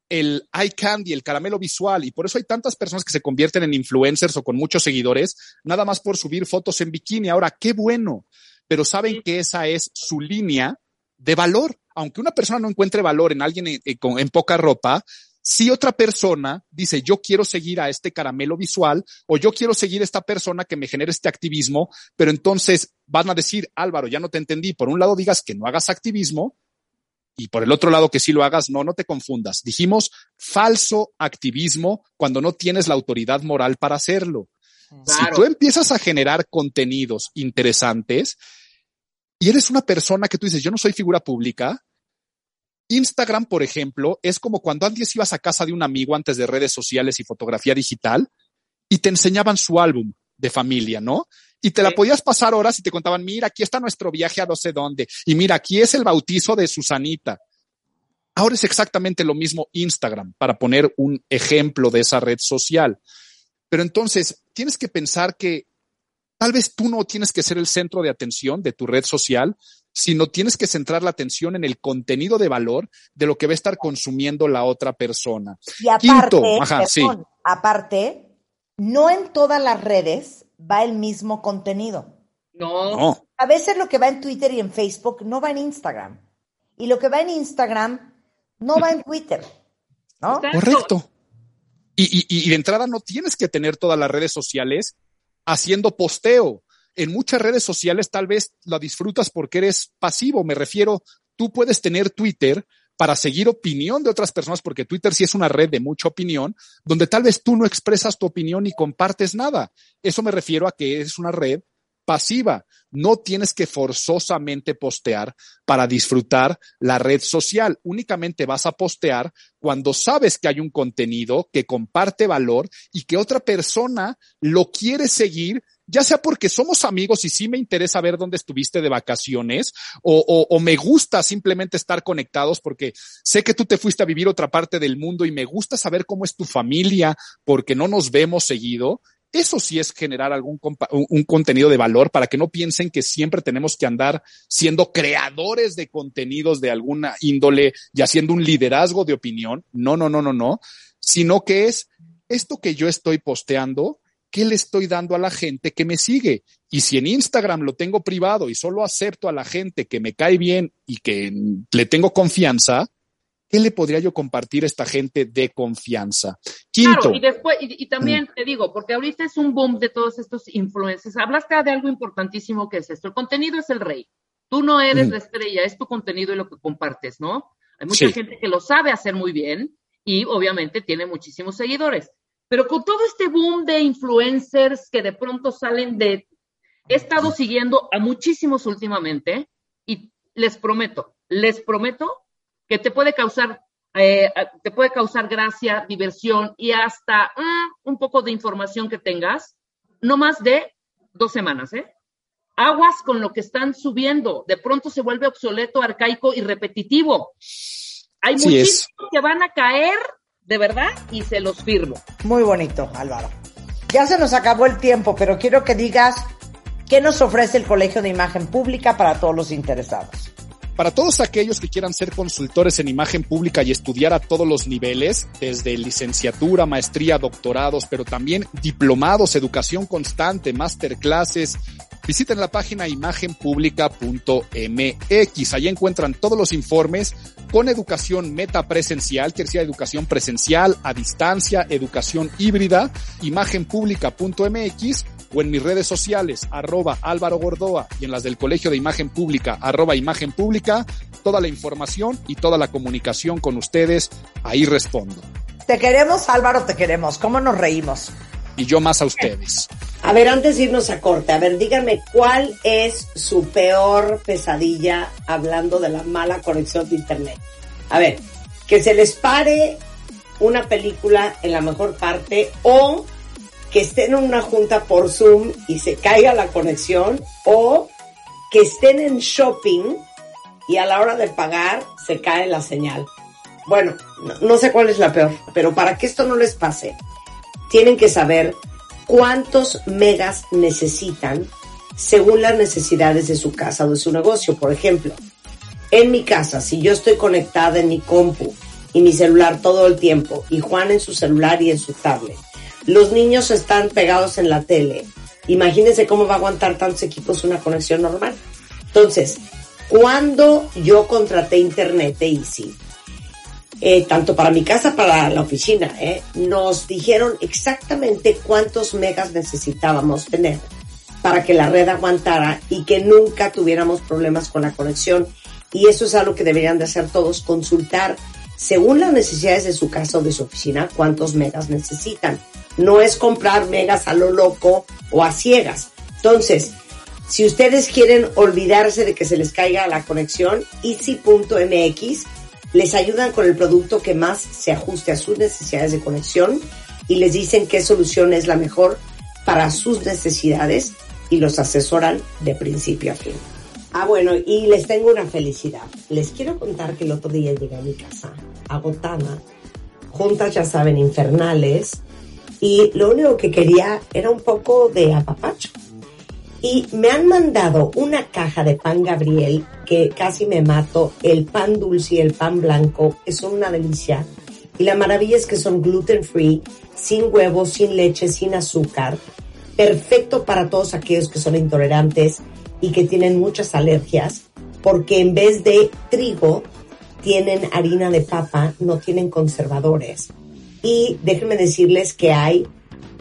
el eye candy, el caramelo visual, y por eso hay tantas personas que se convierten en influencers o con muchos seguidores, nada más por subir fotos en bikini. Ahora, qué bueno, pero saben que esa es su línea de valor. Aunque una persona no encuentre valor en alguien en, en poca ropa, si otra persona dice, yo quiero seguir a este caramelo visual o yo quiero seguir a esta persona que me genere este activismo, pero entonces van a decir, Álvaro, ya no te entendí. Por un lado digas que no hagas activismo, y por el otro lado que sí lo hagas, no, no te confundas. Dijimos falso activismo cuando no tienes la autoridad moral para hacerlo. Si tú empiezas a generar contenidos interesantes y eres una persona que tú dices, yo no soy figura pública, Instagram, por ejemplo, es como cuando antes ibas a casa de un amigo antes de redes sociales y fotografía digital y te enseñaban su álbum de familia, ¿no? y te la podías pasar horas y te contaban, mira, aquí está nuestro viaje a no sé dónde, y mira, aquí es el bautizo de Susanita. Ahora es exactamente lo mismo Instagram, para poner un ejemplo de esa red social. Pero entonces, tienes que pensar que tal vez tú no tienes que ser el centro de atención de tu red social, sino tienes que centrar la atención en el contenido de valor de lo que va a estar consumiendo la otra persona. Y aparte, aparte, no en todas las redes va el mismo contenido. No. A veces lo que va en Twitter y en Facebook no va en Instagram. Y lo que va en Instagram no va en Twitter. ¿No? Correcto. Y, y, de entrada no tienes que tener todas las redes sociales haciendo posteo. En muchas redes sociales tal vez la disfrutas porque eres pasivo. Me refiero, tú puedes tener Twitter, para seguir opinión de otras personas, porque Twitter sí es una red de mucha opinión, donde tal vez tú no expresas tu opinión y compartes nada. Eso me refiero a que es una red pasiva. No tienes que forzosamente postear para disfrutar la red social. Únicamente vas a postear cuando sabes que hay un contenido que comparte valor y que otra persona lo quiere seguir ya sea porque somos amigos y sí me interesa ver dónde estuviste de vacaciones o, o, me gusta simplemente estar conectados porque sé que tú te fuiste a vivir otra parte del mundo y me gusta saber cómo es tu familia porque no nos vemos seguido. Eso sí es generar algún un contenido de valor para que no piensen que siempre tenemos que andar siendo creadores de contenidos de alguna índole y haciendo un liderazgo de opinión. No, no, no, no, no, sino que es esto que yo estoy posteando ¿qué le estoy dando a la gente que me sigue? Y si en Instagram lo tengo privado y solo acepto a la gente que me cae bien y que le tengo confianza, ¿qué le podría yo compartir a esta gente de confianza? Quinto. Claro, y después, y, también mm. te digo, porque ahorita es un boom de todos estos influencers. Hablaste de algo importantísimo que es esto. El contenido es el rey. Tú no eres mm. la estrella, es tu contenido y lo que compartes, ¿no? Hay mucha gente que lo sabe hacer muy bien y obviamente tiene muchísimos seguidores. Pero con todo este boom de influencers que de pronto salen de... He estado siguiendo a muchísimos últimamente y les prometo, les prometo que te puede causar, eh, te puede causar gracia, diversión y hasta mm, un poco de información que tengas, no más de dos semanas, ¿eh? Aguas con lo que están subiendo. De pronto se vuelve obsoleto, arcaico y repetitivo. Hay muchísimos que van a caer de verdad, y se los firmo. Muy bonito, Álvaro. Ya se nos acabó el tiempo, pero quiero que digas qué nos ofrece el Colegio de Imagen Pública para todos los interesados. Para todos aquellos que quieran ser consultores en imagen pública y estudiar a todos los niveles, desde licenciatura, maestría, doctorados, pero también diplomados, educación constante, masterclasses, visiten la página imagenpublica.mx. Allí encuentran todos los informes con educación metapresencial, que decir educación presencial, a distancia, educación híbrida, imagenpublica.mx o en mis redes sociales, arroba Álvaro Gordoa y en las del Colegio de Imagen Pública, arroba Imagen Pública, toda la información y toda la comunicación con ustedes, ahí respondo. Te queremos, Álvaro, te queremos. ¿Cómo nos reímos? Y yo más a ustedes. A ver, antes de irnos a corte, a ver, díganme cuál es su peor pesadilla hablando de la mala conexión de internet. A ver, que se les pare una película en la mejor parte o que estén en una junta por Zoom y se caiga la conexión o que estén en shopping y a la hora de pagar se cae la señal. Bueno, no, sé cuál es la peor, pero para que esto no les pase, tienen que saber cuántos megas necesitan según las necesidades de su casa o de su negocio. Por ejemplo, en mi casa, si yo estoy conectada en mi compu y mi celular todo el tiempo y Juan en su celular y en su tablet, los niños están pegados en la tele. Imagínense cómo va a aguantar tantos equipos una conexión normal. Entonces, cuando yo contraté internet Easy, eh, tanto para mi casa, para la oficina, eh, nos dijeron exactamente cuántos megas necesitábamos tener para que la red aguantara y que nunca tuviéramos problemas con la conexión. Y eso es algo que deberían de hacer todos, consultar según las necesidades de su casa o de su oficina cuántos megas necesitan. No es comprar megas a lo loco o a ciegas. Entonces, si ustedes quieren olvidarse de que se les caiga la conexión, easy.mx les ayudan con el producto que más se ajuste a sus necesidades de conexión y les dicen qué solución es la mejor para sus necesidades y los asesoran de principio a fin. Ah, bueno, y les tengo una felicidad. Les quiero contar que el otro día llegué a mi casa, agotada, juntas, ya saben, infernales, y lo único que quería era un poco de apapacho. Y me han mandado una caja de pan Gabriel que casi me mato. El pan dulce y el pan blanco son una delicia. Y la maravilla es que son gluten free, sin huevos, sin leche, sin azúcar. Perfecto para todos aquellos que son intolerantes y que tienen muchas alergias, porque en vez de trigo tienen harina de papa, no tienen conservadores. Y déjenme decirles que hay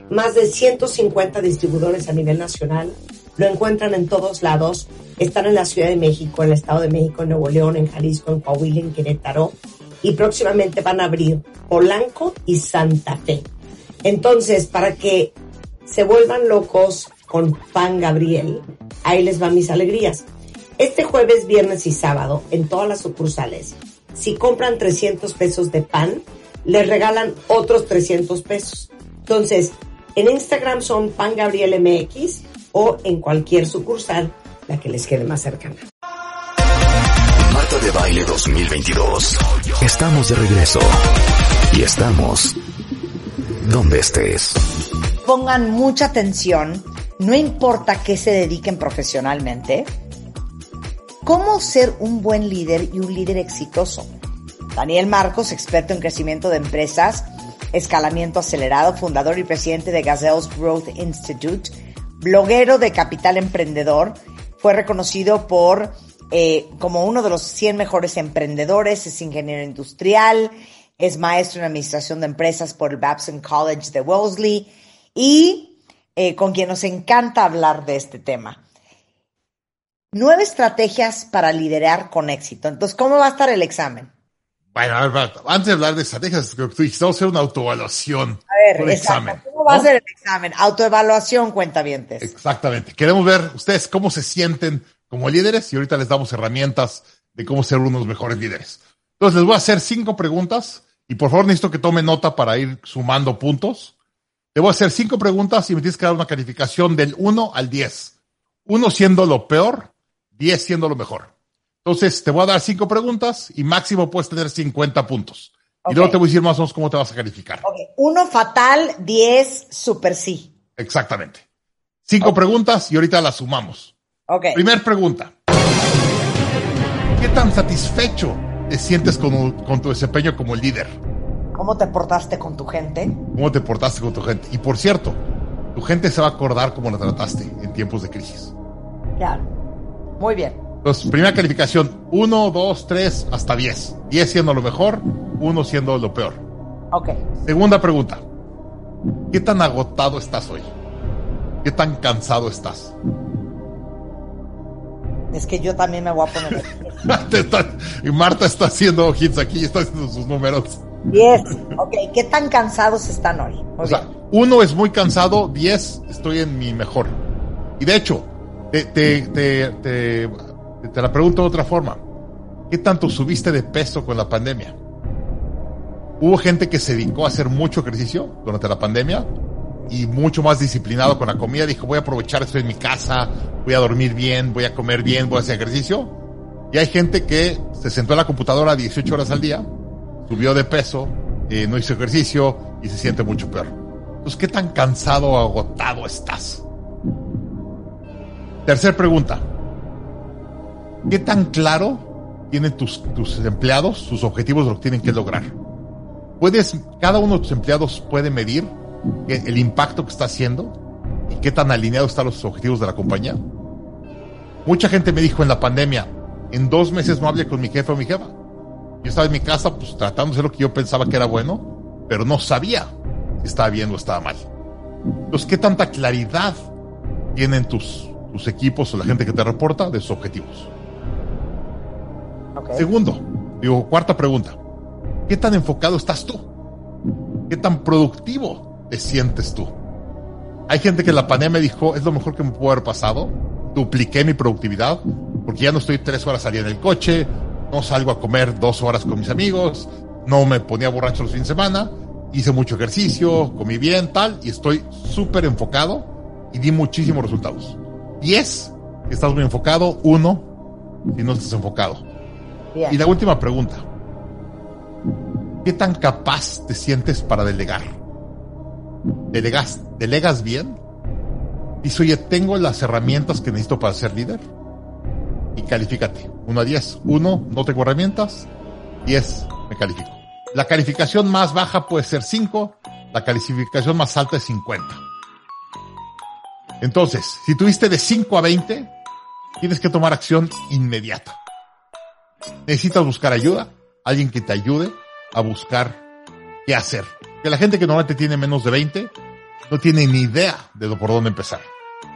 más de 150 distribuidores a nivel nacional lo encuentran en todos lados. Están en la Ciudad de México, en el Estado de México, en Nuevo León, en Jalisco, en Coahuila, en Querétaro. Y próximamente van a abrir Polanco y Santa Fe. Entonces, para que se vuelvan locos con Pan Gabriel, ahí les van mis alegrías. Este jueves, viernes y sábado, en todas las sucursales, si compran 300 pesos de pan, les regalan otros 300 pesos. Entonces, en Instagram son Pan Gabriel MX o en cualquier sucursal, la que les quede más cercana. Marta de Baile 2022. Estamos de regreso. Y estamos donde estés. Pongan mucha atención, no importa qué se dediquen profesionalmente, cómo ser un buen líder y un líder exitoso. Daniel Marcos, experto en crecimiento de empresas, escalamiento acelerado, fundador y presidente de Gazelle's Growth Institute, bloguero de Capital Emprendedor, fue reconocido por eh, como uno de los 100 mejores emprendedores, es ingeniero industrial, es maestro en administración de empresas por el Babson College de Wellesley y eh, con quien nos encanta hablar de este tema. Nueve estrategias para liderar con éxito. Entonces, ¿cómo va a estar el examen? Bueno, a ver, antes de hablar de estrategias, creo que tú dijiste, vamos a hacer una autoevaluación. A ver, examen, ¿cómo va a ser el examen? Autoevaluación, cuentavientes. Exactamente. Queremos ver ustedes cómo se sienten como líderes y ahorita les damos herramientas de cómo ser unos mejores líderes. Entonces, les voy a hacer cinco preguntas y por favor necesito que tomen nota para ir sumando puntos. Te voy a hacer cinco preguntas y me tienes que dar una calificación del 1 al 10. Uno siendo lo peor, 10 siendo lo mejor. Entonces, te voy a dar cinco preguntas y máximo puedes tener 50 puntos. Y luego te voy a decir más o menos cómo te vas a calificar. Okay. Uno fatal, 10 super sí. Exactamente. Cinco preguntas y ahorita las sumamos. Ok. Primer pregunta. ¿Qué tan satisfecho te sientes con, con tu desempeño como líder? ¿Cómo te portaste con tu gente? ¿Cómo te portaste con tu gente? Y por cierto, tu gente se va a acordar cómo la trataste en tiempos de crisis. Claro. Muy bien. Entonces, primera calificación, 1, 2, 3, hasta 10. 10 siendo lo mejor, 1 siendo lo peor. Ok. Segunda pregunta. ¿Qué tan agotado estás hoy? ¿Qué tan cansado estás? Es que yo también me voy a poner. *laughs* y Marta está haciendo ojitos aquí, está haciendo sus números. 10. Ok, ¿qué tan cansados están hoy? o sea, uno es muy cansado, 10 estoy en mi mejor. Y de hecho, te, te, te, te, te la pregunto de otra forma. ¿Qué tanto subiste de peso con la pandemia? Hubo gente que se dedicó a hacer mucho ejercicio durante la pandemia y mucho más disciplinado con la comida. Dijo, voy a aprovechar, estoy en mi casa, voy a dormir bien, voy a comer bien, voy a hacer ejercicio. Y hay gente que se sentó en la computadora 18 horas al día, subió de peso, eh, no hizo ejercicio y se siente mucho peor. Entonces, ¿qué tan cansado o agotado estás? Tercer pregunta. ¿Qué tan claro tienen tus, tus empleados sus objetivos de lo que tienen que lograr? Puedes, cada uno de tus empleados puede medir el impacto que está haciendo y qué tan alineados están los objetivos de la compañía. Mucha gente me dijo en la pandemia, en dos meses no hablé con mi jefe o mi jefa. Yo estaba en mi casa, pues tratando de hacer lo que yo pensaba que era bueno, pero no sabía si estaba bien o estaba mal. Entonces, ¿qué tanta claridad tienen tus, tus equipos o la gente que te reporta de sus objetivos? Segundo, digo, cuarta pregunta. ¿Qué tan enfocado estás tú? ¿Qué tan productivo te sientes tú? Hay gente que en la pandemia dijo, es lo mejor que me pudo haber pasado. Dupliqué mi productividad porque ya no estoy tres horas al día en el coche, no salgo a comer dos horas con mis amigos, no me ponía borracho los fines de semana, hice mucho ejercicio, comí bien, tal, y estoy súper enfocado y di muchísimos resultados. Diez, estás muy enfocado, uno, si no estás enfocado. Y la última pregunta, ¿qué tan capaz te sientes para delegar? ¿Delegas, delegas bien? Dice, oye, tengo las herramientas que necesito para ser líder. Y califícate. 1 a 10. 1, no tengo herramientas. 10, me califico. La calificación más baja puede ser 5. La calificación más alta es 50. Entonces, si tuviste de 5 a 20, tienes que tomar acción inmediata. Necesitas buscar ayuda, alguien que te ayude a buscar qué hacer. Que la gente que normalmente tiene menos de 20 no tiene ni idea de por dónde empezar.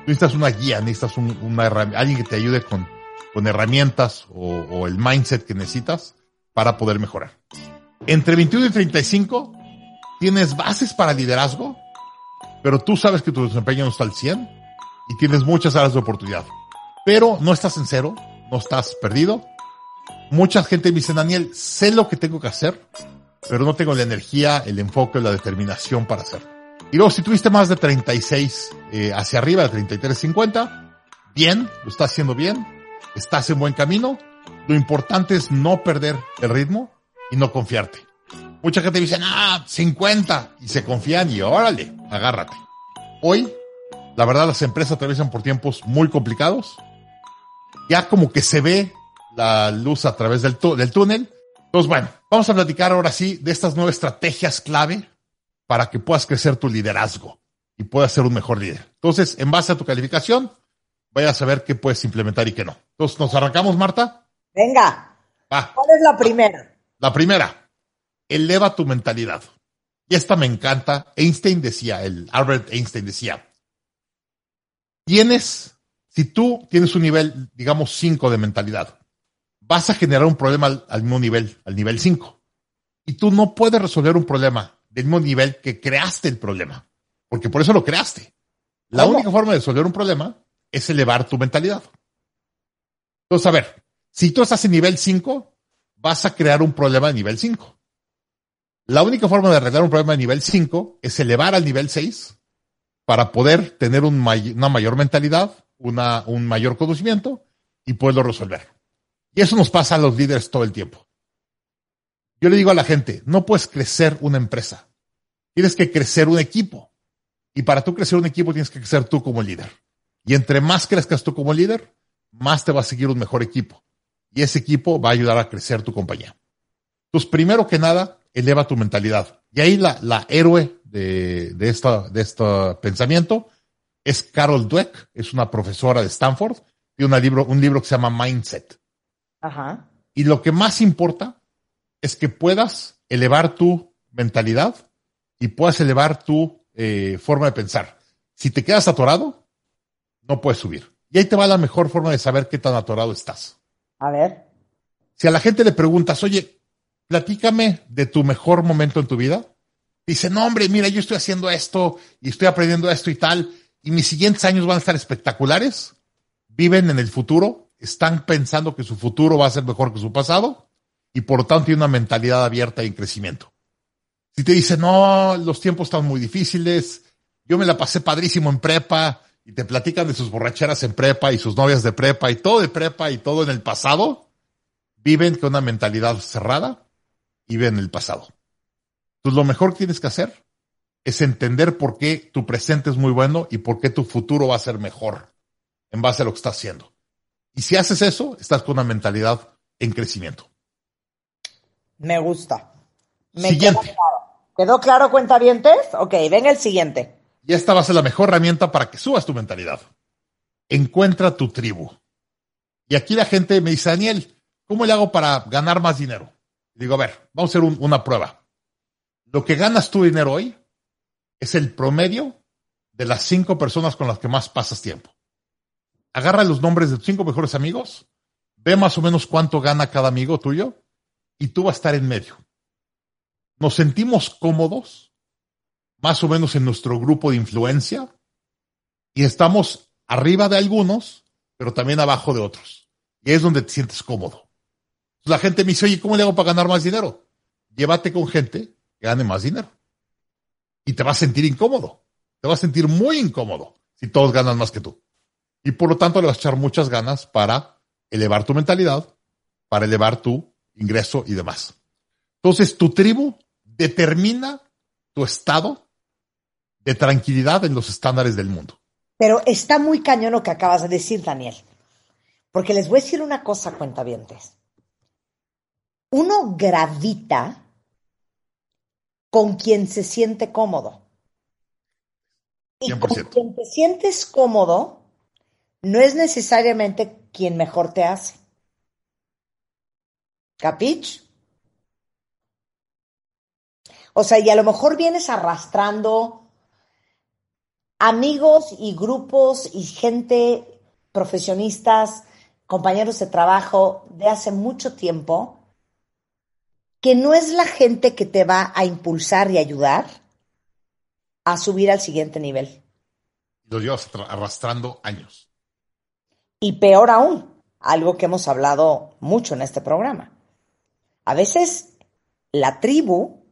Necesitas una guía, necesitas una alguien que te ayude con, con herramientas o, el mindset que necesitas para poder mejorar. Entre 21 y 35 tienes bases para liderazgo, pero tú sabes que tu desempeño no está al 100 y tienes muchas áreas de oportunidad. Pero no estás en cero, no estás perdido. Mucha gente me dice, Daniel, sé lo que tengo que hacer, pero no tengo la energía, el enfoque, la determinación para hacerlo. Y luego, si tuviste más de 36 eh, hacia arriba, de 33, 50, bien, lo estás haciendo bien, estás en buen camino. Lo importante es no perder el ritmo y no confiarte. Mucha gente dice, ah, 50, y se confían y órale, agárrate. Hoy, la verdad, las empresas atraviesan por tiempos muy complicados. Ya como que se ve la luz a través del, túnel. Entonces, bueno, vamos a platicar ahora sí de estas nueve estrategias clave para que puedas crecer tu liderazgo y puedas ser un mejor líder. Entonces, en base a tu calificación, vayas a saber qué puedes implementar y qué no. Entonces, ¿nos arrancamos, Marta? Venga. Va. ¿Cuál es la primera? La primera, eleva tu mentalidad. Y esta me encanta. Einstein decía, el Albert Einstein decía, tienes, si tú tienes un nivel, digamos, 5 de mentalidad, vas a generar un problema al, al mismo nivel, al nivel 5. Y tú no puedes resolver un problema del mismo nivel que creaste el problema. Porque por eso lo creaste. La única forma de resolver un problema es elevar tu mentalidad. Entonces, a ver, si tú estás en nivel 5, vas a crear un problema de nivel 5. La única forma de arreglar un problema de nivel 5 es elevar al nivel 6 para poder tener una mayor mentalidad, una, un mayor conocimiento y poderlo resolver. Y eso nos pasa a los líderes todo el tiempo. Yo le digo a la gente, no puedes crecer una empresa. Tienes que crecer un equipo. Y para tú crecer un equipo tienes que crecer tú como líder. Y entre más crezcas tú como líder, más te va a seguir un mejor equipo. Y ese equipo va a ayudar a crecer tu compañía. Entonces, primero que nada, eleva tu mentalidad. Y ahí la, la héroe de, de, esta, de este pensamiento es Carol Dweck, es una profesora de Stanford, tiene un libro, un libro que se llama Mindset. Ajá. Y lo que más importa es que puedas elevar tu mentalidad y puedas elevar tu eh, forma de pensar. Si te quedas atorado, no puedes subir. Y ahí te va la mejor forma de saber qué tan atorado estás. A ver. Si a la gente le preguntas, oye, platícame de tu mejor momento en tu vida, dice, no, hombre, mira, yo estoy haciendo esto y estoy aprendiendo esto y tal, y mis siguientes años van a estar espectaculares, viven en el futuro, están pensando que su futuro va a ser mejor que su pasado, y por lo tanto tienen una mentalidad abierta y en crecimiento. Si te dice, no, los tiempos están muy difíciles, yo me la pasé padrísimo en prepa, y te platican de sus borracheras en prepa y sus novias de prepa y todo de prepa y todo en el pasado, viven con una mentalidad cerrada y viven en el pasado. Entonces lo mejor que tienes que hacer es entender por qué tu presente es muy bueno y por qué tu futuro va a ser mejor en base a lo que estás haciendo. Y si haces eso, estás con una mentalidad en crecimiento. Me gusta. Me Siguiente. Quedó claro, ¿Quedó claro, cuentavientes? Ok, ven el siguiente. Y esta va a ser la mejor herramienta para que subas tu mentalidad. Encuentra tu tribu. Y aquí la gente me dice, Daniel, ¿cómo le hago para ganar más dinero? Digo, a ver, vamos a hacer un- una prueba. Lo que ganas tu dinero hoy es el promedio de las cinco personas con las que más pasas tiempo. Agarra los nombres de tus cinco mejores amigos, ve más o menos cuánto gana cada amigo tuyo y tú vas a estar en medio. Nos sentimos cómodos, más o menos en nuestro grupo de influencia, y estamos arriba de algunos, pero también abajo de otros. Y es donde te sientes cómodo. La gente me dice, oye, ¿cómo le hago para ganar más dinero? Llévate con gente que gane más dinero. Y te vas a sentir incómodo. Te vas a sentir muy incómodo si todos ganan más que tú. Y por lo tanto le vas a echar muchas ganas para elevar tu mentalidad, para elevar tu ingreso y demás. Entonces, tu tribu determina tu estado de tranquilidad en los estándares del mundo. Pero está muy cañón lo que acabas de decir, Daniel. Porque les voy a decir una cosa, cuentavientes. Uno gravita con quien se siente cómodo. Y con 100%. quien te sientes cómodo no es necesariamente quien mejor te hace. ¿Capich? O sea, y a lo mejor vienes arrastrando amigos y grupos y gente, profesionistas, compañeros de trabajo de hace mucho tiempo, que no es la gente que te va a impulsar y ayudar a subir al siguiente nivel. Los llevas tra- arrastrando años. Y peor aún, algo que hemos hablado mucho en este programa. A veces la tribu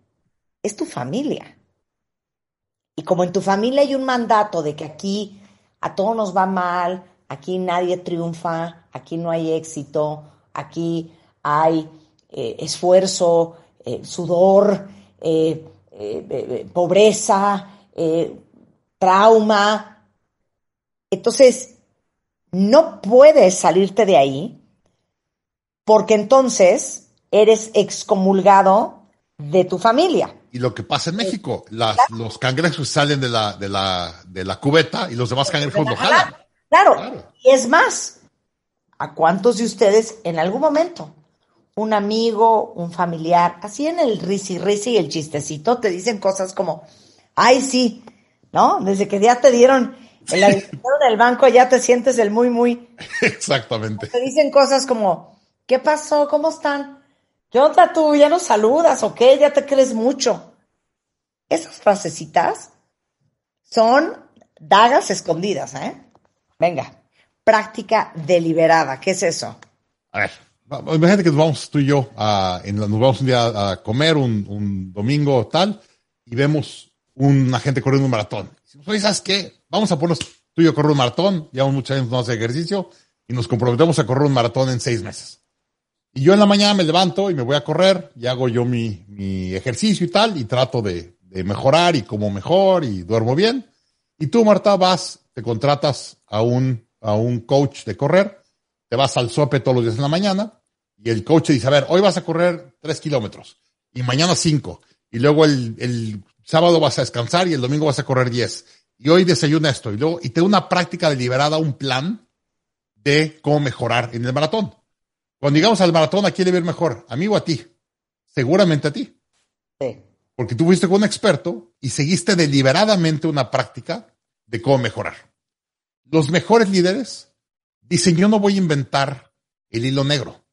es tu familia. Y como en tu familia hay un mandato de que aquí a todos nos va mal, aquí nadie triunfa, aquí no hay éxito, aquí hay eh, esfuerzo, eh, sudor, eh, pobreza, trauma. Entonces, no puedes salirte de ahí porque entonces eres excomulgado de tu familia. Y lo que pasa en México, las- los cangrejos salen de la, de, la, de la cubeta y los demás cangrejos lo jalan. Claro. Claro. Y es más, ¿a cuántos de ustedes en algún momento un amigo, un familiar, así en el risi risi y el chistecito, te dicen cosas como, ay, sí, ¿no? Desde que ya te dieron el del banco, ya te sientes el muy, muy. *laughs* Exactamente. Te dicen cosas como, ¿qué pasó? ¿Cómo están? ¿Qué tú? ¿Ya nos saludas o qué? ¿Ya te crees mucho? Esas frasecitas son dagas escondidas, ¿eh? Venga, práctica deliberada. ¿Qué es eso? A ver, imagínate que nos vamos tú y yo a, en la- nos vamos un día a comer un, domingo tal y vemos una gente corriendo un maratón. Oye, ¿sabes qué? Vamos a ponernos tú y yo a correr un maratón, llevamos muchos años no hacer ejercicio y nos comprometemos a correr un maratón en seis meses. Y yo en la mañana me levanto y me voy a correr y hago yo mi, mi ejercicio y tal y trato de, de mejorar y como mejor y duermo bien. Y tú, Marta, vas, te contratas a un, a un coach de correr, te vas al sope todos los días en la mañana y el coach dice, a ver, hoy vas a correr tres kilómetros y mañana cinco y luego el, el sábado vas a descansar y el domingo vas a correr diez y hoy desayuna esto y luego, y te da una práctica deliberada, un plan de cómo mejorar en el maratón. Cuando llegamos al maratón, ¿a quién le ir mejor? ¿A mí o a ti? Seguramente a ti. Sí. Porque tú fuiste con un experto y seguiste deliberadamente una práctica de cómo mejorar. Los mejores líderes dicen, yo no voy a inventar el hilo negro.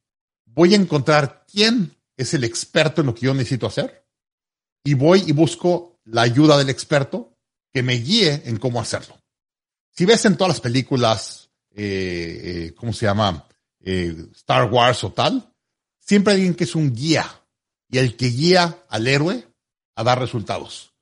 Voy a encontrar quién es el experto en lo que yo necesito hacer y voy y busco la ayuda del experto que me guíe en cómo hacerlo. Si ves en todas las películas, eh, eh, ¿cómo se llama? Eh, Star Wars o tal, siempre hay alguien que es un guía y el que guía al héroe a dar resultados.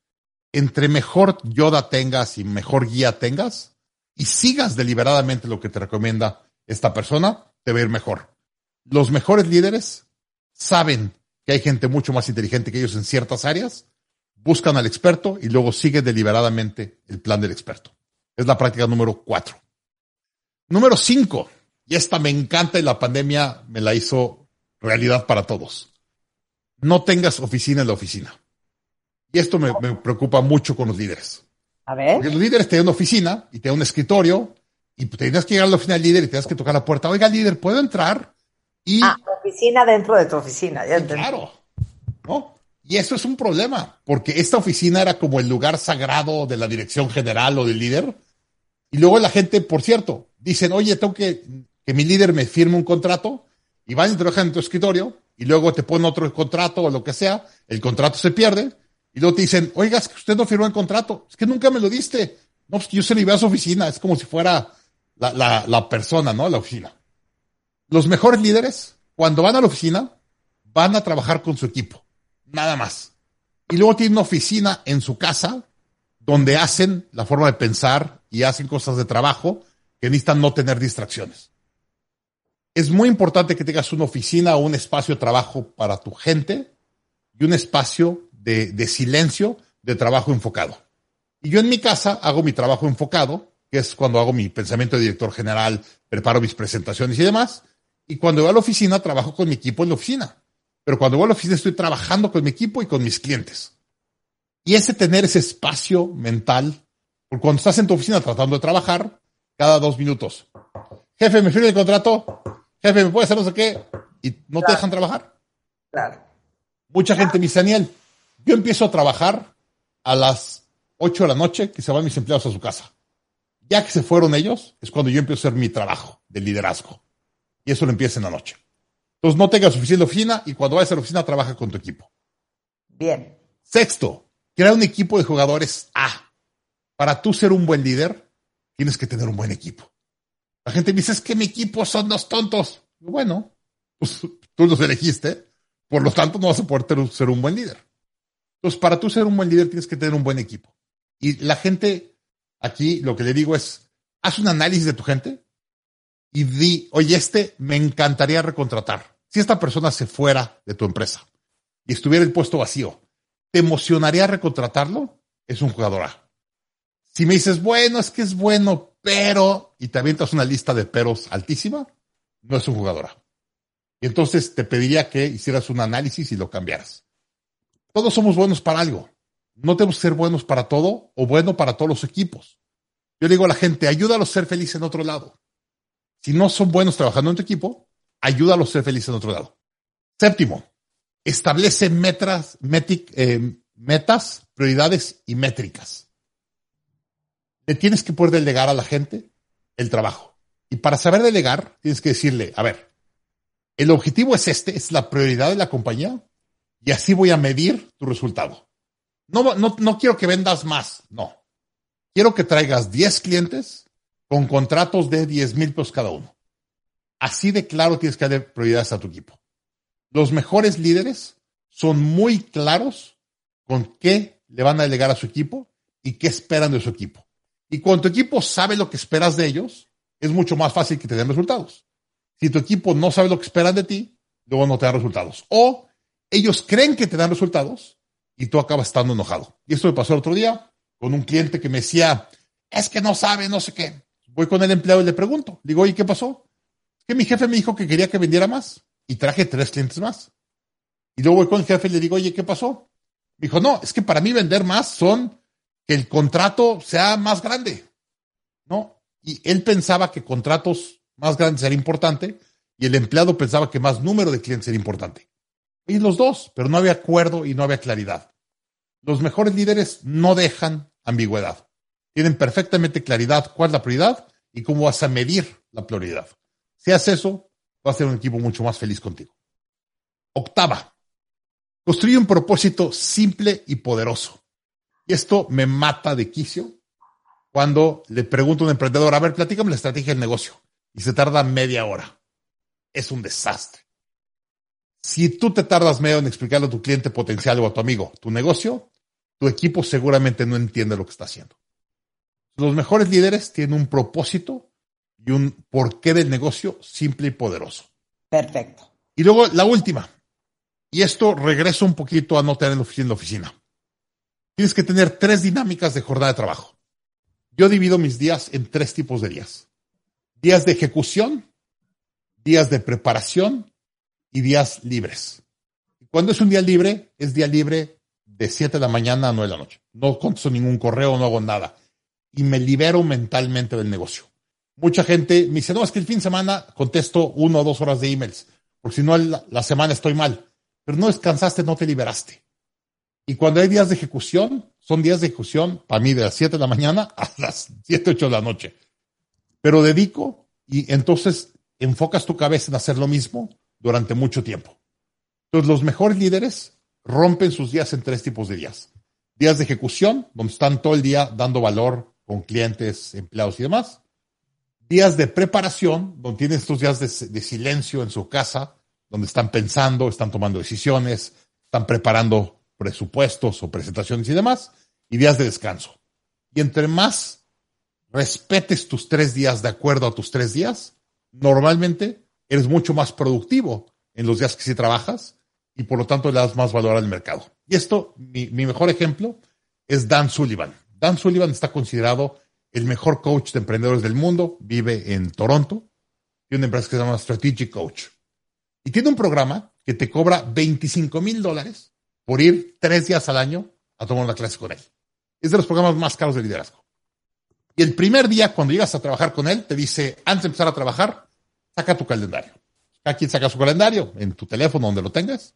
Entre mejor Yoda tengas y mejor guía tengas y sigas deliberadamente lo que te recomienda esta persona, te va a ir mejor. Los mejores líderes saben que hay gente mucho más inteligente que ellos en ciertas áreas, buscan al experto y luego siguen deliberadamente el plan del experto. Es la práctica número cuatro. Número cinco, y esta me encanta y la pandemia me la hizo realidad para todos. No tengas oficina en la oficina. Y esto me, preocupa mucho con los líderes. A ver. Porque los líderes tienen una oficina y tienen un escritorio y tenías que llegar a la oficina del líder y tenías que tocar la puerta. Oiga, líder, ¿puedo entrar? Y, ah, oficina dentro de tu oficina. Ya claro. ¿no? Y eso es un problema, porque esta oficina era como el lugar sagrado de la dirección general o del líder. Y luego la gente, por cierto, dicen, oye, tengo que que mi líder me firme un contrato y van y trabajan en tu escritorio y luego te ponen otro contrato o lo que sea, el contrato se pierde y luego te dicen, oiga, que usted no firmó el contrato, es que nunca me lo diste. No, pues yo se lo iba a su oficina, es como si fuera la, la, la persona, ¿no? La oficina. Los mejores líderes, cuando van a la oficina, van a trabajar con su equipo, nada más. Y luego tienen una oficina en su casa donde hacen la forma de pensar y hacen cosas de trabajo que necesitan no tener distracciones. Es muy importante que tengas una oficina o un espacio de trabajo para tu gente y un espacio de, silencio de trabajo enfocado. Y yo en mi casa hago mi trabajo enfocado, que es cuando hago mi pensamiento de director general, preparo mis presentaciones y demás. Y cuando voy a la oficina, trabajo con mi equipo en la oficina. Pero cuando voy a la oficina, estoy trabajando con mi equipo y con mis clientes. Y ese tener ese espacio mental, porque cuando estás en tu oficina tratando de trabajar, cada dos minutos. Jefe, me firme el contrato jefe, ¿me puede hacer no sé qué? Y no te dejan trabajar. Claro. Mucha gente me dice, Daniel, yo empiezo a trabajar a las 8 de la noche que se van mis empleados a su casa. Ya que se fueron ellos, es cuando yo empiezo a hacer mi trabajo de liderazgo. Y eso lo empieza en la noche. Entonces no tengas suficiente oficina y cuando vayas a la oficina trabaja con tu equipo. Bien. Sexto, crea un equipo de jugadores A. Para tú ser un buen líder, tienes que tener un buen equipo. La gente me dice, es que mi equipo son dos tontos. Bueno, pues tú los elegiste, por lo tanto no vas a poder ser un buen líder. Entonces, para tú ser un buen líder tienes que tener un buen equipo. Y la gente, aquí lo que le digo es, haz un análisis de tu gente y di, oye, este me encantaría recontratar. Si esta persona se fuera de tu empresa y estuviera el puesto vacío, ¿te emocionaría recontratarlo? Es un jugador A. Si me dices, bueno, es que es bueno, pero, y te avientas una lista de peros altísima, no es un jugador Y entonces te pediría que hicieras un análisis y lo cambiaras. Todos somos buenos para algo. No tenemos que ser buenos para todo o bueno para todos los equipos. Yo digo a la gente, ayúdalos a ser felices en otro lado. Si no son buenos trabajando en tu equipo, ayúdalos a ser felices en otro lado. Séptimo, establece metas, eh, metas, prioridades y métricas le tienes que poder delegar a la gente el trabajo. Y para saber delegar, tienes que decirle, a ver, el objetivo es este, es la prioridad de la compañía, y así voy a medir tu resultado. No, no, no quiero que vendas más, no. Quiero que traigas 10 clientes con contratos de 10 mil pesos cada uno. Así de claro tienes que darle prioridades a tu equipo. Los mejores líderes son muy claros con qué le van a delegar a su equipo y qué esperan de su equipo. Y cuando tu equipo sabe lo que esperas de ellos, es mucho más fácil que te den resultados. Si tu equipo no sabe lo que esperan de ti, luego no te dan resultados. O ellos creen que te dan resultados y tú acabas estando enojado. Y esto me pasó el otro día con un cliente que me decía, es que no sabe, no sé qué. Voy con el empleado y le pregunto, digo, oye, ¿qué pasó? Que mi jefe me dijo que quería que vendiera más y traje tres clientes más. Y luego voy con el jefe y le digo, oye, ¿qué pasó? Me dijo, no, es que para mí vender más son que el contrato sea más grande, ¿no? Y él pensaba que contratos más grandes era importante y el empleado pensaba que más número de clientes era importante. Y los dos, pero no había acuerdo y no había claridad. Los mejores líderes no dejan ambigüedad. Tienen perfectamente claridad cuál es la prioridad y cómo vas a medir la prioridad. Si haces eso, vas a ser un equipo mucho más feliz contigo. Octava, construye un propósito simple y poderoso. Y esto me mata de quicio cuando le pregunto a un emprendedor, a ver, platícame la estrategia del negocio. Y se tarda media hora. Es un desastre. Si tú te tardas medio en explicarle a tu cliente potencial o a tu amigo tu negocio, tu equipo seguramente no entiende lo que está haciendo. Los mejores líderes tienen un propósito y un porqué del negocio simple y poderoso. Perfecto. Y luego la última. Y esto regreso un poquito a no tener en la oficina. Tienes que tener tres dinámicas de jornada de trabajo. Yo divido mis días en tres tipos de días. Días de ejecución, días de preparación y días libres. Cuando es un día libre, es día libre de 7 de la mañana a 9 de la noche. No contesto ningún correo, no hago nada. Y me libero mentalmente del negocio. Mucha gente me dice, no, es que el fin de semana contesto uno o dos horas de emails, porque si no la semana estoy mal. Pero no descansaste, no te liberaste. Y cuando hay días de ejecución, son días de ejecución para mí de las 7 de la mañana *laughs* a las 7, 8 de la noche. Pero dedico y entonces enfocas tu cabeza en hacer lo mismo durante mucho tiempo. Entonces los mejores líderes rompen sus días en tres tipos de días. Días de ejecución, donde están todo el día dando valor con clientes, empleados y demás. Días de preparación, donde tienen estos días de, de silencio en su casa, donde están pensando, están tomando decisiones, están preparando presupuestos o presentaciones y demás, y días de descanso. Y entre más respetes tus tres días de acuerdo a tus tres días, normalmente eres mucho más productivo en los días que sí trabajas y por lo tanto le das más valor al mercado. Y esto, mi, mejor ejemplo es Dan Sullivan. Dan Sullivan está considerado el mejor coach de emprendedores del mundo, vive en Toronto, tiene una empresa que se llama Strategic Coach. Y tiene un programa que te cobra 25 mil dólares por ir tres días al año a tomar una clase con él. Es de los programas más caros de liderazgo. Y el primer día, cuando llegas a trabajar con él, te dice, antes de empezar a trabajar, saca tu calendario. Cada quien saca su calendario en tu teléfono, donde lo tengas,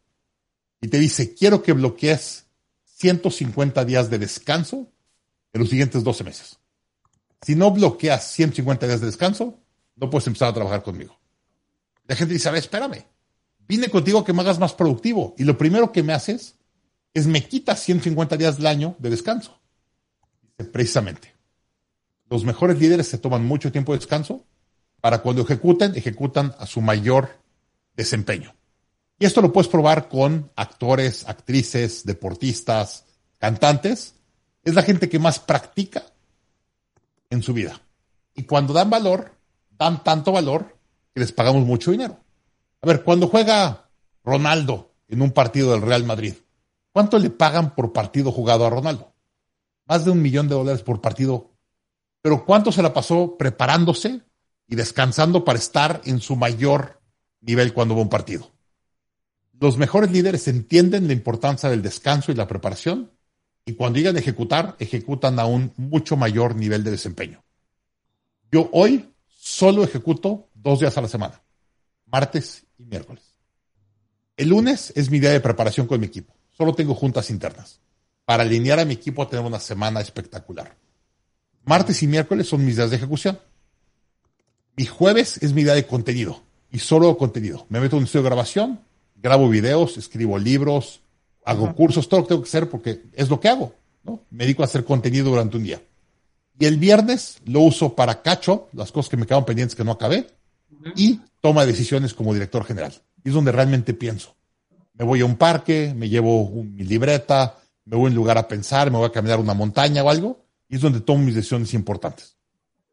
y te dice, quiero que bloquees 150 días de descanso en los siguientes 12 meses. Si no bloqueas 150 días de descanso, no puedes empezar a trabajar conmigo. La gente dice, a ver, espérame, vine contigo que me hagas más productivo. Y lo primero que me haces me quitas 150 días del año de descanso. Precisamente. Los mejores líderes se toman mucho tiempo de descanso para cuando ejecuten, ejecutan a su mayor desempeño. Y esto lo puedes probar con actores, actrices, deportistas, cantantes. Es la gente que más practica en su vida. Y cuando dan valor, dan tanto valor que les pagamos mucho dinero. A ver, cuando juega Ronaldo en un partido del Real Madrid, ¿cuánto le pagan por partido jugado a Ronaldo? Más de un millón de dólares por partido. Pero ¿cuánto se la pasó preparándose y descansando para estar en su mayor nivel cuando va un partido? Los mejores líderes entienden la importancia del descanso y la preparación y cuando llegan a ejecutar, ejecutan a un mucho mayor nivel de desempeño. Yo hoy solo ejecuto dos días a la semana, martes y miércoles. El lunes es mi día de preparación con mi equipo. Solo tengo juntas internas para alinear a mi equipo a tener una semana espectacular. Martes y miércoles son mis días de ejecución. Mi jueves es mi día de contenido y solo contenido. Me meto en un estudio de grabación, grabo videos, escribo libros, hago cursos, todo lo que tengo que hacer porque es lo que hago. ¿no? Me dedico a hacer contenido durante un día. Y el viernes lo uso para cacho, las cosas que me quedan pendientes que no acabé, y toma decisiones como director general. Y es donde realmente pienso. Me voy a un parque, me llevo mi libreta, me voy a un lugar a pensar, me voy a caminar una montaña o algo, y es donde tomo mis decisiones importantes.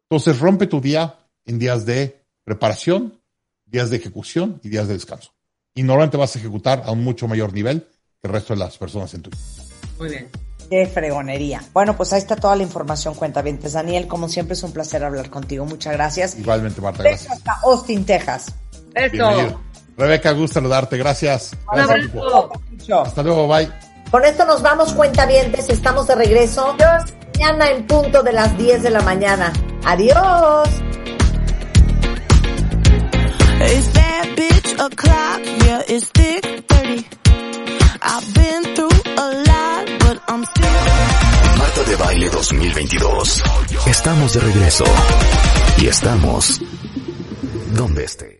Entonces rompe tu día en días de preparación, días de ejecución y días de descanso. Y normalmente vas a ejecutar a un mucho mayor nivel que el resto de las personas en tu vida. Muy bien. Qué fregonería. Bueno, pues ahí está toda la información, cuenta vientes. Daniel, como siempre es un placer hablar contigo. Muchas gracias. Igualmente, Marta, gracias. hasta Austin, Texas. Eso. Bienvenido. Rebeca, gusto saludarte. Gracias. Un Gracias. Hasta luego, bye. Con esto nos vamos, cuentavientes. Estamos de regreso. Mañana en punto de las 10 de la mañana. Adiós. It's that bitch o'clock, yeah, it's thick 30. I've been through a lot, but I'm still. Marta de de Baile 2022. Estamos de regreso. Y estamos donde esté.